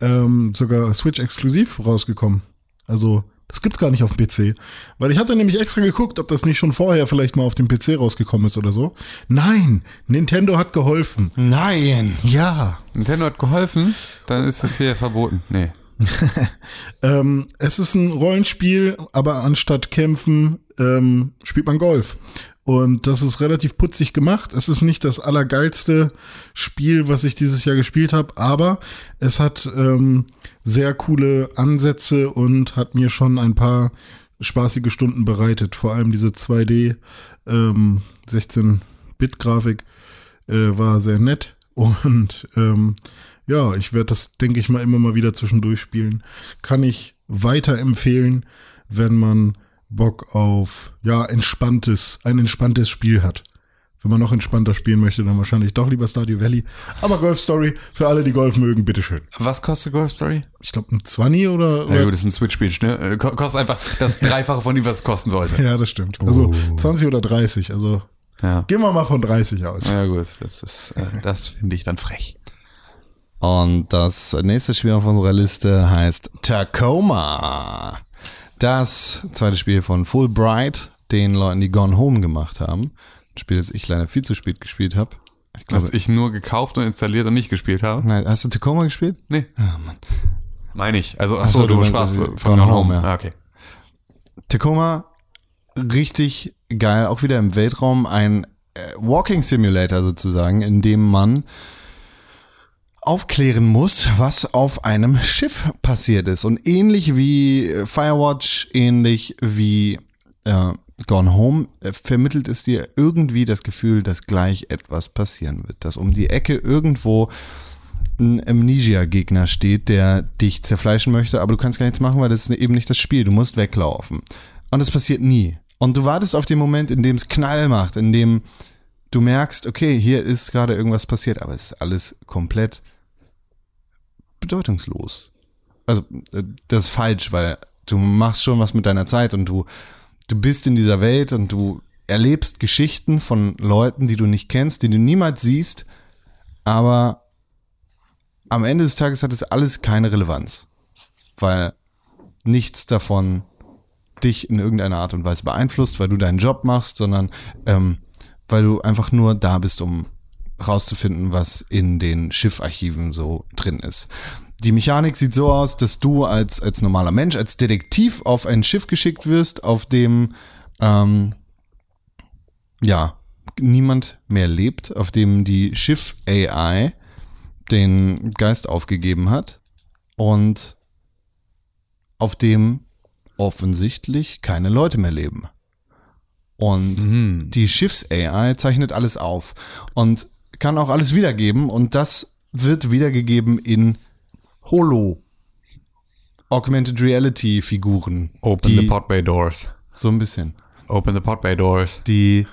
ähm, sogar Switch-exklusiv rausgekommen. Also, das gibt's gar nicht auf dem PC. Weil ich hatte nämlich extra geguckt, ob das nicht schon vorher vielleicht mal auf dem PC rausgekommen ist oder so. Nein, Nintendo hat geholfen. Nein. Ja. Nintendo hat geholfen, dann ist es hier verboten. Nee. Ähm, es ist ein Rollenspiel, aber anstatt kämpfen ähm, spielt man Golf. Und das ist relativ putzig gemacht. Es ist nicht das allergeilste Spiel, was ich dieses Jahr gespielt habe, aber es hat ähm, sehr coole Ansätze und hat mir schon ein paar spaßige Stunden bereitet. Vor allem diese 2D ähm, 16-Bit-Grafik äh, war sehr nett und ähm, ja, ich werde das, denke ich mal, immer mal wieder zwischendurch spielen. Kann ich weiterempfehlen, wenn man Bock auf, ja, entspanntes, ein entspanntes Spiel hat. Wenn man noch entspannter spielen möchte, dann wahrscheinlich doch lieber Stardew Valley. Aber Golf Story, für alle, die Golf mögen, bitteschön. Was kostet Golf Story? Ich glaube, ein 20 oder? Ja gut, das ist ein Switch-Spiel, ne? Äh, ko- Kostet einfach das Dreifache von dem, was es kosten sollte. ja, das stimmt. Also 20 oder 30. Also Ja. gehen wir mal von 30 aus. Ja gut, das ist, äh, das finde ich dann frech. Und das nächste Spiel auf unserer Liste heißt Tacoma. Das zweite Spiel von Fulbright, den Leuten, die Gone Home gemacht haben. Ein Spiel, das ich leider viel zu spät gespielt habe. Ich glaube, Was ich nur gekauft und installiert und nicht gespielt habe. nein, hast du Tacoma gespielt? Nee. Ah, Mann. Meine ich. Also, Ach achso, so, du, du sprachst also, von Gone Gone Home, Home. ja. Ah, okay. Tacoma, richtig geil, auch wieder im Weltraum, ein äh, Walking Simulator sozusagen, in dem man aufklären muss, was auf einem Schiff passiert ist. Und ähnlich wie äh, Firewatch, ähnlich wie äh, Gone Home, äh, vermittelt es dir irgendwie das Gefühl, dass gleich etwas passieren wird. Dass um die Ecke irgendwo ein Amnesia-Gegner steht, der dich zerfleischen möchte, aber du kannst gar nichts machen, weil das ist eben nicht das Spiel. Du musst weglaufen. Und das passiert nie. Und du wartest auf den Moment, in dem es Knall macht, in dem du merkst, okay, hier ist gerade irgendwas passiert, aber es ist alles komplett bedeutungslos. Also, äh, das ist falsch, weil du machst schon was mit deiner Zeit und du, du bist in dieser Welt und du erlebst Geschichten von Leuten, die du nicht kennst, die du niemals siehst, aber am Ende des Tages hat es alles keine Relevanz, weil nichts davon dich in irgendeiner Art und Weise beeinflusst, weil du deinen Job machst, sondern ähm, weil du einfach nur da bist, um rauszufinden, was in den Schiffarchiven so drin ist. Die Mechanik sieht so aus, dass du als, als normaler Mensch, als Detektiv auf ein Schiff geschickt wirst, auf dem ähm, ja niemand mehr lebt, auf dem die Schiff AI den Geist aufgegeben hat und auf dem offensichtlich keine Leute mehr leben. Und Mhm. die Schiffs-AI zeichnet alles auf und kann auch alles wiedergeben und das wird wiedergegeben in Holo. Augmented Reality Figuren. Open die, the Pod Bay Doors. So ein bisschen. Open the Pod Bay Doors. Die,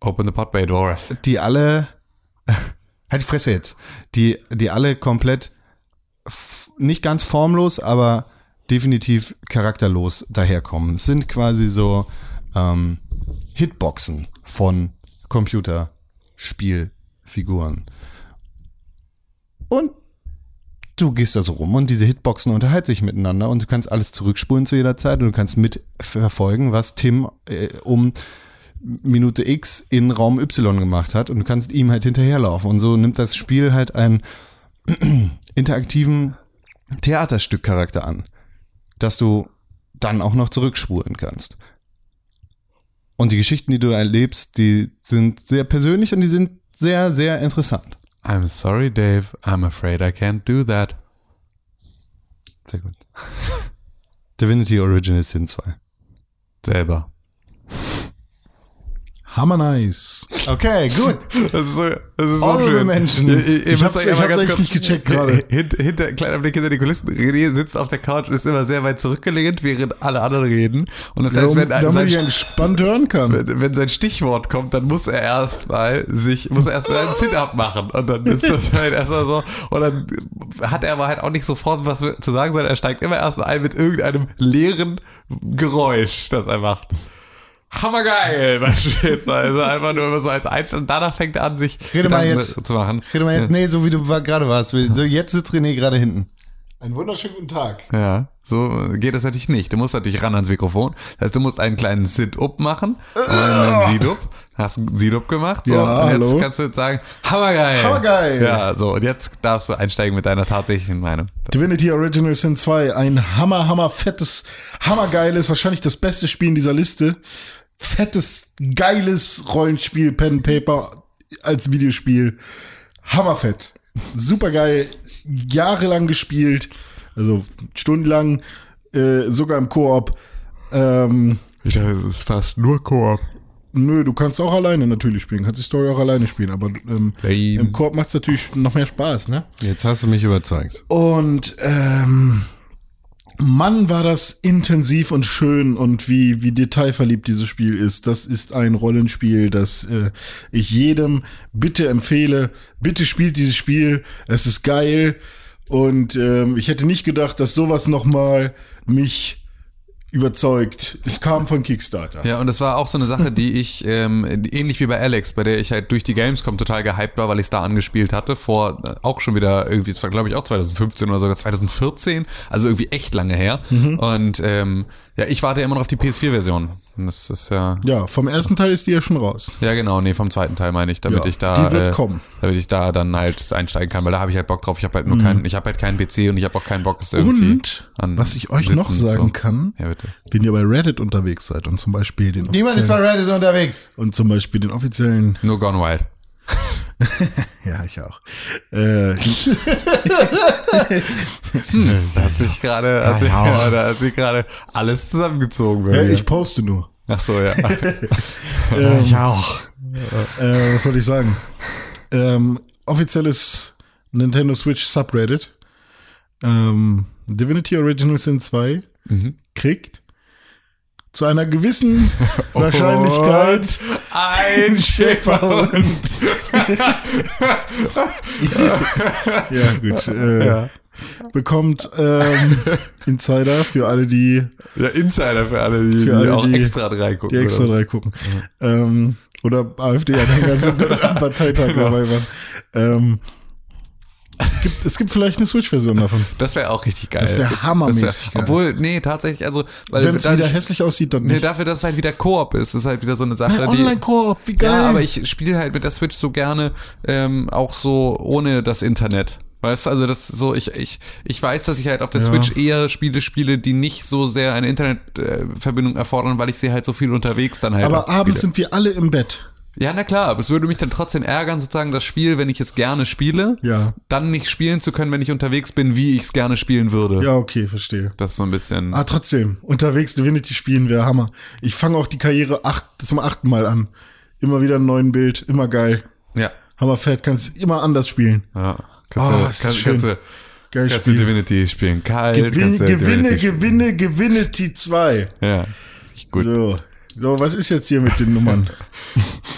Open the Pod Bay Doors. die alle, halt die Fresse jetzt, die, die alle komplett nicht ganz formlos, aber definitiv charakterlos daherkommen. Es sind quasi so ähm, Hitboxen von Computerspielfiguren. Und du gehst da so rum und diese Hitboxen unterhalten sich miteinander und du kannst alles zurückspulen zu jeder Zeit und du kannst mitverfolgen, was Tim äh, um Minute X in Raum Y gemacht hat und du kannst ihm halt hinterherlaufen. Und so nimmt das Spiel halt einen interaktiven Theaterstückcharakter an, dass du dann auch noch zurückspulen kannst. Und die Geschichten, die du erlebst, die sind sehr persönlich und die sind sehr, sehr interessant. I'm sorry, Dave. I'm afraid I can't do that. Sehr gut. Divinity Original Sin 2. Selber. Hammer nice. Okay, gut. Das ist so, das ist so Honorable schön. Menschen. Ihr, ihr, Ich müsst hab's- ich hab's ganz echt kurz- nicht gecheckt gerade. Hinter, hinter, kleiner Blick hinter die Kulissen. René sitzt auf der Couch und ist immer sehr weit zurückgelehnt, während alle anderen reden. Und das heißt, Darum, wenn, damit sein, ich entspannt hören kann. wenn, wenn sein Stichwort kommt, dann muss er erstmal sich, muss er erstmal einen Sit-Up machen. Und dann ist das halt erstmal so. Und dann hat er aber halt auch nicht sofort was zu sagen, sondern er steigt immer erstmal ein mit irgendeinem leeren Geräusch, das er macht. Hammergeil, beispielsweise. Also einfach nur immer so als Einstellung. Danach fängt er an, sich Rede mal jetzt. zu machen. Rede mal jetzt, nee, so wie du gerade warst. So, jetzt sitzt René gerade hinten. Einen wunderschönen guten Tag. Ja, so geht das natürlich nicht. Du musst natürlich ran ans Mikrofon. Das heißt, du musst einen kleinen Sit-Up machen. Und einen Sit-Up. Hast du einen Sit-Up gemacht? So, Ja, und jetzt hallo. kannst du jetzt sagen, hammergeil. Hammergeil. Ja, so. Und jetzt darfst du einsteigen mit deiner tatsächlichen Meinung. Divinity Original Sin 2, ein hammer, hammer fettes, hammergeiles, wahrscheinlich das beste Spiel in dieser Liste. Fettes, geiles Rollenspiel, Pen and Paper als Videospiel. Hammerfett. Supergeil, jahrelang gespielt, also stundenlang, äh, sogar im Koop. Ähm, Ich dachte, es ist fast nur Koop. nö, du kannst auch alleine natürlich spielen, kannst die Story auch alleine spielen, aber ähm, im Koop macht's natürlich noch mehr Spaß, ne? Jetzt hast du mich überzeugt. Und ähm, Mann, war das intensiv und schön und wie, wie detailverliebt dieses Spiel ist. Das ist ein Rollenspiel, das äh, ich jedem bitte empfehle. Bitte spielt dieses Spiel. Es ist geil. Und ähm, ich hätte nicht gedacht, dass sowas nochmal mich überzeugt. Es kam von Kickstarter. Ja, und das war auch so eine Sache, die ich, ähm, ähnlich wie bei Alex, bei der ich halt durch die Gamescom total gehypt war, weil ich es da angespielt hatte, vor äh, auch schon wieder irgendwie, es war glaube ich auch 2015 oder sogar 2014, also irgendwie echt lange her. Und ähm, ja, ich warte immer noch auf die PS4-Version. Und Das ist ja, Ja, vom ersten Teil ist die ja schon raus. ja genau, nee, vom zweiten Teil meine ich, damit Ja, ich da, die wird äh, kommen. damit ich da dann halt einsteigen kann, weil da habe ich halt Bock drauf. Ich habe halt nur keinen, ich habe halt keinen PC und ich habe auch keinen Bock, es irgendwie Und an was ich euch Sitzen noch sagen so. kann, Ja, bitte. wenn ihr bei Reddit unterwegs seid und zum Beispiel den Niemand ist offiziellen, bei Reddit unterwegs. und zum Beispiel den offiziellen Nur Gone Wild. Ja, ich auch. Äh, Da hat sich gerade, hat sich, ja, da hat sich gerade alles zusammengezogen. ja, ich poste nur. Ach so, ja. Ähm, Ich auch. äh, was soll ich sagen? Ähm, offizielles Nintendo Switch Subreddit. Ähm, Divinity Original Sin 2 kriegt zu einer gewissen Wahrscheinlichkeit Ein Schäferhund. ja, gut. Äh, Bekommt ähm, Insider für alle, die Ja, Insider für alle, die, Für die alle, auch die- extra drei gucken. die extra oder? drei gucken. Ähm, oder AfD-Anhänger sind am Parteitag dabei waren. Ähm, gibt, es gibt vielleicht eine Switch-Version davon. Das wäre auch richtig geil. Das wär hammermäßig geil. Obwohl, nee, tatsächlich, also, Wenn es wieder hässlich aussieht, dann Nee, nicht. dafür, dass es halt wieder Koop ist, ist halt wieder so eine Sache. Online-Koop, wie geil. Ja, aber ich spiele halt mit der Switch so gerne ähm, auch so ohne das Internet. Weißt du, also das so, ich, ich, ich weiß, dass ich halt auf der Ja. Switch eher Spiele spiele, die nicht so sehr eine Internetverbindung erfordern, weil ich sie halt so viel unterwegs dann halt aber abends sind wir alle im Bett. Ja, na klar, aber es würde mich dann trotzdem ärgern, sozusagen das Spiel, wenn ich es gerne spiele, Ja. dann nicht spielen zu können, wenn ich unterwegs bin, wie ich es gerne spielen würde. Ja, okay, verstehe. Das ist so ein bisschen. Ah, trotzdem, unterwegs Divinity spielen wäre Hammer. Ich fange auch die Karriere acht, zum achten Mal an. Immer wieder ein neuen Bild, immer geil. Ja. Hammerfett, kannst immer anders spielen. ja. Kannst, Oh, du, kannst, schön. kannst, du, Geil kannst du Spiel. Divinity spielen. Kalt, Gewinne, kannst du gewinne, Divinity gewinne, Gewinnity 2. Ja. Gut. So. So, was ist jetzt hier mit den Nummern?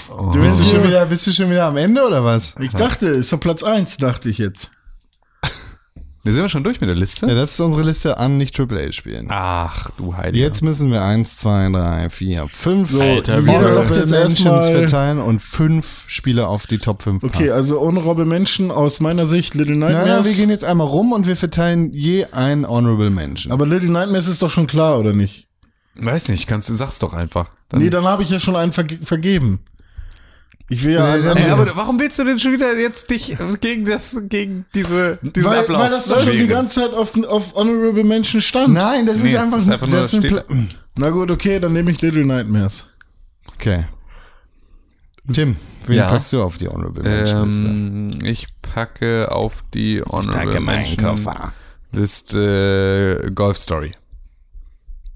Du Bist du, bist schon wieder, bist du schon wieder am Ende oder was? Ich dachte, ist doch Platz 1, dachte ich jetzt. Wir sind wir schon durch mit der Liste? Ja, das ist unsere Liste an nicht AAA spielen. Ach, du Heiliger. Jetzt müssen wir eins, zwei, drei, vier, fünf So, Alter, jeder sagt jetzt erstmal. verteilen und fünf Spiele auf die Top 5 Okay, also Honorable Menschen aus meiner Sicht Little Nein, nein, Nightmares. wir gehen jetzt einmal rum und wir verteilen je ein Honorable Mention. aber Little Nightmares ist doch schon klar, oder nicht? Weiß nicht, kannst du sag's doch einfach. Dann, nee, dann habe ich ja schon einen verge vergeben. Ich will ja Nee. Ey, aber warum willst du denn schon wieder jetzt dich gegen das, gegen diese, diesen weil, Ablauf weil das doch schon die ganze Zeit auf, auf Honorable Menschen stand. Nein, das Nee, ist einfach, ist einfach nur, das ein Na gut, okay, dann nehme ich Little Nightmares. Okay. Tim, wen Ja. packst du auf die Honorable Mention Liste? Ähm, ich packe auf die Honorable Mention Liste äh, Golf Story.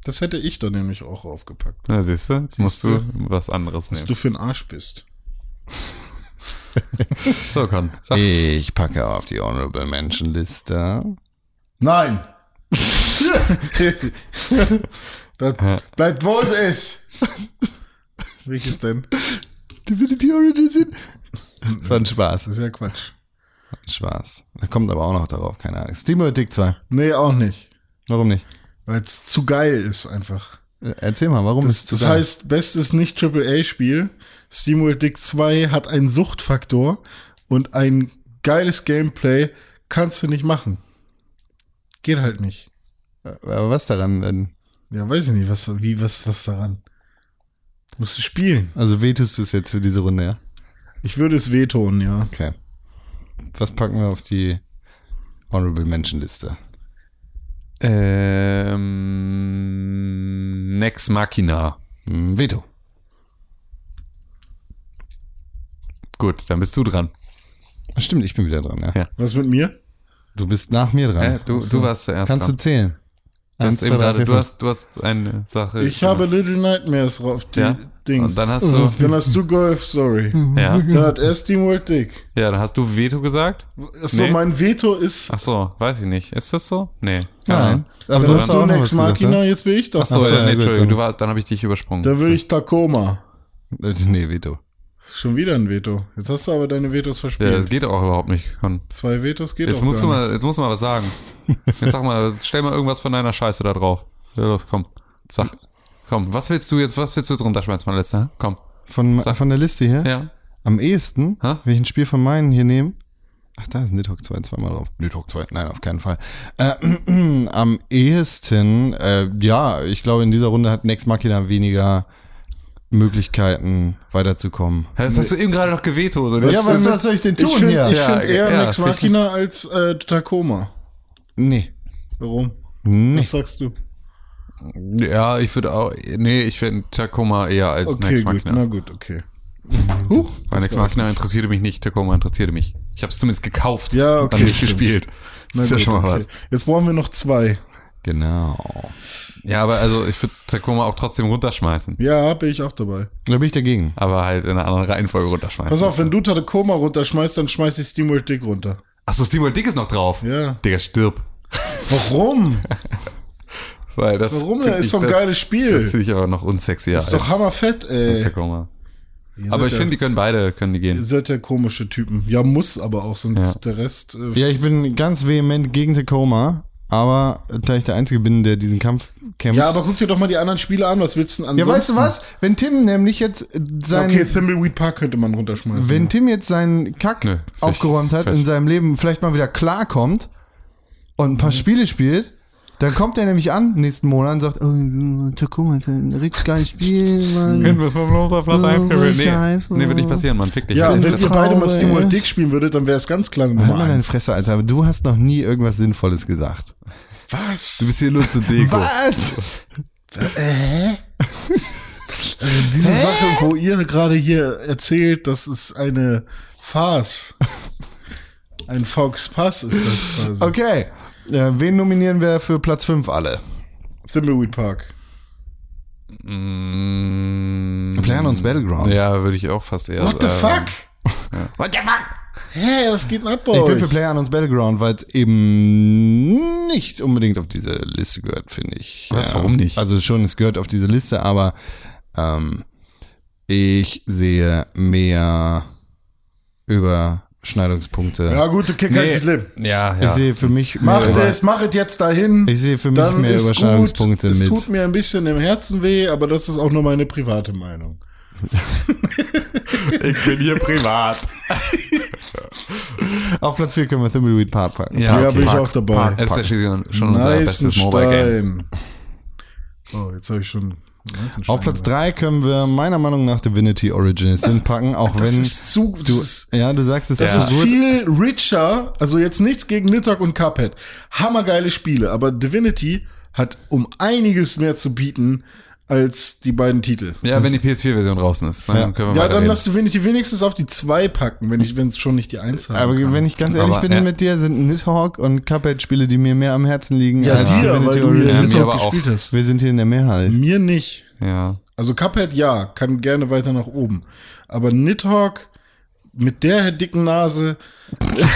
Das hätte ich da nämlich auch aufgepackt. Na, siehst du, jetzt musst Siehst du was anderes Was nehmen. du für ein Arsch bist. So, Con, sag. Ich packe auf die Honorable Mention Liste. Nein! das bleibt, wo es ist. Welches denn? Divinity Origin Sin. War ein Spaß. Das ist ja Quatsch. Ein Spaß. Da kommt aber auch noch darauf, keine Angst. SteamWorld Dick 2. Nee, auch nicht. Warum nicht? Weil es zu geil ist einfach. Äh, Erzähl mal, warum Das, ist das heißt, bestes Nicht-AAA-Spiel. SteamWorld Dick 2 hat einen Suchtfaktor und ein geiles Gameplay kannst du nicht machen. Geht halt nicht. Aber was daran denn? Ja, weiß ich nicht, was, wie, was, was daran. Musst du spielen. Also wehtust du es jetzt für diese Runde, ja? Ich würde es wehtun, ja. Okay. Was packen wir auf die Honorable Mention Liste? Ähm, Nex Machina. Hm, Veto. Gut, dann bist du dran. Stimmt, ich bin wieder dran, ja. Ja. Was mit mir? Du bist nach mir dran. Äh, du, du warst zuerst Kannst du dran. zählen? Du hast, Eins, eben gerade, du, hast, du hast eine Sache. Ich gemacht. habe Little Nightmares drauf, die ja? Dings. Und dann hast du, Dann hast du Golf Story. ja, Dann hat er SteamWorld Dick. ja, dann hast du Veto gesagt? Achso, Nee. mein Veto ist. Ach so, weiß ich nicht. Ist das so? Nee. Nein. Aber Aber dann du hast du was Next gesagt, Machina, jetzt bin ich doch. Ach so, Ach so, ja, nee, ja, Entschuldigung, dann- du warst, dann habe ich dich übersprungen. Dann würde ich Tacoma. Äh, Nee, Veto. Schon wieder ein Veto. Jetzt hast du aber deine Vetos ja, verspielt. das geht auch überhaupt nicht. Con. Zwei Vetos geht Jetzt auch musst du mal, jetzt musst du mal was sagen. Jetzt sag mal, stell mal irgendwas von deiner Scheiße da drauf. Ja, los, komm. Sag. Komm, was willst du jetzt, was willst du jetzt runterschmeißen von der Liste? Komm. Von, Sag. von der Liste hier? Ja. Am ehesten, Hä? wenn ich ein Spiel von meinen hier nehme. Ach, da ist Nidhogg 2 zweimal drauf. Nidhogg 2, nein, auf keinen Fall. Äh, am ehesten, äh, ja, ich glaube, in dieser Runde hat Next Machina weniger Möglichkeiten weiterzukommen. Das hast du eben gerade noch gewetoet, oder? Ja, das- was, was soll ich denn Ich tun finde hier? ich Ja, find eher ja, Next find ich- Machina als äh, Tacoma. Nee. Warum? Nee. Was sagst du? Ja, ich würde auch, nee, ich finde Tacoma eher als Okay, gut. Machina. Na gut, okay. Huch. Weil Next Machina interessierte mich nicht, Tacoma interessierte mich. Ich habe es zumindest gekauft Ja, und okay, dann nicht stimmt. gespielt. Na Das ist ja gut, schon mal okay. was. Jetzt brauchen wir noch zwei. Genau. Ja, aber also ich würde Tacoma auch trotzdem runterschmeißen. Ja, bin ich auch dabei. Da bin ich dagegen. Aber halt in einer anderen Reihenfolge runterschmeißen. Pass auf, wenn du Tacoma runterschmeißt, dann schmeiß ich SteamWorld Dick runter. Achso, SteamWorld Dick ist noch drauf. Ja. Digga, stirb. Warum? Weil das Warum? Das ist doch ein das- geiles Spiel. Das finde ich aber noch unsexier ist doch hammerfett, als ey. Tacoma. Ihr Aber ich ja- finde, die können beide, können die Ihr gehen. seid ja komische Typen. Ja, muss aber auch, sonst Ja. der Rest. Äh, Ja, ich bin ganz vehement gegen Tacoma, aber da ich der Einzige bin, der diesen Kampf kämpft. Ja, aber guck dir doch mal die anderen Spiele an. Was willst du denn Ja, ansonsten? weißt du was? Wenn Tim nämlich jetzt sein, Okay, Thimbleweed Park könnte man runterschmeißen. wenn Tim jetzt seinen Kack Nö, aufgeräumt hat fisch. in seinem Leben, vielleicht mal wieder klarkommt und ein Mhm. paar Spiele spielt, dann kommt er nämlich an nächsten Monat und sagt, oh, Tacoma ein richtig geiles Spiel, Mann. wir es mal auf Platz Oh, einführen? Nee, Scheiße. nee, wird nicht passieren, Mann. Fick dich. ja, wenn ihr beide mal. SteamWorld Dick spielen würdet, dann wäre es ganz klar Halt Nummer mal deine. Fresse, Alter. Du hast noch nie irgendwas Sinnvolles gesagt. Was? Du bist hier nur zu Deko. Was? Also diese Sache, wo ihr gerade hier erzählt, das ist eine Farce. Ein Fox Pass ist das quasi. Okay. Ja, wen nominieren wir für Platz 5 alle? Thimbleweed Park. Mm, PlayerUnknown's Battleground. Ja, würde ich auch fast eher What the sagen. fuck? What the fuck? Hä, was geht denn ab bei Ich bin für PlayerUnknown's Battleground, weil es eben nicht unbedingt auf diese Liste gehört, finde ich. Was, warum nicht? Also schon, es gehört auf diese Liste, aber ähm, ich sehe mehr Überschneidungspunkte. Ja, gut, okay, kein Nee, Problem. ja, ja. Ich sehe für mich Macht es, machet jetzt dahin. ich sehe für mich Dann mehr Überschneidungspunkte gut. Es mit. tut mir ein bisschen im Herzen weh, aber das ist auch nur meine private Meinung. ich bin hier privat. Auf Platz 4 können wir Thimbleweed Park packen. Ja, okay. bin ich Park, auch dabei. Park. Es ist ja schon unser bestes Mobile Game. Oh, jetzt habe ich schon. Auf Platz gesagt. 3 können wir meiner Meinung nach Divinity Original Sin packen, auch Das wenn ist zu. Das, du, ist, ja, du sagst es das Ja. ist viel richer. Also jetzt nichts gegen Nidhogg und Cuphead. Hammergeile Spiele, aber Divinity hat um einiges mehr zu bieten als die beiden Titel. Ja, wenn die PS4-Version draußen ist, dann Ja. können wir Ja, dann lass Divinity wenigstens auf die 2 packen, wenn ich, wenn es schon nicht die 1 haben Aber kann. wenn ich ganz ehrlich Aber, bin ja. mit dir, sind Nidhogg und Cuphead Spiele, die mir mehr am Herzen liegen ja, als dir, weil du Ja, mir Nidhogg aber auch. gespielt hast. Wir sind hier in der Mehrheit. Mir nicht. Ja. Also Cuphead ja, kann gerne weiter nach oben. Aber Nidhogg mit der dicken Nase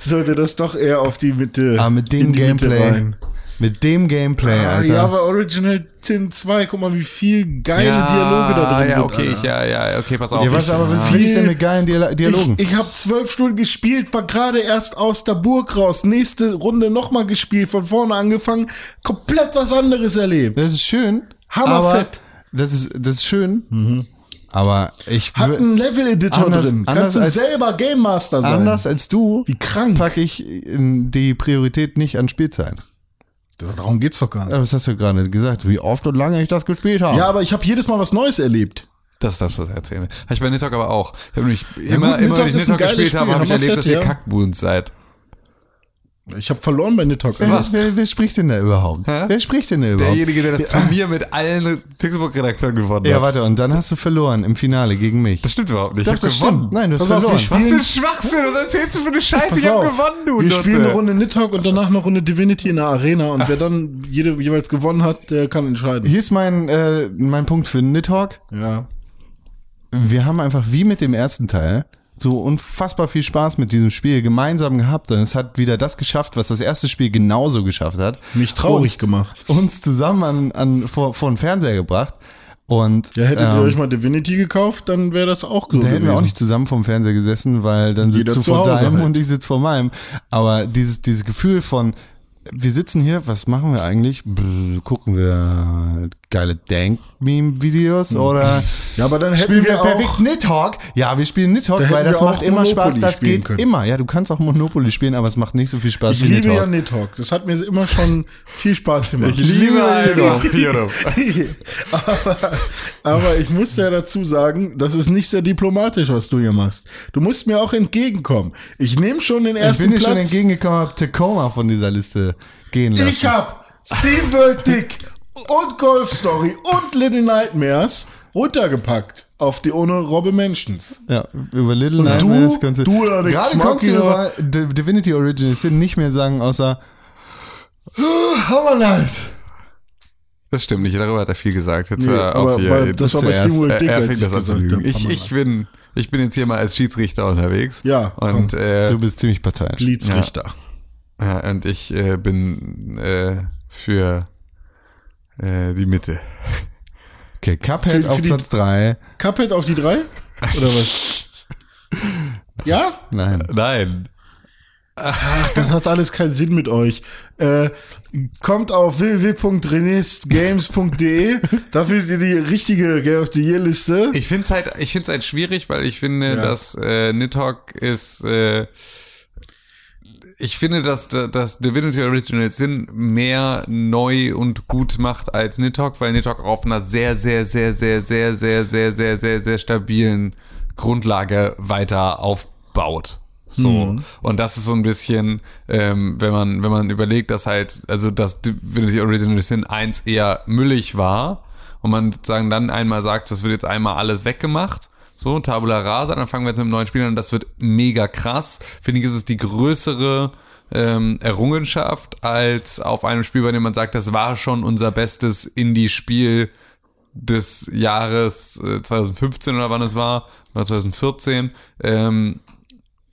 sollte das doch eher auf die Mitte. Aber mit dem die Mitte Gameplay, rein. Mit dem Gameplay, Ah, Alter. ja, aber Original Sin 2, guck mal, wie viel geile Dialoge da drin ja, sind. okay, ich, ja, ja, okay, pass auf. Ja, was aber was Ja. will ich denn mit geilen Dial Dialogen? Ich, ich habe zwölf Stunden gespielt, war gerade erst aus der Burg raus, nächste Runde nochmal gespielt, von vorne angefangen, komplett was anderes erlebt. das ist schön. Hammerfett. Das ist, das ist schön. Aber ich Hat einen Level-Editor Anders- drin. anders Kannst du als- selber Game Master sein. anders als du Wie krank. packe ich die Priorität nicht an Spielzeit. Darum geht's doch gar nicht. Ja, Das hast du gerade gesagt, wie oft und lange ich das gespielt habe. Ja, aber ich habe jedes Mal was Neues erlebt. Das ist das, was ich erzählen will. Habe ich bei Nidhogg aber auch. Ich habe nämlich immer, gut, immer wenn ich Nidhogg gespielt habe, Spiel, habe ich erlebt, dass ihr ja. Kackbuhns seid. Ich habe verloren bei Nidhogg. wer, Also, wer, wer spricht denn da überhaupt? Hä? Wer spricht denn da überhaupt? Derjenige, der das Turnier mit allen Pixelbook-Redakteuren gewonnen Ja, hat. warte, und dann hast du verloren im Finale gegen mich. Das stimmt überhaupt nicht. Doch, ich hab das gewonnen. stimmt. Nein, du hast auf, verloren. spielen- Was für ein Schwachsinn, was erzählst du für eine Scheiße? pass ich hab auf, gewonnen, du Wir Nutte. spielen eine Runde Nidhogg und danach eine Runde Divinity in der Arena und wer dann jede, jeweils gewonnen hat, der kann entscheiden. Hier ist mein, äh, mein Punkt für Nidhogg. Ja. Wir haben einfach wie mit dem ersten Teil so unfassbar viel Spaß mit diesem Spiel gemeinsam gehabt und es hat wieder das geschafft, was das erste Spiel genauso geschafft hat. Mich traurig uns, gemacht. Uns zusammen an, an vor, vor den Fernseher gebracht und Ja, hättet ähm, ihr euch mal Divinity gekauft, dann wäre das auch so da hätten wir auch nicht zusammen vorm Fernseher gesessen, weil dann Jeder sitzt du vor deinem halt. und ich sitze vor meinem. Aber dieses, dieses Gefühl von, wir sitzen hier, was machen wir eigentlich? Bl- gucken wir geile Dank-Meme-Videos oder Ja, aber dann hätten spielen wir wir perfekt Nidhogg? Ja, wir spielen Nidhogg, weil das macht immer Spaß. Monopoly Das spielen geht können. immer. Ja, du kannst auch Monopoly spielen, aber es macht nicht so viel Spaß ich wie liebe ja Nidhogg. Nidhogg. Das hat mir immer schon viel Spaß gemacht. Ich liebe Alter. aber, aber ich muss ja dazu sagen, das ist nicht sehr diplomatisch, was du hier machst. Du musst mir auch entgegenkommen. Ich nehme schon den Ich ersten bin dir schon Platz. entgegengekommen, hab Tacoma von dieser Liste gehen lassen. Ich hab Steam World Dick und Golf Story und Little Nightmares runtergepackt auf die Honorable Mentions. Ja, über Little Und Nightmares du- kannst du, du, Alex gerade kannst du über Divinity Original Sin nicht mehr sagen, außer Hammer nice. Das stimmt nicht, darüber hat er viel gesagt. Jetzt Nee, aber auf hier. das war bei er, Dick, er fängt ich das an zu lügen. Ich, ich, bin, ich bin jetzt hier mal als Schiedsrichter unterwegs. Ja, Und, äh, Du bist ziemlich parteiisch. Liedsrichter. ja, und ich äh, bin äh, für äh, die Mitte. Okay, Cuphead Für- auf für Platz 3. Cuphead auf die drei? Oder was? ja? Nein. Nein. Das hat alles keinen Sinn mit euch. Äh, kommt auf www.renesgames.de. da findet ihr die richtige Game of the Year Liste. Ich finde es halt, ich find's halt schwierig, weil ich finde, Ja. dass äh, Nidhogg ist. Äh, ich finde, dass dass Divinity Original Sin mehr neu und gut macht als Nidhogg, weil Nidhogg auf einer sehr, sehr, sehr, sehr, sehr, sehr, sehr, sehr, sehr, sehr stabilen Grundlage weiter aufbaut. So. Und das ist so ein bisschen, ähm, wenn man, wenn man überlegt, dass halt, also dass Divinity Original Sin 1 eher müllig war und man sozusagen dann einmal sagt, das wird jetzt einmal alles weggemacht, so, Tabula Rasa, dann fangen wir jetzt mit einem neuen Spiel an und das wird mega krass. Finde ich, ist es die größere ähm, Errungenschaft als auf einem Spiel, bei dem man sagt, das war schon unser bestes Indie-Spiel des Jahres äh, 2015 oder wann es war, oder 2014. Ähm,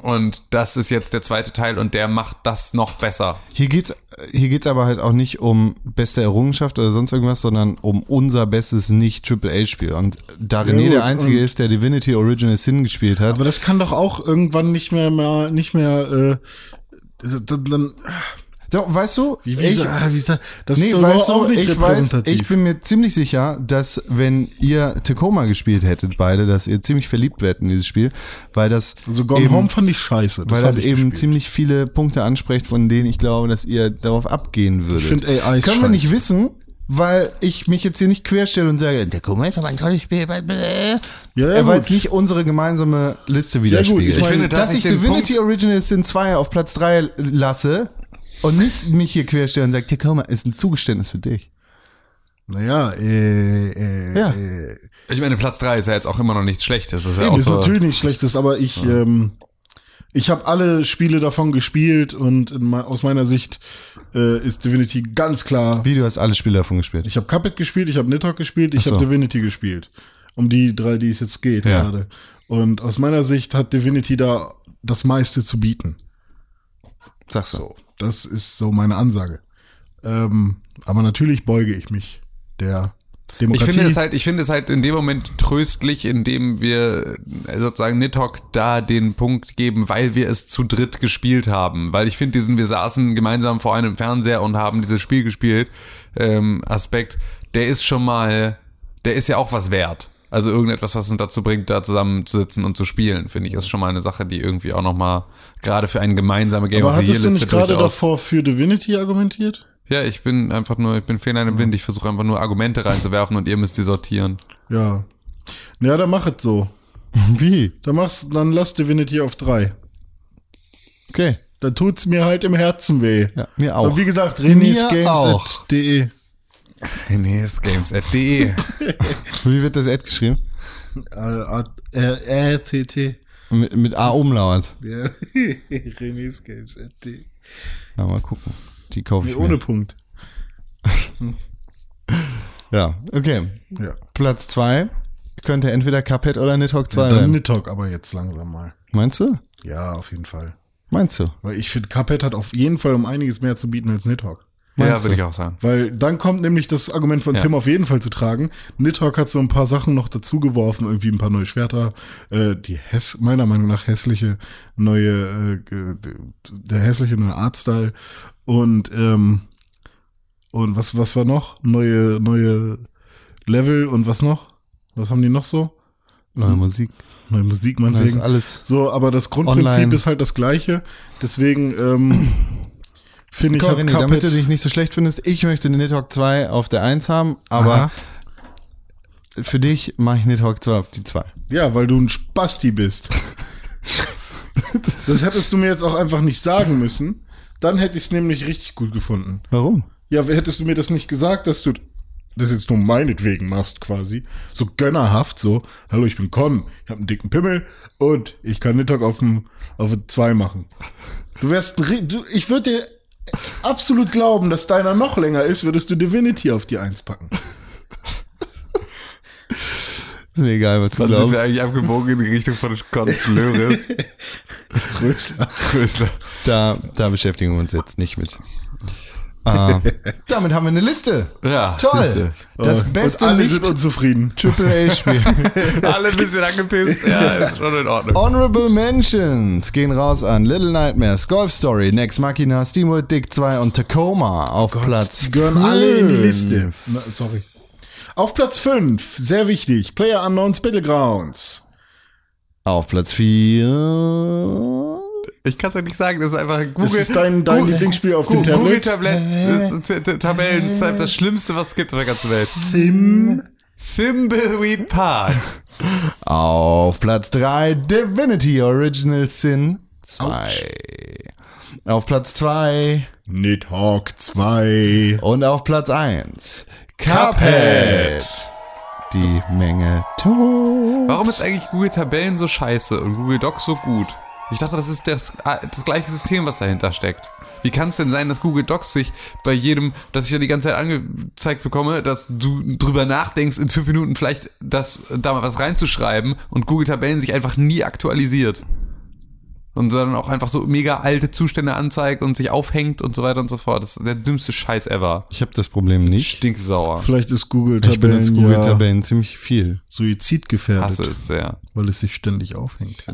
und das ist jetzt der zweite Teil und der macht das noch besser. Hier geht's, hier geht's aber halt auch nicht um beste Errungenschaft oder sonst irgendwas, sondern um unser bestes Nicht-Triple-A-Spiel. Und da René gut, der Einzige ist, der Divinity Original Sin gespielt hat, Aber das kann doch auch irgendwann nicht mehr, mal, nicht mehr, äh, dann, so, weißt du, wie, wie, ich, ah, wie ist das, das nee, ist doch weißt auch du, nicht ich weiß, ich bin mir ziemlich sicher, dass wenn ihr Tacoma gespielt hättet, beide, dass ihr ziemlich verliebt wärt in dieses Spiel, weil das also Gone eben, Home fand ich scheiße. Das weil das ich eben gespielt. ziemlich viele Punkte anspricht, von denen ich glaube, dass ihr darauf abgehen würdet. Ich finde AI ist Können wir nicht wissen, weil ich mich jetzt hier nicht querstelle und sage, der Kummer ist aber ein tolles Spiel. blah. Ja, ja, Er gut. jetzt nicht unsere gemeinsame Liste gut, widerspiegelt. ich meine, finde, dass dass ich ich Divinity Original Sin 2 auf Platz 3 lasse und nicht mich hier querstelle und sage, Tacoma ist ein Zugeständnis für dich. Naja, äh, äh, Ja. äh, Ich meine, Platz 3 ist ja jetzt auch immer noch nichts Schlechtes. Das ist ja Eben, auch ist so, natürlich nicht schlechtes, aber ich, ähm, ich habe alle Spiele davon gespielt und in, aus meiner Sicht äh, ist Divinity ganz klar. Wie, du hast alle Spiele davon gespielt? Ich habe Cuphead gespielt, ich habe Nidhogg gespielt, ich so. habe Divinity gespielt. Um die drei, die es jetzt geht Ja. gerade. Und aus meiner Sicht hat Divinity da das meiste zu bieten. Sagst du. So, das ist so meine Ansage. Ähm, aber natürlich beuge ich mich der Ich Demokratie. finde es halt, ich finde es halt in dem Moment tröstlich, indem wir äh, sozusagen Nidhogg da den Punkt geben, weil wir es zu dritt gespielt haben. Weil ich finde diesen, wir saßen gemeinsam vor einem Fernseher und haben dieses Spiel gespielt, ähm, Aspekt, der ist schon mal, der ist ja auch was wert. Also irgendetwas, was uns dazu bringt, da zusammenzusitzen und zu spielen, finde ich, ist schon mal eine Sache, die irgendwie auch nochmal gerade für eine gemeinsame Game aber of the Year hattest du Liste nicht gerade davor für Divinity argumentiert? Ja, ich bin einfach nur, ich bin Fehler blind, ich versuche einfach nur Argumente reinzuwerfen und ihr müsst sie sortieren. Ja. Ja, dann mach es so. Wie? Dann machst, dann lass Divinity auf drei. Okay. Dann tut's mir halt im Herzen weh. Ja, mir auch. Aber wie gesagt, Mir NESgames.de Wie wird das Ad geschrieben? R-T-T. Mit, mit A umlaut. Ja. renesgames.de. Ja, mal gucken. Die kaufe ich ohne. Punkt. Ja, okay. Ja. Platz zwei könnte entweder Cuphead oder Nidhogg 2 ja dann sein. Nidhogg aber jetzt langsam mal. Meinst du? Ja, auf jeden Fall. Meinst du? Weil ich finde, Cuphead hat auf jeden Fall um einiges mehr zu bieten als Nidhogg. Ja, würde ich auch sagen. Weil dann kommt nämlich das Argument von Ja. Tim auf jeden Fall zu tragen. Nidhogg hat so ein paar Sachen noch dazu geworfen, irgendwie ein paar neue Schwerter, äh, die häss meiner Meinung nach hässliche neue, äh, der hässliche neue Artstyle und ähm, und was was war noch neue neue Level und was noch? Was haben die noch so? Neue Musik. Neue Musik Das ist meinetwegen. alles. So, aber das Grundprinzip Online. ist halt das gleiche. Deswegen ähm, finde ich, hat Corinne, damit du dich nicht so schlecht findest, ich möchte Nidhogg 2 auf der 1 haben, aber Aha. für dich mache ich Nidhogg 2 auf die 2. Ja, weil du ein Spasti bist. das hättest du mir jetzt auch einfach nicht sagen müssen. Dann hätte ich es nämlich richtig gut gefunden. Warum? Ja, hättest du mir das nicht gesagt, dass du das jetzt nur meinetwegen machst quasi. So gönnerhaft so. Hallo, ich bin Con, ich habe einen dicken Pimmel und ich kann Mittag auf dem auf dem 2 machen. Du wärst ein, du, ich würde dir absolut glauben, dass deiner noch länger ist, würdest du Divinity auf die 1 packen. Ist mir egal, was du Dann sind glaubst. wir eigentlich abgebogen in die Richtung von Konz Löris. Größer. Größler. Da, da beschäftigen wir uns jetzt nicht mit. Ah, damit haben wir eine Liste. Ja, Toll. siehste. Das Und beste alle nicht sind unzufrieden. Triple A Spiel. Alle ein bisschen angepisst. Ja, ist schon in Ordnung. Honorable Mentions gehen raus an Little Nightmares, Golf Story, Next Machina, Steamworld Dick 2 und Tacoma auf Platz Die gehören alle in die fünf. Liste. Na, sorry. Auf Platz 5, sehr wichtig, Player Unknowns Battlegrounds. Auf Platz 4 Ich kann es ja nicht sagen, das ist einfach Google. Das ist dein, dein Google- Lieblingsspiel auf dem Google, Google Tablet. Tablet, T- T- Tabellen, das ist halt das Schlimmste, was es gibt auf der ganzen Welt. Sim. Thimbleweed Park. Auf Platz 3 Divinity Original Sin 2. Auf Platz 2 Nidhogg 2. und auf Platz 1 Cuphead. Die Menge tot. Warum ist eigentlich Google Tabellen so scheiße und Google Docs so gut? Ich dachte, das ist das, das gleiche System, was dahinter steckt. Wie kann es denn sein, dass Google Docs sich bei jedem, dass ich ja die ganze Zeit angezeigt bekomme, dass du drüber nachdenkst, in fünf Minuten vielleicht das, da mal was reinzuschreiben und Google Tabellen sich einfach nie aktualisiert. Und dann auch einfach so mega alte Zustände anzeigt und sich aufhängt und so weiter und so fort. Das ist der dümmste Scheiß ever. Ich habe das Problem nicht. Stinksauer. Vielleicht ist Google Ich benutze Tabellen Google ja Tabellen ziemlich viel. suizidgefährdet, Hasse es sehr. weil es sich ständig aufhängt.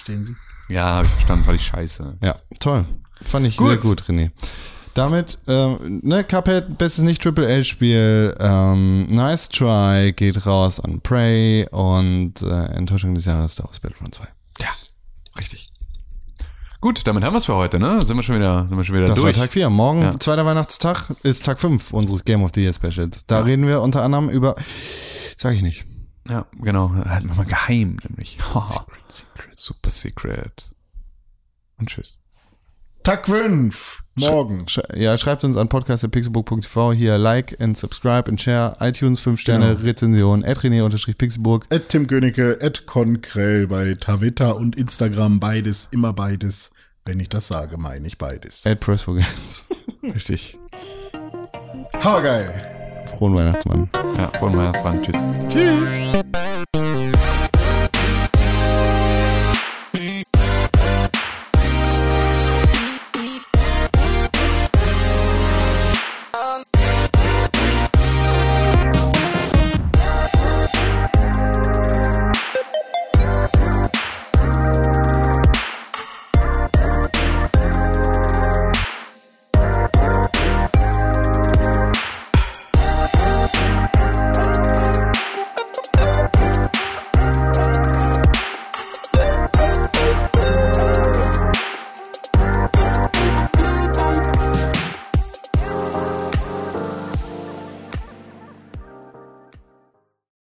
Stehen Sie? Ja, habe ich verstanden, fand ich scheiße. Ja, toll. Fand ich Gut. sehr gut, René. Damit, ähm, ne, Cuphead, bestes nicht Triple A-Spiel, ähm, Nice Try geht raus an Prey und äh, Enttäuschung des Jahres Star Wars Battlefront 2. Ja, richtig. Gut, damit haben wir es für heute, ne? Sind wir schon wieder, sind wir schon wieder Das durch. war Tag 4. Morgen, Ja. zweiter Weihnachtstag, ist Tag 5 unseres Game of the Year Specials. Da reden wir unter anderem über, sag ich nicht. Ja, genau. Halten wir mal geheim, nämlich. Secret, secret. Super secret. Und tschüss. Tag 5. Morgen. Sch ja, schreibt uns an podcast.pixelburg.tv. Hier like and subscribe and share. iTunes 5 Sterne, Genau. Rezension, rené-pixelburg. At Tim Königke, at Konkrell bei Twitter und Instagram. Beides, immer beides. Wenn ich das sage, meine ich beides. At Press for Games. Richtig. Ha, geil frohen Weihnachtsmann. Ja, frohen Weihnachtsmann. Tschüss. Tschüss.